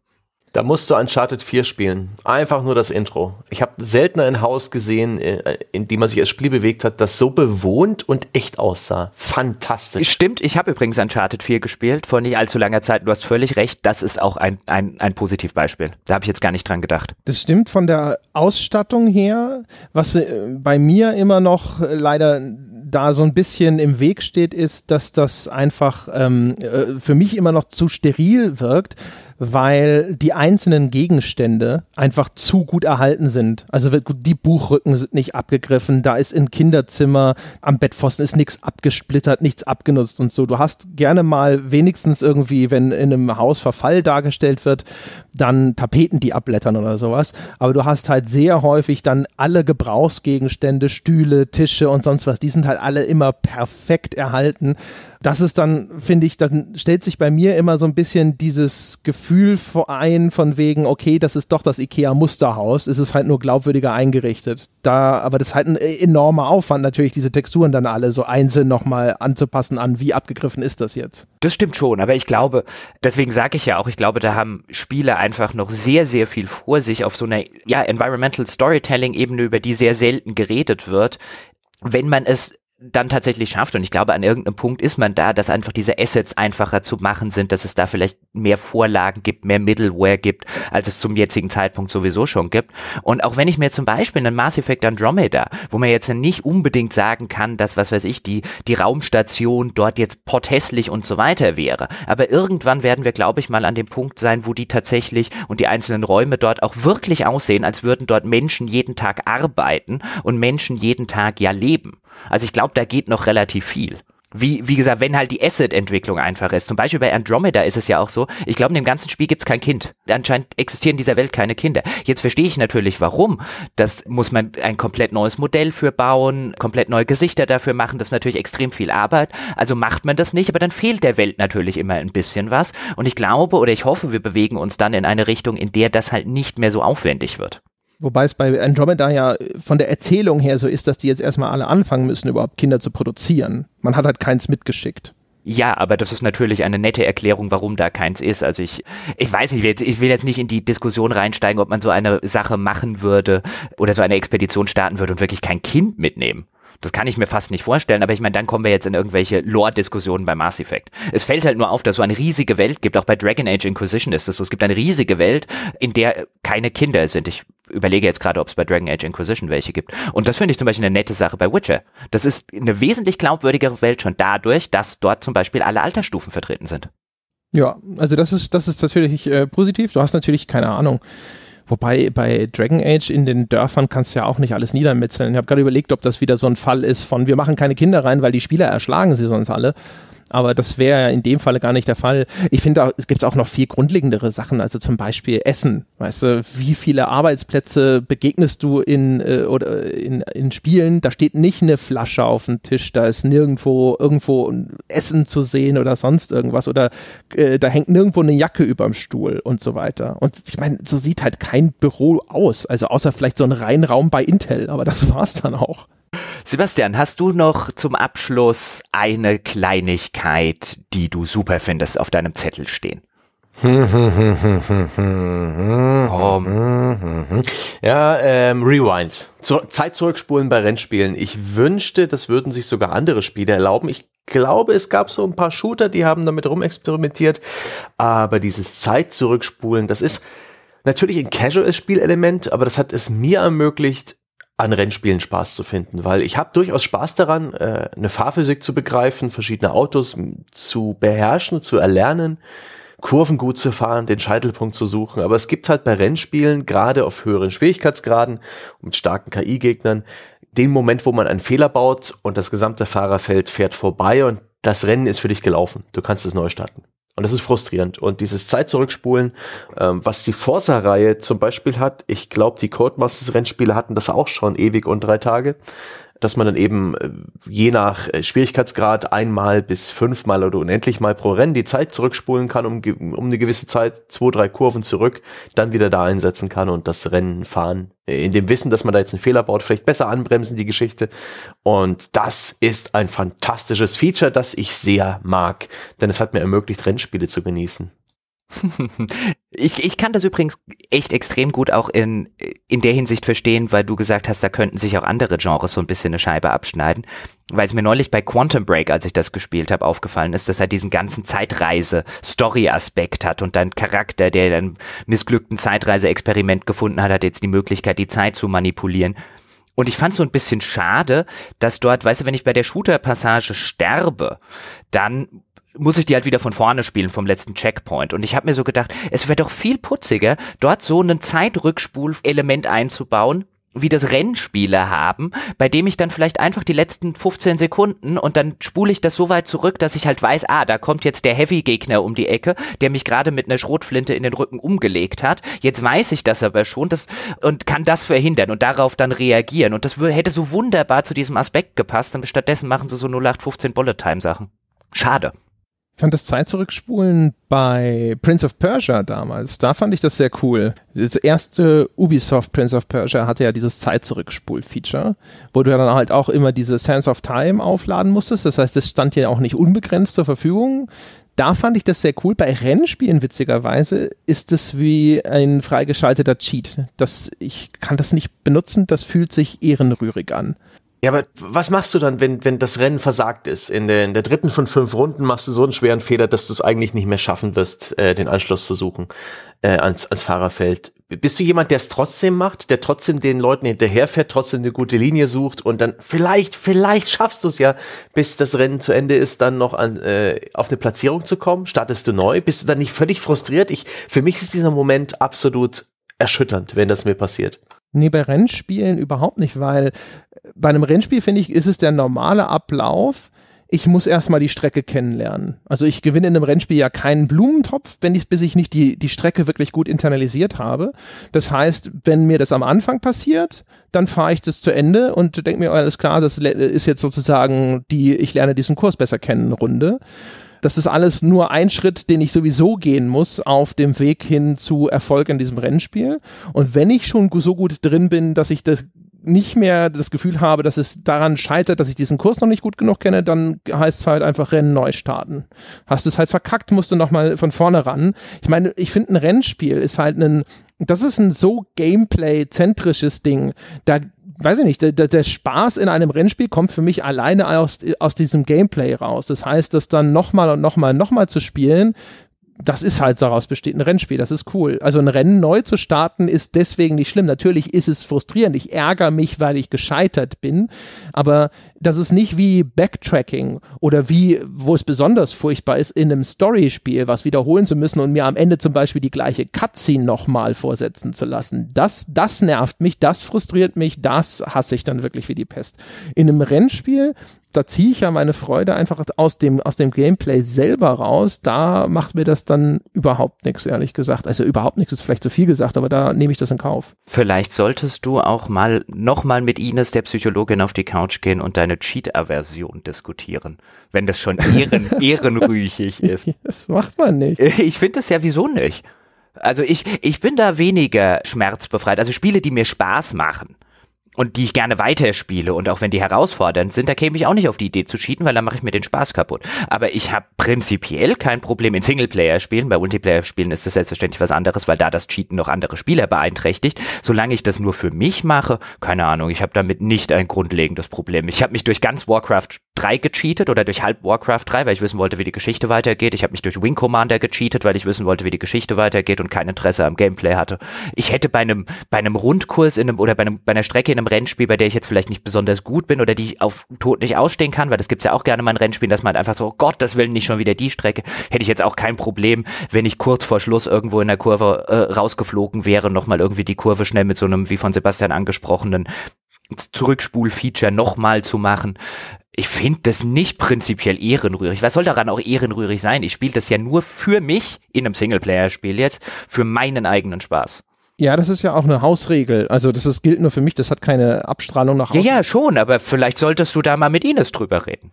Da musst du Uncharted 4 spielen. Einfach nur das Intro. Ich habe selten ein Haus gesehen, äh, in dem man sich als Spiel bewegt hat, das so bewohnt und echt aussah. Fantastisch. Stimmt, ich habe übrigens Uncharted 4 gespielt vor nicht allzu langer Zeit. Du hast völlig recht, das ist auch ein, ein, ein Positivbeispiel. Da habe ich jetzt gar nicht dran gedacht. Das stimmt von der Ausstattung her. Was äh, bei mir immer noch äh, leider da so ein bisschen im Weg steht, ist, dass das einfach ähm, für mich immer noch zu steril wirkt weil die einzelnen Gegenstände einfach zu gut erhalten sind. Also die Buchrücken sind nicht abgegriffen, da ist im Kinderzimmer am Bettpfosten ist nichts abgesplittert, nichts abgenutzt und so. Du hast gerne mal wenigstens irgendwie, wenn in einem Haus Verfall dargestellt wird, dann Tapeten, die abblättern oder sowas. Aber du hast halt sehr häufig dann alle Gebrauchsgegenstände, Stühle, Tische und sonst was, die sind halt alle immer perfekt erhalten das ist dann, finde ich, dann stellt sich bei mir immer so ein bisschen dieses Gefühl ein von wegen, okay, das ist doch das IKEA-Musterhaus, es ist halt nur glaubwürdiger eingerichtet. Da, aber das ist halt ein enormer Aufwand, natürlich diese Texturen dann alle so einzeln nochmal anzupassen an, wie abgegriffen ist das jetzt. Das stimmt schon, aber ich glaube, deswegen sage ich ja auch, ich glaube, da haben Spiele einfach noch sehr, sehr viel vor sich auf so einer, ja, Environmental Storytelling-Ebene, über die sehr selten geredet wird. Wenn man es dann tatsächlich schafft, und ich glaube, an irgendeinem Punkt ist man da, dass einfach diese Assets einfacher zu machen sind, dass es da vielleicht mehr Vorlagen gibt, mehr Middleware gibt, als es zum jetzigen Zeitpunkt sowieso schon gibt. Und auch wenn ich mir zum Beispiel einen Mass Effect Andromeda, wo man jetzt nicht unbedingt sagen kann, dass, was weiß ich, die, die Raumstation dort jetzt porthässlich und so weiter wäre. Aber irgendwann werden wir, glaube ich, mal an dem Punkt sein, wo die tatsächlich und die einzelnen Räume dort auch wirklich aussehen, als würden dort Menschen jeden Tag arbeiten und Menschen jeden Tag ja leben. Also ich glaube, da geht noch relativ viel wie, wie gesagt, wenn halt die Asset-Entwicklung einfach ist. Zum Beispiel bei Andromeda ist es ja auch so, ich glaube, in dem ganzen Spiel gibt es kein Kind. Anscheinend existieren in dieser Welt keine Kinder. Jetzt verstehe ich natürlich, warum. Das muss man ein komplett neues Modell für bauen, komplett neue Gesichter dafür machen. Das ist natürlich extrem viel Arbeit. Also macht man das nicht, aber dann fehlt der Welt natürlich immer ein bisschen was. Und ich glaube oder ich hoffe, wir bewegen uns dann in eine Richtung, in der das halt nicht mehr so aufwendig wird. Wobei es bei Andromeda ja von der Erzählung her so ist, dass die jetzt erstmal alle anfangen müssen, überhaupt Kinder zu produzieren. Man hat halt keins mitgeschickt. Ja, aber das ist natürlich eine nette Erklärung, warum da keins ist. Also ich, ich weiß nicht, ich will jetzt nicht in die Diskussion reinsteigen, ob man so eine Sache machen würde oder so eine Expedition starten würde und wirklich kein Kind mitnehmen. Das kann ich mir fast nicht vorstellen, aber ich meine, dann kommen wir jetzt in irgendwelche Lore-Diskussionen bei Mass Effect. Es fällt halt nur auf, dass so eine riesige Welt gibt, auch bei Dragon Age Inquisition ist es so, es gibt eine riesige Welt, in der keine Kinder sind. Ich überlege jetzt gerade, ob es bei Dragon Age Inquisition welche gibt. Und das finde ich zum Beispiel eine nette Sache bei Witcher. Das ist eine wesentlich glaubwürdigere Welt schon dadurch, dass dort zum Beispiel alle Altersstufen vertreten sind. Ja, also das ist, das ist natürlich äh, positiv. Du hast natürlich keine Ahnung. Wobei bei Dragon Age in den Dörfern kannst du ja auch nicht alles niedermetzeln. Ich habe gerade überlegt, ob das wieder so ein Fall ist von wir machen keine Kinder rein, weil die Spieler erschlagen sie sonst alle aber das wäre in dem Falle gar nicht der Fall. Ich finde, es gibt auch noch viel grundlegendere Sachen, also zum Beispiel Essen. Weißt du, wie viele Arbeitsplätze begegnest du in, äh, oder in, in Spielen? Da steht nicht eine Flasche auf dem Tisch, da ist nirgendwo irgendwo Essen zu sehen oder sonst irgendwas oder äh, da hängt nirgendwo eine Jacke überm Stuhl und so weiter. Und ich meine, so sieht halt kein Büro aus, also außer vielleicht so ein Reinraum bei Intel, aber das war's dann auch. Sebastian, hast du noch zum Abschluss eine Kleinigkeit, die du super findest, auf deinem Zettel stehen? Ja, ähm, Rewind. Zur Zeit zurückspulen bei Rennspielen. Ich wünschte, das würden sich sogar andere Spiele erlauben. Ich glaube, es gab so ein paar Shooter, die haben damit rumexperimentiert. Aber dieses Zeit zurückspulen, das ist natürlich ein Casual-Spielelement, aber das hat es mir ermöglicht, an Rennspielen Spaß zu finden, weil ich habe durchaus Spaß daran, äh, eine Fahrphysik zu begreifen, verschiedene Autos zu beherrschen, zu erlernen, Kurven gut zu fahren, den Scheitelpunkt zu suchen. Aber es gibt halt bei Rennspielen, gerade auf höheren Schwierigkeitsgraden und mit starken KI-Gegnern, den Moment, wo man einen Fehler baut und das gesamte Fahrerfeld fährt vorbei und das Rennen ist für dich gelaufen. Du kannst es neu starten. Und das ist frustrierend. Und dieses Zeit zurückspulen, ähm, was die Forza-Reihe zum Beispiel hat, ich glaube, die Codemasters-Rennspiele hatten das auch schon ewig und drei Tage dass man dann eben äh, je nach äh, Schwierigkeitsgrad einmal bis fünfmal oder unendlich mal pro Rennen die Zeit zurückspulen kann, um, um eine gewisse Zeit, zwei, drei Kurven zurück, dann wieder da einsetzen kann und das Rennen fahren. Äh, in dem Wissen, dass man da jetzt einen Fehler baut, vielleicht besser anbremsen, die Geschichte. Und das ist ein fantastisches Feature, das ich sehr mag, denn es hat mir ermöglicht, Rennspiele zu genießen. Ich, ich kann das übrigens echt extrem gut auch in, in der Hinsicht verstehen, weil du gesagt hast, da könnten sich auch andere Genres so ein bisschen eine Scheibe abschneiden. Weil es mir neulich bei Quantum Break, als ich das gespielt habe, aufgefallen ist, dass er diesen ganzen Zeitreise-Story-Aspekt hat und dein Charakter, der einen missglückten Zeitreise-Experiment gefunden hat, hat jetzt die Möglichkeit, die Zeit zu manipulieren. Und ich fand so ein bisschen schade, dass dort, weißt du, wenn ich bei der Shooter-Passage sterbe, dann muss ich die halt wieder von vorne spielen vom letzten Checkpoint. Und ich habe mir so gedacht, es wäre doch viel putziger, dort so ein Zeitrückspul-Element einzubauen, wie das Rennspiele haben, bei dem ich dann vielleicht einfach die letzten 15 Sekunden und dann spule ich das so weit zurück, dass ich halt weiß, ah, da kommt jetzt der Heavy-Gegner um die Ecke, der mich gerade mit einer Schrotflinte in den Rücken umgelegt hat. Jetzt weiß ich das aber schon das, und kann das verhindern und darauf dann reagieren. Und das hätte so wunderbar zu diesem Aspekt gepasst, und stattdessen machen sie so 0815 Bullet-Time-Sachen. Schade. Ich fand das Zeitzurückspulen bei Prince of Persia damals, da fand ich das sehr cool. Das erste Ubisoft Prince of Persia hatte ja dieses Zeitzurückspul-Feature, wo du ja dann halt auch immer diese Sense of Time aufladen musstest. Das heißt, es stand ja auch nicht unbegrenzt zur Verfügung. Da fand ich das sehr cool. Bei Rennspielen, witzigerweise, ist es wie ein freigeschalteter Cheat. Das, ich kann das nicht benutzen, das fühlt sich ehrenrührig an. Ja, aber was machst du dann, wenn, wenn das Rennen versagt ist? In der, in der dritten von fünf Runden machst du so einen schweren Fehler, dass du es eigentlich nicht mehr schaffen wirst, äh, den Anschluss zu suchen äh, ans, ans Fahrerfeld. Bist du jemand, der es trotzdem macht, der trotzdem den Leuten hinterherfährt, trotzdem eine gute Linie sucht und dann vielleicht, vielleicht schaffst du es ja, bis das Rennen zu Ende ist, dann noch an, äh, auf eine Platzierung zu kommen? Startest du neu? Bist du dann nicht völlig frustriert? Ich, für mich ist dieser Moment absolut erschütternd, wenn das mir passiert. Nee, bei Rennspielen überhaupt nicht, weil bei einem Rennspiel, finde ich, ist es der normale Ablauf. Ich muss erstmal die Strecke kennenlernen. Also ich gewinne in einem Rennspiel ja keinen Blumentopf, wenn ich, bis ich nicht die, die Strecke wirklich gut internalisiert habe. Das heißt, wenn mir das am Anfang passiert, dann fahre ich das zu Ende und denke mir, alles klar, das ist jetzt sozusagen die, ich lerne diesen Kurs besser kennen Runde. Das ist alles nur ein Schritt, den ich sowieso gehen muss auf dem Weg hin zu Erfolg in diesem Rennspiel. Und wenn ich schon so gut drin bin, dass ich das nicht mehr das Gefühl habe, dass es daran scheitert, dass ich diesen Kurs noch nicht gut genug kenne, dann heißt es halt einfach Rennen neu starten. Hast du es halt verkackt, musst du nochmal von vorne ran. Ich meine, ich finde ein Rennspiel ist halt ein, das ist ein so Gameplay-zentrisches Ding. Da weiß ich nicht, der, der, Spaß in einem Rennspiel kommt für mich alleine aus, aus diesem Gameplay raus. Das heißt, das dann nochmal und nochmal, nochmal zu spielen, das ist halt daraus besteht ein Rennspiel, das ist cool. Also ein Rennen neu zu starten ist deswegen nicht schlimm. Natürlich ist es frustrierend. Ich ärgere mich, weil ich gescheitert bin, aber das ist nicht wie Backtracking oder wie, wo es besonders furchtbar ist, in einem Storyspiel was wiederholen zu müssen und mir am Ende zum Beispiel die gleiche Cutscene nochmal vorsetzen zu lassen. Das, das nervt mich, das frustriert mich, das hasse ich dann wirklich wie die Pest. In einem Rennspiel da ziehe ich ja meine Freude einfach aus dem, aus dem Gameplay selber raus. Da macht mir das dann überhaupt nichts, ehrlich gesagt. Also überhaupt nichts ist vielleicht zu viel gesagt, aber da nehme ich das in Kauf. Vielleicht solltest du auch mal nochmal mit Ines, der Psychologin, auf die Couch gehen und deine Cheat-Aversion diskutieren. Wenn das schon ehren, ehrenrüchig ist. Das macht man nicht. Ich finde das ja wieso nicht. Also ich, ich bin da weniger schmerzbefreit. Also Spiele, die mir Spaß machen und die ich gerne weiterspiele und auch wenn die herausfordernd sind, da käme ich auch nicht auf die Idee zu cheaten, weil dann mache ich mir den Spaß kaputt. Aber ich habe prinzipiell kein Problem in Singleplayer-Spielen. Bei Multiplayer-Spielen ist das selbstverständlich was anderes, weil da das Cheaten noch andere Spieler beeinträchtigt. Solange ich das nur für mich mache, keine Ahnung, ich habe damit nicht ein grundlegendes Problem. Ich habe mich durch ganz Warcraft 3 gecheatet oder durch halb Warcraft 3, weil ich wissen wollte, wie die Geschichte weitergeht. Ich habe mich durch Wing Commander gecheatet, weil ich wissen wollte, wie die Geschichte weitergeht und kein Interesse am Gameplay hatte. Ich hätte bei einem bei einem Rundkurs in einem oder bei einem bei einer Strecke in einem Rennspiel, bei der ich jetzt vielleicht nicht besonders gut bin oder die ich auf Tod nicht ausstehen kann, weil das gibt's ja auch gerne mal in Rennspielen, dass man einfach so, oh Gott, das will nicht schon wieder die Strecke, hätte ich jetzt auch kein Problem, wenn ich kurz vor Schluss irgendwo in der Kurve äh, rausgeflogen wäre, nochmal irgendwie die Kurve schnell mit so einem, wie von Sebastian angesprochenen, Zurückspul-Feature nochmal zu machen. Ich finde das nicht prinzipiell ehrenrührig. Was soll daran auch ehrenrührig sein? Ich spiele das ja nur für mich in einem Singleplayer-Spiel jetzt, für meinen eigenen Spaß. Ja, das ist ja auch eine Hausregel. Also das ist, gilt nur für mich, das hat keine Abstrahlung nach außen. Ja, ja, schon, aber vielleicht solltest du da mal mit Ines drüber reden.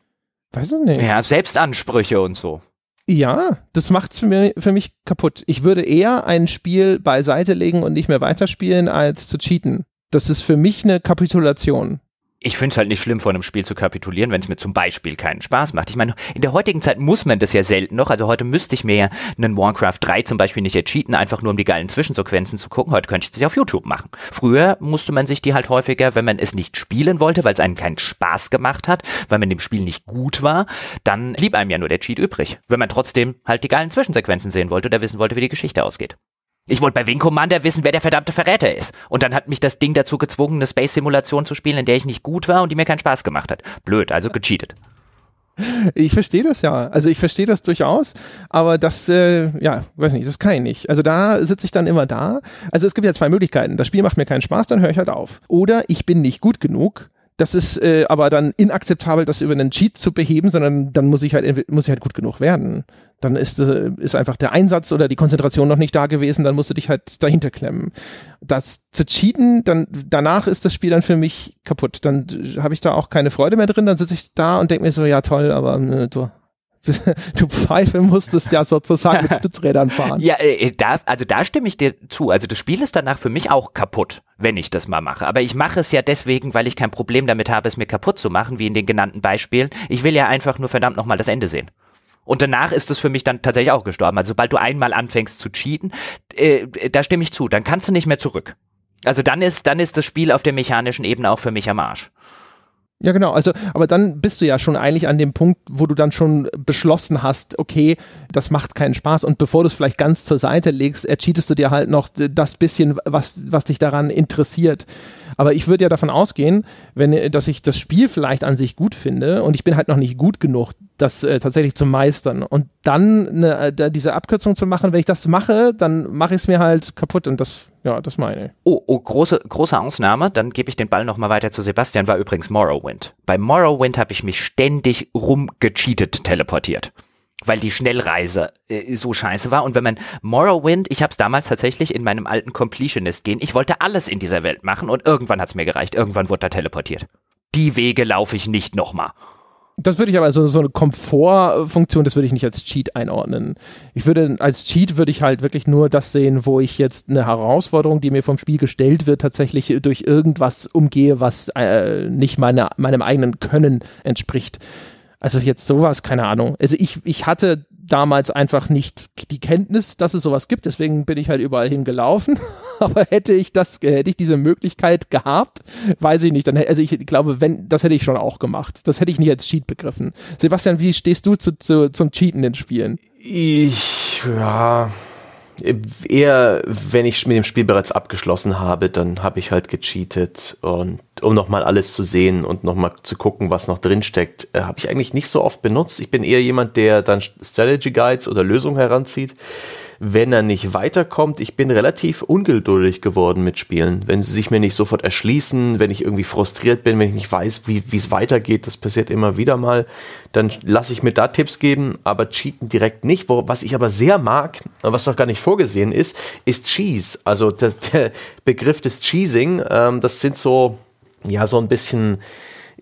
Weiß ich nicht. Ja, Selbstansprüche und so. Ja, das macht's für mich, für mich kaputt. Ich würde eher ein Spiel beiseite legen und nicht mehr weiterspielen, als zu cheaten. Das ist für mich eine Kapitulation ich finde es halt nicht schlimm, vor einem Spiel zu kapitulieren, wenn es mir zum Beispiel keinen Spaß macht. Ich meine, in der heutigen Zeit muss man das ja selten noch. Also heute müsste ich mir ja einen Warcraft 3 zum Beispiel nicht cheaten, einfach nur um die geilen Zwischensequenzen zu gucken. Heute könnte ich das ja auf YouTube machen. Früher musste man sich die halt häufiger, wenn man es nicht spielen wollte, weil es einem keinen Spaß gemacht hat, weil man dem Spiel nicht gut war, dann blieb einem ja nur der Cheat übrig. Wenn man trotzdem halt die geilen Zwischensequenzen sehen wollte oder wissen wollte, wie die Geschichte ausgeht. Ich wollte bei Wing Commander wissen, wer der verdammte Verräter ist. Und dann hat mich das Ding dazu gezwungen, eine Space-Simulation zu spielen, in der ich nicht gut war und die mir keinen Spaß gemacht hat. Blöd, also gecheatet. Ich verstehe das ja. Also ich verstehe das durchaus, aber das, äh, ja, weiß nicht, das kann ich nicht. Also da sitze ich dann immer da. Also es gibt ja zwei Möglichkeiten. Das Spiel macht mir keinen Spaß, dann höre ich halt auf. Oder ich bin nicht gut genug das ist äh, aber dann inakzeptabel, das über einen Cheat zu beheben, sondern dann muss ich halt muss ich halt gut genug werden. Dann ist äh, ist einfach der Einsatz oder die Konzentration noch nicht da gewesen, dann musst du dich halt dahinter klemmen. Das zu cheaten, dann danach ist das Spiel dann für mich kaputt. Dann habe ich da auch keine Freude mehr drin, dann sitze ich da und denke mir so, ja toll, aber äh, du du Pfeife musstest ja sozusagen mit Stützrädern fahren. Ja, äh, da, also da stimme ich dir zu. Also das Spiel ist danach für mich auch kaputt, wenn ich das mal mache. Aber ich mache es ja deswegen, weil ich kein Problem damit habe, es mir kaputt zu machen, wie in den genannten Beispielen. Ich will ja einfach nur verdammt nochmal das Ende sehen. Und danach ist es für mich dann tatsächlich auch gestorben. Also sobald du einmal anfängst zu cheaten, äh, da stimme ich zu, dann kannst du nicht mehr zurück. Also dann ist, dann ist das Spiel auf der mechanischen Ebene auch für mich am Arsch. Ja, genau. Also, aber dann bist du ja schon eigentlich an dem Punkt, wo du dann schon beschlossen hast, okay, das macht keinen Spaß. Und bevor du es vielleicht ganz zur Seite legst, ercheatest du dir halt noch das bisschen, was, was dich daran interessiert. Aber ich würde ja davon ausgehen, wenn, dass ich das Spiel vielleicht an sich gut finde und ich bin halt noch nicht gut genug, das äh, tatsächlich zu meistern. Und dann eine, äh, diese Abkürzung zu machen, wenn ich das mache, dann mache ich es mir halt kaputt und das, ja, das meine ich. Oh, oh, große, große Ausnahme, dann gebe ich den Ball nochmal weiter zu Sebastian, war übrigens Morrowind. Bei Morrowind habe ich mich ständig rumgecheatet teleportiert weil die Schnellreise äh, so scheiße war. Und wenn man Morrowind, ich habe es damals tatsächlich in meinem alten Completionist gehen, ich wollte alles in dieser Welt machen und irgendwann hat's mir gereicht. Irgendwann wurde da teleportiert. Die Wege laufe ich nicht nochmal. Das würde ich aber so, so eine Komfortfunktion, das würde ich nicht als Cheat einordnen. Ich würde, als Cheat würde ich halt wirklich nur das sehen, wo ich jetzt eine Herausforderung, die mir vom Spiel gestellt wird, tatsächlich durch irgendwas umgehe, was äh, nicht meine, meinem eigenen Können entspricht. Also jetzt sowas, keine Ahnung. Also ich, ich hatte damals einfach nicht die Kenntnis, dass es sowas gibt, deswegen bin ich halt überall hingelaufen. Aber hätte ich das, hätte ich diese Möglichkeit gehabt, weiß ich nicht. Dann, also ich glaube, wenn, das hätte ich schon auch gemacht. Das hätte ich nicht als Cheat begriffen. Sebastian, wie stehst du zu, zu, zum Cheaten in Spielen? Ich, ja, eher, wenn ich mit dem Spiel bereits abgeschlossen habe, dann habe ich halt gecheatet und um nochmal alles zu sehen und nochmal zu gucken, was noch drin steckt, äh, habe ich eigentlich nicht so oft benutzt. Ich bin eher jemand, der dann Strategy Guides oder Lösungen heranzieht wenn er nicht weiterkommt. Ich bin relativ ungeduldig geworden mit Spielen. Wenn sie sich mir nicht sofort erschließen, wenn ich irgendwie frustriert bin, wenn ich nicht weiß, wie es weitergeht, das passiert immer wieder mal, dann lasse ich mir da Tipps geben, aber cheaten direkt nicht. Wo, was ich aber sehr mag, was noch gar nicht vorgesehen ist, ist Cheese. Also der, der Begriff des Cheesing, ähm, das sind so, ja, so ein bisschen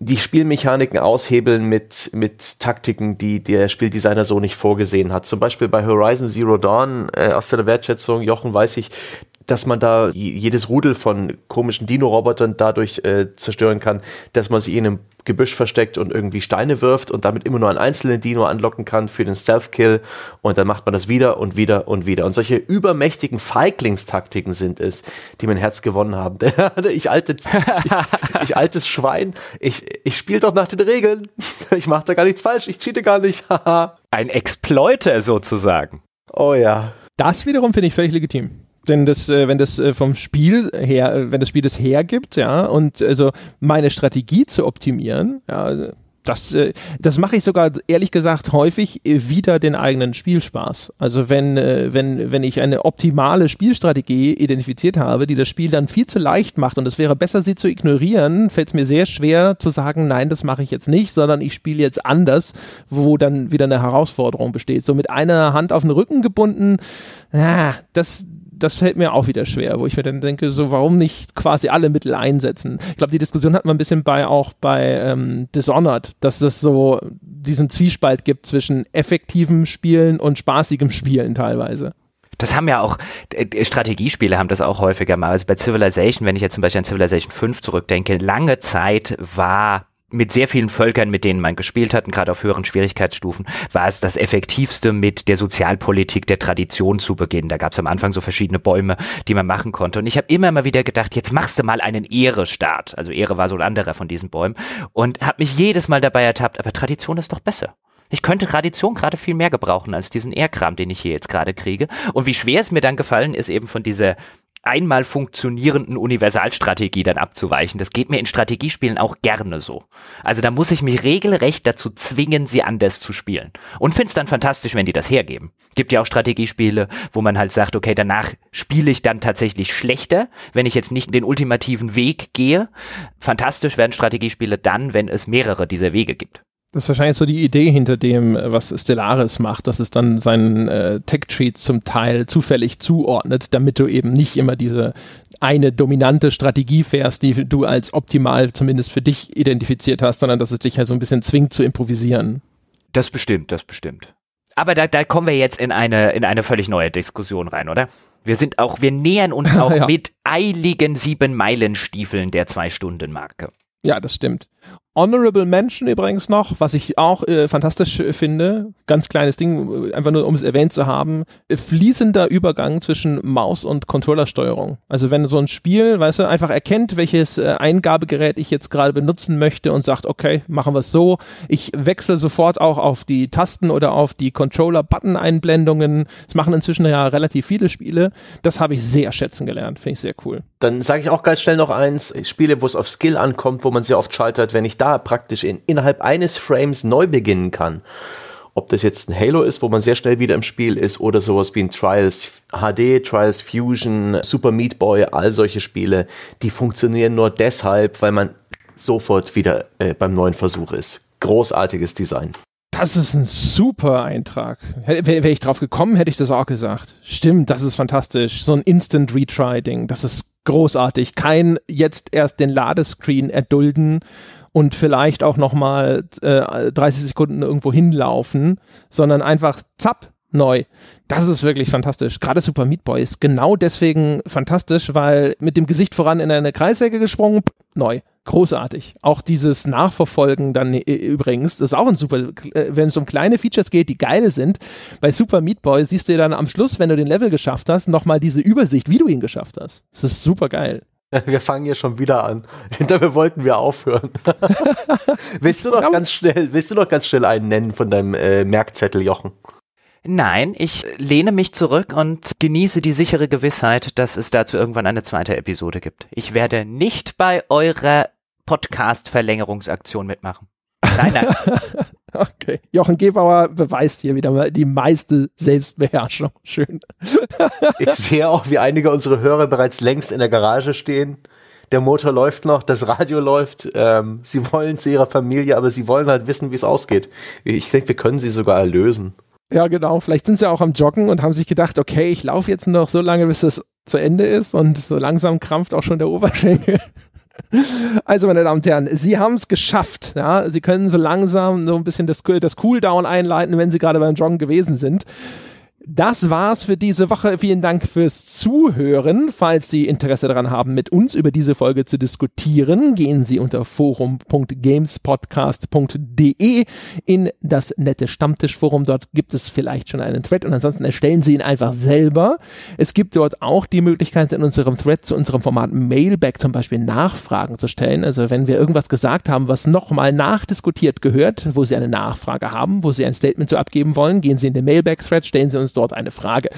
die Spielmechaniken aushebeln mit, mit Taktiken, die der Spieldesigner so nicht vorgesehen hat. Zum Beispiel bei Horizon Zero Dawn äh, aus der Wertschätzung, Jochen, weiß ich, dass man da jedes Rudel von komischen Dino-Robotern dadurch äh, zerstören kann, dass man sie in einem Gebüsch versteckt und irgendwie Steine wirft und damit immer nur einen einzelnen Dino anlocken kann für den Stealth-Kill und dann macht man das wieder und wieder und wieder. Und solche übermächtigen Feiglingstaktiken sind es, die mein Herz gewonnen haben. ich, alte, ich, ich altes Schwein, ich, ich spiele doch nach den Regeln. Ich mache da gar nichts falsch, ich cheate gar nicht. Ein Exploiter sozusagen. Oh ja. Das wiederum finde ich völlig legitim denn das, äh, wenn das äh, vom Spiel her, äh, wenn das Spiel das hergibt, ja, und also meine Strategie zu optimieren, ja, das, das mache ich sogar ehrlich gesagt häufig wieder den eigenen Spielspaß. Also wenn, wenn, wenn ich eine optimale Spielstrategie identifiziert habe, die das Spiel dann viel zu leicht macht und es wäre besser, sie zu ignorieren, fällt es mir sehr schwer zu sagen, nein, das mache ich jetzt nicht, sondern ich spiele jetzt anders, wo dann wieder eine Herausforderung besteht. So mit einer Hand auf den Rücken gebunden, ja, das, das fällt mir auch wieder schwer, wo ich mir dann denke, so warum nicht quasi alle Mittel einsetzen? Ich glaube, die Diskussion hat man ein bisschen bei auch bei ähm, Dishonored, dass es so diesen Zwiespalt gibt zwischen effektivem Spielen und spaßigem Spielen teilweise. Das haben ja auch, Strategiespiele haben das auch häufiger mal. Also bei Civilization, wenn ich jetzt zum Beispiel an Civilization 5 zurückdenke, lange Zeit war mit sehr vielen Völkern, mit denen man gespielt hat, und gerade auf höheren Schwierigkeitsstufen, war es das effektivste, mit der Sozialpolitik der Tradition zu beginnen. Da gab es am Anfang so verschiedene Bäume, die man machen konnte. Und ich habe immer mal wieder gedacht, jetzt machst du mal einen Ehre-Staat. Also Ehre war so ein anderer von diesen Bäumen. Und habe mich jedes Mal dabei ertappt, aber Tradition ist doch besser. Ich könnte Tradition gerade viel mehr gebrauchen als diesen Ehrkram, den ich hier jetzt gerade kriege. Und wie schwer es mir dann gefallen ist, eben von dieser einmal funktionierenden Universalstrategie dann abzuweichen. Das geht mir in Strategiespielen auch gerne so. Also da muss ich mich regelrecht dazu zwingen, sie anders zu spielen. Und find's dann fantastisch, wenn die das hergeben. Gibt ja auch Strategiespiele, wo man halt sagt, okay, danach spiele ich dann tatsächlich schlechter, wenn ich jetzt nicht den ultimativen Weg gehe. Fantastisch werden Strategiespiele dann, wenn es mehrere dieser Wege gibt. Das ist wahrscheinlich so die Idee hinter dem, was Stellaris macht, dass es dann seinen äh, Tech-Treat zum Teil zufällig zuordnet, damit du eben nicht immer diese eine dominante Strategie fährst, die du als optimal zumindest für dich identifiziert hast, sondern dass es dich ja so ein bisschen zwingt zu improvisieren. Das bestimmt, das bestimmt. Aber da, da kommen wir jetzt in eine, in eine völlig neue Diskussion rein, oder? Wir sind auch, wir nähern uns auch ja. mit eiligen sieben Meilenstiefeln der Zwei-Stunden-Marke. Ja, das stimmt. Honorable Mention übrigens noch, was ich auch äh, fantastisch finde, ganz kleines Ding, einfach nur um es erwähnt zu haben, fließender Übergang zwischen Maus- und Controllersteuerung. Also wenn so ein Spiel, weißt du, einfach erkennt, welches äh, Eingabegerät ich jetzt gerade benutzen möchte und sagt, okay, machen wir es so. Ich wechsle sofort auch auf die Tasten oder auf die Controller-Button-Einblendungen. Das machen inzwischen ja relativ viele Spiele. Das habe ich sehr schätzen gelernt, finde ich sehr cool. Dann sage ich auch ganz schnell noch eins, Spiele, wo es auf Skill ankommt, wo man sehr oft scheitert, wenn ich da praktisch in, innerhalb eines Frames neu beginnen kann. Ob das jetzt ein Halo ist, wo man sehr schnell wieder im Spiel ist, oder sowas wie ein Trials HD, Trials Fusion, Super Meat Boy, all solche Spiele, die funktionieren nur deshalb, weil man sofort wieder äh, beim neuen Versuch ist. Großartiges Design. Das ist ein super Eintrag. Wäre ich drauf gekommen, hätte ich das auch gesagt. Stimmt, das ist fantastisch. So ein Instant Retry-Ding, das ist großartig. Kein jetzt erst den Ladescreen erdulden und vielleicht auch nochmal äh, 30 Sekunden irgendwo hinlaufen, sondern einfach zapp, neu. Das ist wirklich fantastisch. Gerade Super Meat Boy ist genau deswegen fantastisch, weil mit dem Gesicht voran in eine Kreissäge gesprungen, neu. Großartig. Auch dieses Nachverfolgen dann äh, übrigens, das ist auch ein super, äh, wenn es um kleine Features geht, die geil sind. Bei Super Meat Boy siehst du dann am Schluss, wenn du den Level geschafft hast, nochmal diese Übersicht, wie du ihn geschafft hast. Das ist super geil. Wir fangen hier schon wieder an. Dabei wollten wir aufhören. willst du noch ganz schnell, willst du noch ganz schnell einen nennen von deinem äh, Merkzettel, Jochen? Nein, ich lehne mich zurück und genieße die sichere Gewissheit, dass es dazu irgendwann eine zweite Episode gibt. Ich werde nicht bei eurer Podcast-Verlängerungsaktion mitmachen. Nein, nein. Okay. Jochen Gebauer beweist hier wieder mal die meiste Selbstbeherrschung. Schön. ich sehe auch, wie einige unserer Hörer bereits längst in der Garage stehen. Der Motor läuft noch, das Radio läuft. Ähm, sie wollen zu ihrer Familie, aber sie wollen halt wissen, wie es ausgeht. Ich denke, wir können sie sogar erlösen. Ja, genau. Vielleicht sind sie auch am Joggen und haben sich gedacht, okay, ich laufe jetzt noch so lange, bis das zu Ende ist und so langsam krampft auch schon der Oberschenkel. Also, meine Damen und Herren, Sie haben es geschafft. Ja? Sie können so langsam so ein bisschen das, das Cooldown einleiten, wenn Sie gerade beim Joggen gewesen sind. Das war's für diese Woche. Vielen Dank fürs Zuhören. Falls Sie Interesse daran haben, mit uns über diese Folge zu diskutieren, gehen Sie unter forum.gamespodcast.de in das nette Stammtischforum. Dort gibt es vielleicht schon einen Thread und ansonsten erstellen Sie ihn einfach selber. Es gibt dort auch die Möglichkeit, in unserem Thread zu unserem Format Mailback zum Beispiel Nachfragen zu stellen. Also wenn wir irgendwas gesagt haben, was nochmal nachdiskutiert gehört, wo Sie eine Nachfrage haben, wo Sie ein Statement zu abgeben wollen, gehen Sie in den Mailback-Thread, stellen Sie uns dort eine Frage.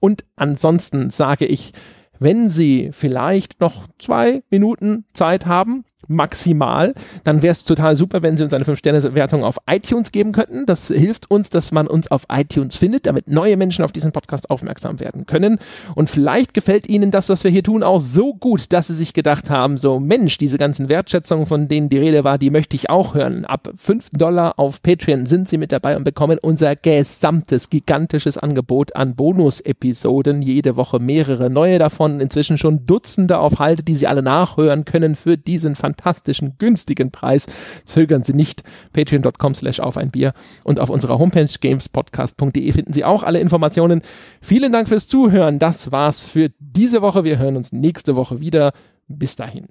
Und ansonsten sage ich, wenn Sie vielleicht noch zwei Minuten Zeit haben, maximal, dann wäre es total super, wenn Sie uns eine 5-Sterne-Wertung auf iTunes geben könnten. Das hilft uns, dass man uns auf iTunes findet, damit neue Menschen auf diesen Podcast aufmerksam werden können. Und vielleicht gefällt Ihnen das, was wir hier tun, auch so gut, dass Sie sich gedacht haben, so Mensch, diese ganzen Wertschätzungen, von denen die Rede war, die möchte ich auch hören. Ab 5 Dollar auf Patreon sind Sie mit dabei und bekommen unser gesamtes, gigantisches Angebot an Bonus-Episoden. Jede Woche mehrere neue davon, inzwischen schon Dutzende auf Halte, die Sie alle nachhören können für diesen fantastischen fantastischen, günstigen Preis. Zögern Sie nicht. Patreon.com slash auf ein Bier. Und auf unserer Homepage gamespodcast.de finden Sie auch alle Informationen. Vielen Dank fürs Zuhören. Das war's für diese Woche. Wir hören uns nächste Woche wieder. Bis dahin.